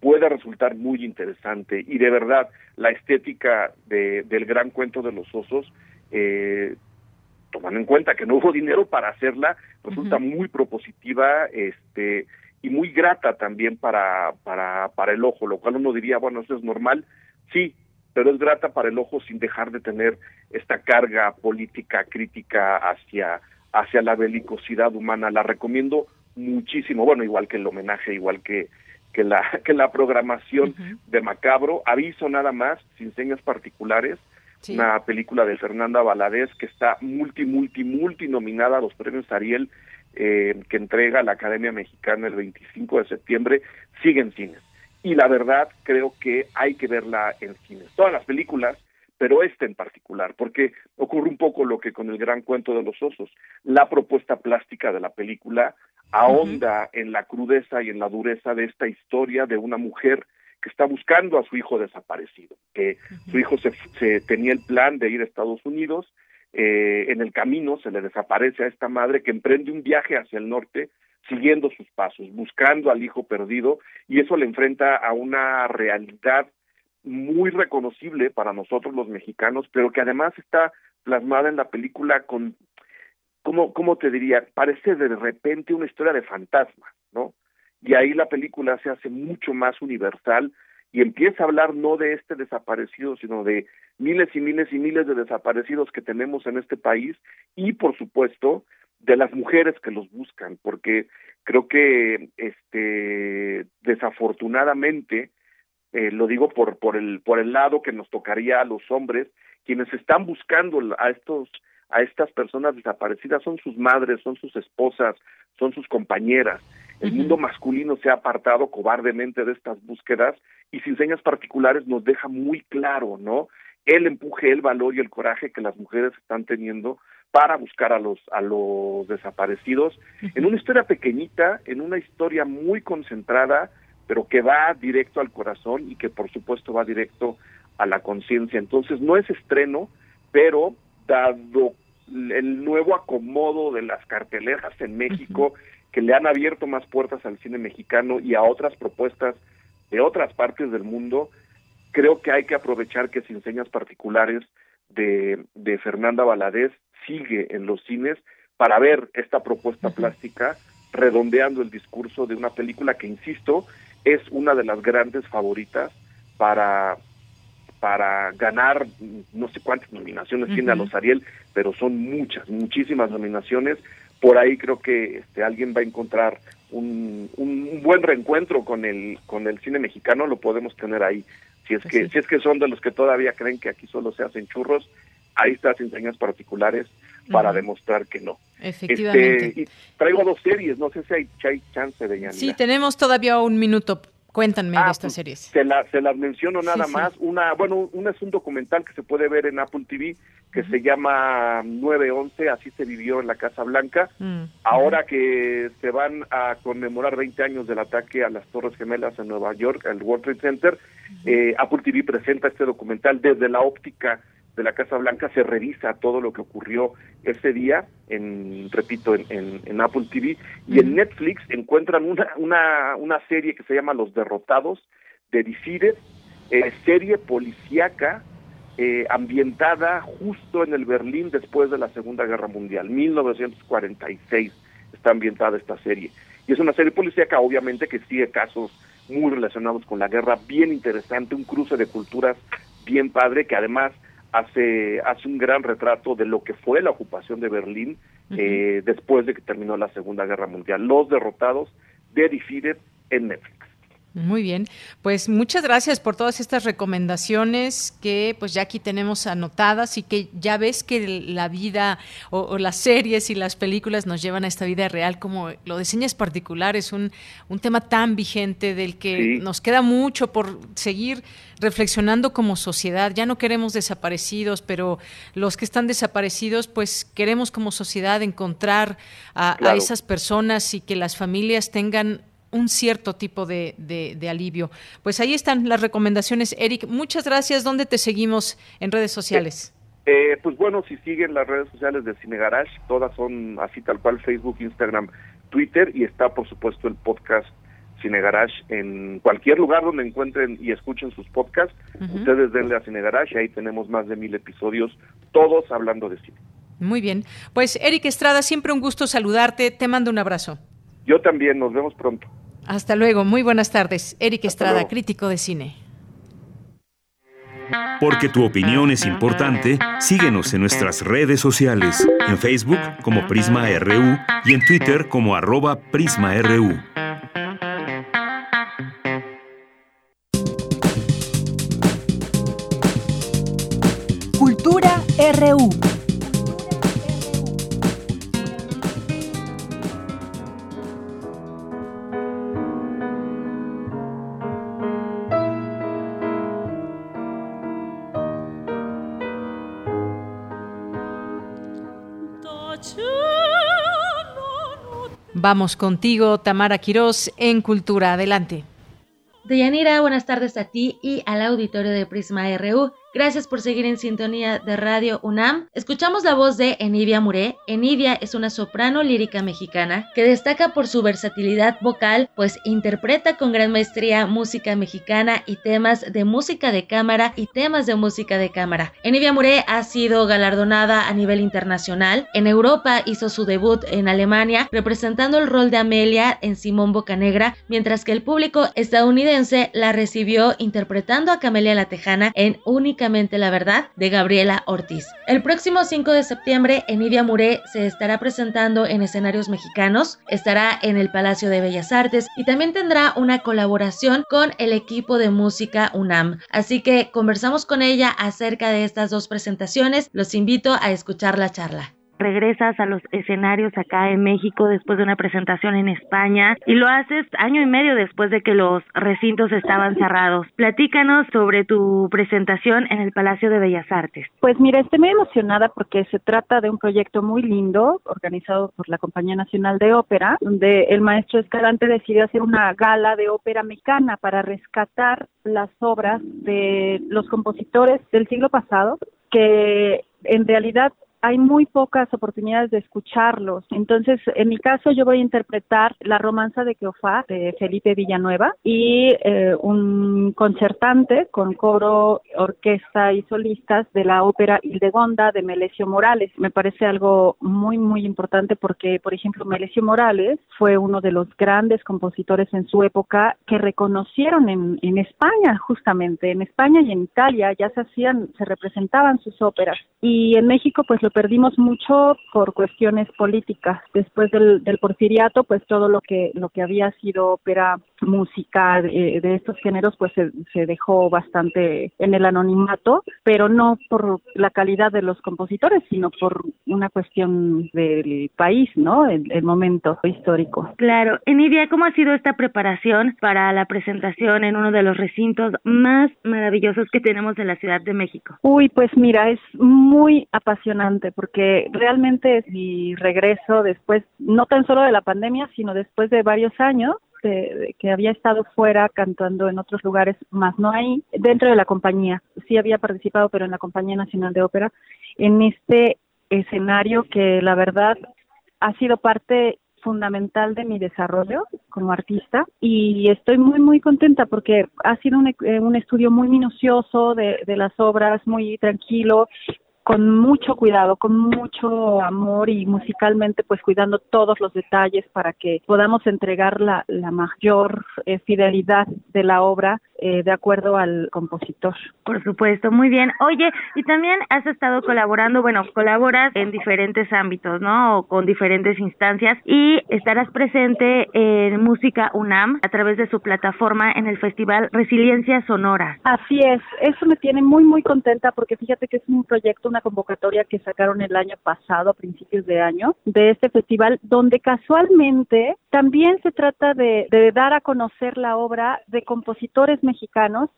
puede resultar muy interesante y de verdad la estética de, del gran cuento de los osos eh, tomando en cuenta que no hubo dinero para hacerla, resulta muy propositiva, este, y muy grata también para, para, para el ojo, lo cual uno diría, bueno, eso es normal, sí, pero es grata para el ojo sin dejar de tener esta carga política crítica hacia, hacia la belicosidad humana. La recomiendo muchísimo, bueno, igual que el homenaje, igual que, que, la, [LAUGHS] que la programación de Macabro. Aviso nada más, sin señas particulares, una película de Fernanda Valadez que está multi, multi, multi nominada a los premios Ariel eh, que entrega la Academia Mexicana el 25 de septiembre, sigue en cines. Y la verdad creo que hay que verla en cines. Todas las películas, pero esta en particular, porque ocurre un poco lo que con el gran cuento de los osos. La propuesta plástica de la película ahonda en la crudeza y en la dureza de esta historia de una mujer que está buscando a su hijo desaparecido, que su hijo se, se, tenía el plan de ir a Estados Unidos, eh, en el camino se le desaparece a esta madre que emprende un viaje hacia el norte siguiendo sus pasos, buscando al hijo perdido, y eso le enfrenta a una realidad muy reconocible para nosotros los mexicanos, pero que además está plasmada en la película con, ¿cómo, cómo te diría? Parece de repente una historia de fantasma. Y ahí la película se hace mucho más universal y empieza a hablar no de este desaparecido, sino de miles y miles y miles de desaparecidos que tenemos en este país y por supuesto de las mujeres que los buscan, porque creo que este desafortunadamente eh, lo digo por por el por el lado que nos tocaría a los hombres quienes están buscando a estos a estas personas desaparecidas son sus madres, son sus esposas, son sus compañeras el mundo masculino se ha apartado cobardemente de estas búsquedas y sin señas particulares nos deja muy claro, ¿no? El empuje, el valor y el coraje que las mujeres están teniendo para buscar a los a los desaparecidos en una historia pequeñita, en una historia muy concentrada, pero que va directo al corazón y que por supuesto va directo a la conciencia. Entonces no es estreno, pero dado el nuevo acomodo de las carteleras en México, que le han abierto más puertas al cine mexicano y a otras propuestas de otras partes del mundo, creo que hay que aprovechar que sin señas particulares de, de Fernanda Valadez sigue en los cines para ver esta propuesta plástica redondeando el discurso de una película que, insisto, es una de las grandes favoritas para para ganar no sé cuántas nominaciones tiene a los Ariel, pero son muchas, muchísimas nominaciones por ahí creo que este, alguien va a encontrar un, un, buen reencuentro con el con el cine mexicano lo podemos tener ahí. Si es que si es que son de los que todavía creen que aquí solo se hacen churros ahí está sin señas particulares para demostrar que no. Efectivamente. Este, y traigo dos series no sé si hay, hay chance de ya sí tenemos todavía un minuto Cuéntanme de ah, estas pues, series. Se, la, se las menciono nada más. Una, bueno, una es un documental que se puede ver en Apple TV que se llama 911, así se vivió en la Casa Blanca. Mm, Ahora que se van a conmemorar 20 años del ataque a las Torres Gemelas en Nueva York, el World Trade Center, eh, Apple TV presenta este documental desde la óptica de la Casa Blanca se revisa todo lo que ocurrió ese día, en, repito, en, en, Apple TV, y en Netflix encuentran una, una, una serie que se llama Los Derrotados, de Defeated, eh, serie policíaca eh, ambientada justo en el Berlín después de la Segunda Guerra Mundial, 1946 está ambientada esta serie. Y es una serie policíaca, obviamente, que sigue casos muy relacionados con la guerra, bien interesante, un cruce de culturas bien padre, que además hace, hace un gran retrato de lo que fue la ocupación de Berlín eh, después de que terminó la Segunda Guerra Mundial. Los derrotados de Defeated en Netflix. Muy bien, pues muchas gracias por todas estas recomendaciones que pues ya aquí tenemos anotadas y que ya ves que la vida o, las series y las películas nos llevan a esta vida real. Como lo de señas particulares, un, un tema tan vigente del que nos queda mucho por seguir reflexionando como sociedad. Ya no queremos desaparecidos, pero los que están desaparecidos pues queremos como sociedad encontrar a, a esas personas y que las familias tengan un cierto tipo de, de, alivio. Pues ahí están las recomendaciones. Eric, muchas gracias. ¿Dónde te seguimos en redes sociales? Eh, eh, pues bueno, si siguen las redes sociales de Cine Garage, todas son así tal cual, Facebook, Instagram, Twitter y está por supuesto el podcast Cine Garage en cualquier lugar donde encuentren y escuchen sus podcasts. Ustedes denle a Cine Garage, ahí tenemos más de mil episodios, todos hablando de cine. Muy bien. Pues Eric Estrada, siempre un gusto saludarte. Te mando un abrazo. Yo también, nos vemos pronto. Hasta luego, muy buenas tardes. Eric Estrada, crítico de cine. Porque tu opinión es importante, síguenos en nuestras redes sociales, en Facebook como Prisma RU y en Twitter como arroba PrismaRU. Cultura RU. Vamos contigo, Tamara Quirós, en Cultura. Adelante. Deyanira, buenas tardes a ti y al auditorio de Prisma RU. Gracias por seguir en sintonía de Radio UNAM. Escuchamos la voz de Enidia Muré. Enidia es una soprano lírica mexicana que destaca por su versatilidad vocal, pues interpreta con gran maestría música mexicana y temas de música de cámara y temas de música de cámara. Enidia Muré ha sido galardonada a nivel internacional. En Europa hizo su debut en Alemania representando el rol de Amelia en Simón Bocanegra, mientras que el público estadounidense la recibió interpretando a Camelia la Tejana en Única la Verdad de Gabriela Ortiz. El próximo 5 de septiembre, Enidia Muré se estará presentando en escenarios mexicanos, estará en el Palacio de Bellas Artes y también tendrá una colaboración con el equipo de música UNAM. Así que conversamos con ella acerca de estas dos presentaciones. Los invito a escuchar la charla regresas a los escenarios acá en México después de una presentación en España y lo haces año y medio después de que los recintos estaban cerrados. Platícanos sobre tu presentación en el Palacio de Bellas Artes. Pues mira, estoy muy emocionada porque se trata de un proyecto muy lindo organizado por la Compañía Nacional de Ópera, donde el maestro Escalante decidió hacer una gala de ópera mexicana para rescatar las obras de los compositores del siglo pasado que en realidad hay muy pocas oportunidades de escucharlos. Entonces, en mi caso, yo voy a interpretar la romanza de Keofá de Felipe Villanueva y eh, un concertante con coro, orquesta y solistas de la ópera Hildegonda de Melesio Morales. Me parece algo muy, muy importante porque, por ejemplo, Melesio Morales fue uno de los grandes compositores en su época que reconocieron en, en España, justamente. En España y en Italia ya se hacían, se representaban sus óperas. Y en México, pues lo perdimos mucho por cuestiones políticas. Después del, del porfiriato, pues todo lo que lo que había sido ópera, música de, estos géneros, pues se, se, dejó bastante en el anonimato, pero no por la calidad de los compositores, sino por una cuestión del país, ¿no? El, el momento histórico. Claro. Enidia, ¿cómo ha sido esta preparación para la presentación en uno de los recintos más maravillosos que tenemos en la Ciudad de México? Uy, pues mira, es muy apasionante porque realmente es mi regreso después, no tan solo de la pandemia, sino después de varios años de, que había estado fuera cantando en otros lugares, más no ahí, dentro de la compañía. Sí había participado, pero en la Compañía Nacional de Ópera, en este escenario que la verdad ha sido parte fundamental de mi desarrollo como artista y estoy muy muy contenta porque ha sido un, eh, un estudio muy minucioso de, de las obras, muy tranquilo, con mucho cuidado, con mucho amor y musicalmente pues cuidando todos los detalles para que podamos entregar la, la mayor eh, fidelidad de la obra eh, de acuerdo al compositor. Por supuesto, muy bien. Oye, y también has estado colaborando, bueno, colaboras en diferentes ámbitos, ¿no? O con diferentes instancias y estarás presente en Música UNAM a través de su plataforma en el Festival Resiliencia Sonora. Así es, eso me tiene muy, muy contenta porque fíjate que es un proyecto, una convocatoria que sacaron el año pasado, a principios de año, de este festival, donde casualmente también se trata de, de dar a conocer la obra de compositores mexicanos,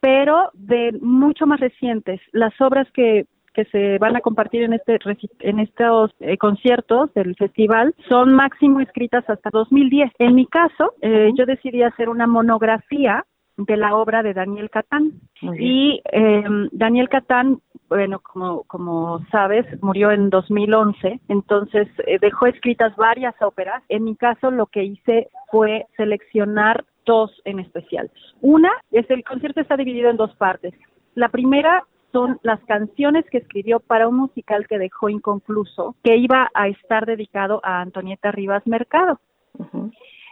pero de mucho más recientes. Las obras que que se van a compartir en este en estos eh, conciertos del festival son máximo escritas hasta 2010. En mi caso, eh, yo decidí hacer una monografía de la obra de Daniel Catán. Y eh, Daniel Catán, bueno, como, como sabes, murió en 2011, entonces eh, dejó escritas varias óperas. En mi caso, lo que hice fue seleccionar dos en especial. Una es el concierto está dividido en dos partes. La primera son las canciones que escribió para un musical que dejó inconcluso, que iba a estar dedicado a Antonieta Rivas Mercado.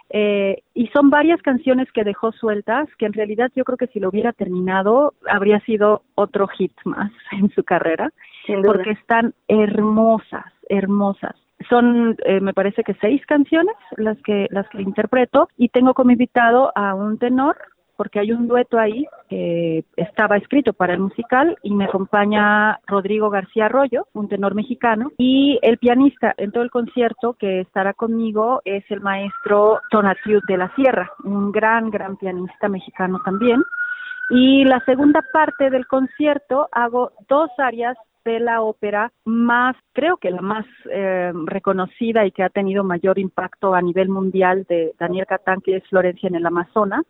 Eh, y son varias canciones que dejó sueltas, que en realidad yo creo que si lo hubiera terminado habría sido otro hit más [LAUGHS] en su carrera, porque están hermosas, hermosas. Son, eh, me parece que seis canciones las que las que interpreto y tengo como invitado a un tenor porque hay un dueto ahí que estaba escrito para el musical y me acompaña Rodrigo García Arroyo, un tenor mexicano, y el pianista en todo el concierto que estará conmigo es el maestro Tonatiu de la Sierra, un gran, gran pianista mexicano también. Y la segunda parte del concierto hago dos áreas de la ópera más, creo que la más eh, reconocida y que ha tenido mayor impacto a nivel mundial de Daniel Catán, que es Florencia en el Amazonas.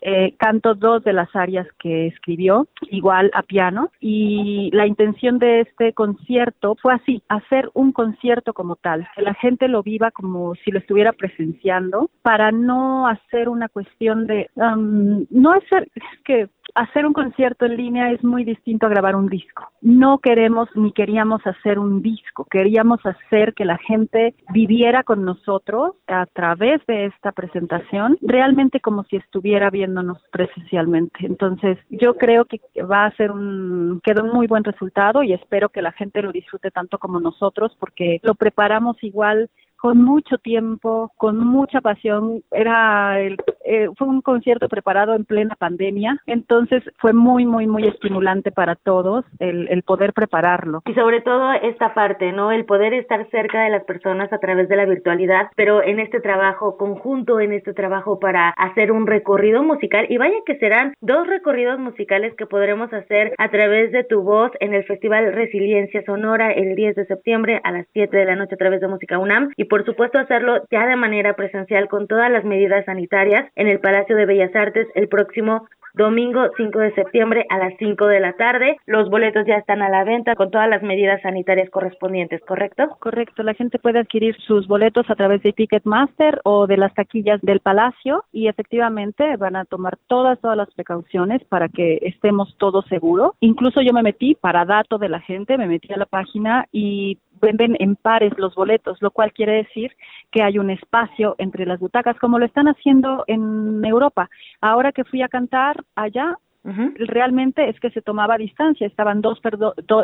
Eh, canto dos de las áreas que escribió, igual a piano, y la intención de este concierto fue así, hacer un concierto como tal, que la gente lo viva como si lo estuviera presenciando, para no hacer una cuestión de, um, no hacer, es que hacer un concierto en línea es muy distinto a grabar un disco. No queremos ni queríamos hacer un disco, queríamos hacer que la gente viviera con nosotros a través de esta presentación, realmente como si estuviera viéndonos presencialmente. Entonces, yo creo que va a ser un quedó un muy buen resultado y espero que la gente lo disfrute tanto como nosotros porque lo preparamos igual con mucho tiempo, con mucha pasión. Era el, eh, fue un concierto preparado en plena pandemia, entonces fue muy, muy, muy estimulante para todos el, el poder prepararlo. Y sobre todo esta parte, ¿no? El poder estar cerca de las personas a través de la virtualidad, pero en este trabajo conjunto, en este trabajo para hacer un recorrido musical. Y vaya que serán dos recorridos musicales que podremos hacer a través de tu voz en el Festival Resiliencia Sonora el 10 de septiembre a las 7 de la noche a través de Música UNAM. Y por supuesto hacerlo ya de manera presencial con todas las medidas sanitarias en el Palacio de Bellas Artes el próximo domingo 5 de septiembre a las 5 de la tarde. Los boletos ya están a la venta con todas las medidas sanitarias correspondientes, ¿correcto? Correcto, la gente puede adquirir sus boletos a través de Ticketmaster o de las taquillas del Palacio y efectivamente van a tomar todas, todas las precauciones para que estemos todos seguros. Incluso yo me metí para dato de la gente, me metí a la página y venden en pares los boletos, lo cual quiere decir que hay un espacio entre las butacas, como lo están haciendo en Europa. Ahora que fui a cantar allá, realmente es que se tomaba distancia, estaban dos,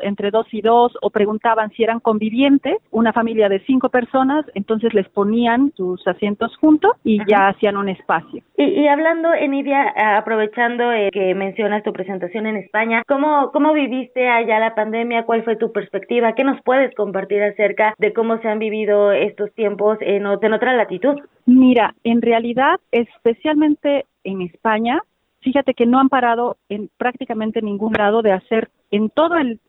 entre dos y dos o preguntaban si eran convivientes, una familia de cinco personas, entonces les ponían sus asientos juntos y ya hacían un espacio. Y, y hablando, Enidia, aprovechando eh, que mencionas tu presentación en España, ¿cómo, ¿cómo viviste allá la pandemia? ¿Cuál fue tu perspectiva? ¿Qué nos puedes compartir acerca de cómo se han vivido estos tiempos en, en otra latitud? Mira, en realidad, especialmente en España, fíjate que no han parado en prácticamente ningún grado de hacer en todo el,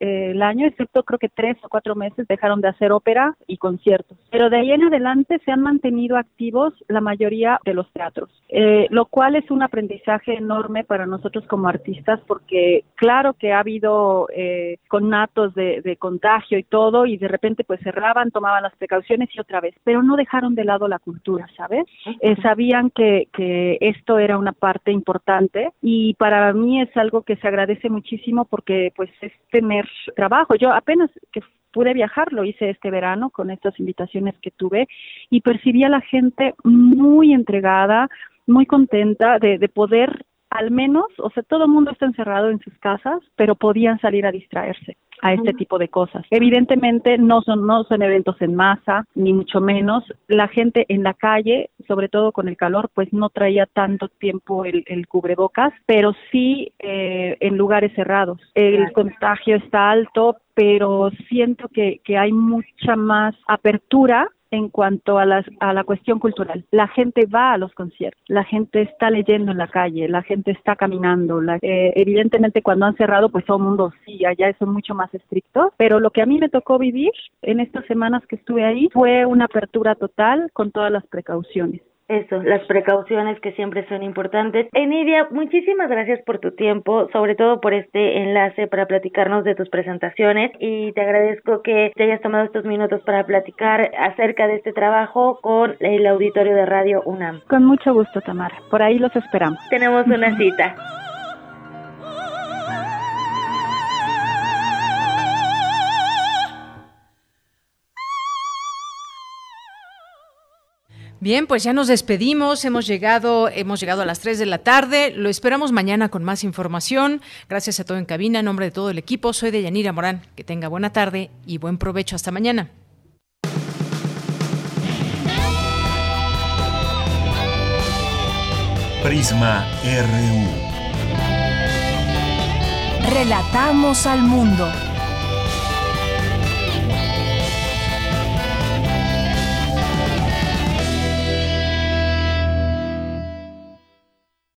año, excepto creo que tres o cuatro meses, dejaron de hacer ópera y conciertos. Pero de ahí en adelante se han mantenido activos la mayoría de los teatros, eh, lo cual es un aprendizaje enorme para nosotros como artistas, porque claro que ha habido eh, connatos de, de contagio y todo, y de repente pues cerraban, tomaban las precauciones y otra vez, pero no dejaron de lado la cultura, ¿sabes? Eh, sabían que, que esto era una parte importante y para mí es algo que se agradece muchísimo porque pues es tener trabajo. Yo apenas que pude viajar, lo hice este verano con estas invitaciones que tuve y percibí a la gente muy entregada, muy contenta de, de poder al menos, o sea, todo el mundo está encerrado en sus casas, pero podían salir a distraerse a este tipo de cosas. Evidentemente no son no son eventos en masa ni mucho menos. La gente en la calle, sobre todo con el calor, pues no traía tanto tiempo el, el cubrebocas, pero sí eh, en lugares cerrados. El contagio está alto, pero siento que, que hay mucha más apertura en cuanto a, las, a la cuestión cultural. La gente va a los conciertos, la gente está leyendo en la calle, la gente está caminando. La, eh, evidentemente cuando han cerrado, pues todo el mundo sí, allá son mucho más estrictos, pero lo que a mí me tocó vivir en estas semanas que estuve ahí fue una apertura total con todas las precauciones. Eso, las precauciones que siempre son importantes. Enidia, muchísimas gracias por tu tiempo, sobre todo por este enlace para platicarnos de tus presentaciones y te agradezco que te hayas tomado estos minutos para platicar acerca de este trabajo con el auditorio de Radio UNAM. Con mucho gusto, Tamara. Por ahí los esperamos. Tenemos una cita. Bien, pues ya nos despedimos, hemos llegado, hemos llegado a las 3 de la tarde, lo esperamos mañana con más información. Gracias a todo en cabina, en nombre de todo el equipo, soy de Yanira Morán. Que tenga buena tarde y buen provecho. Hasta mañana. Prisma RU. Relatamos al mundo.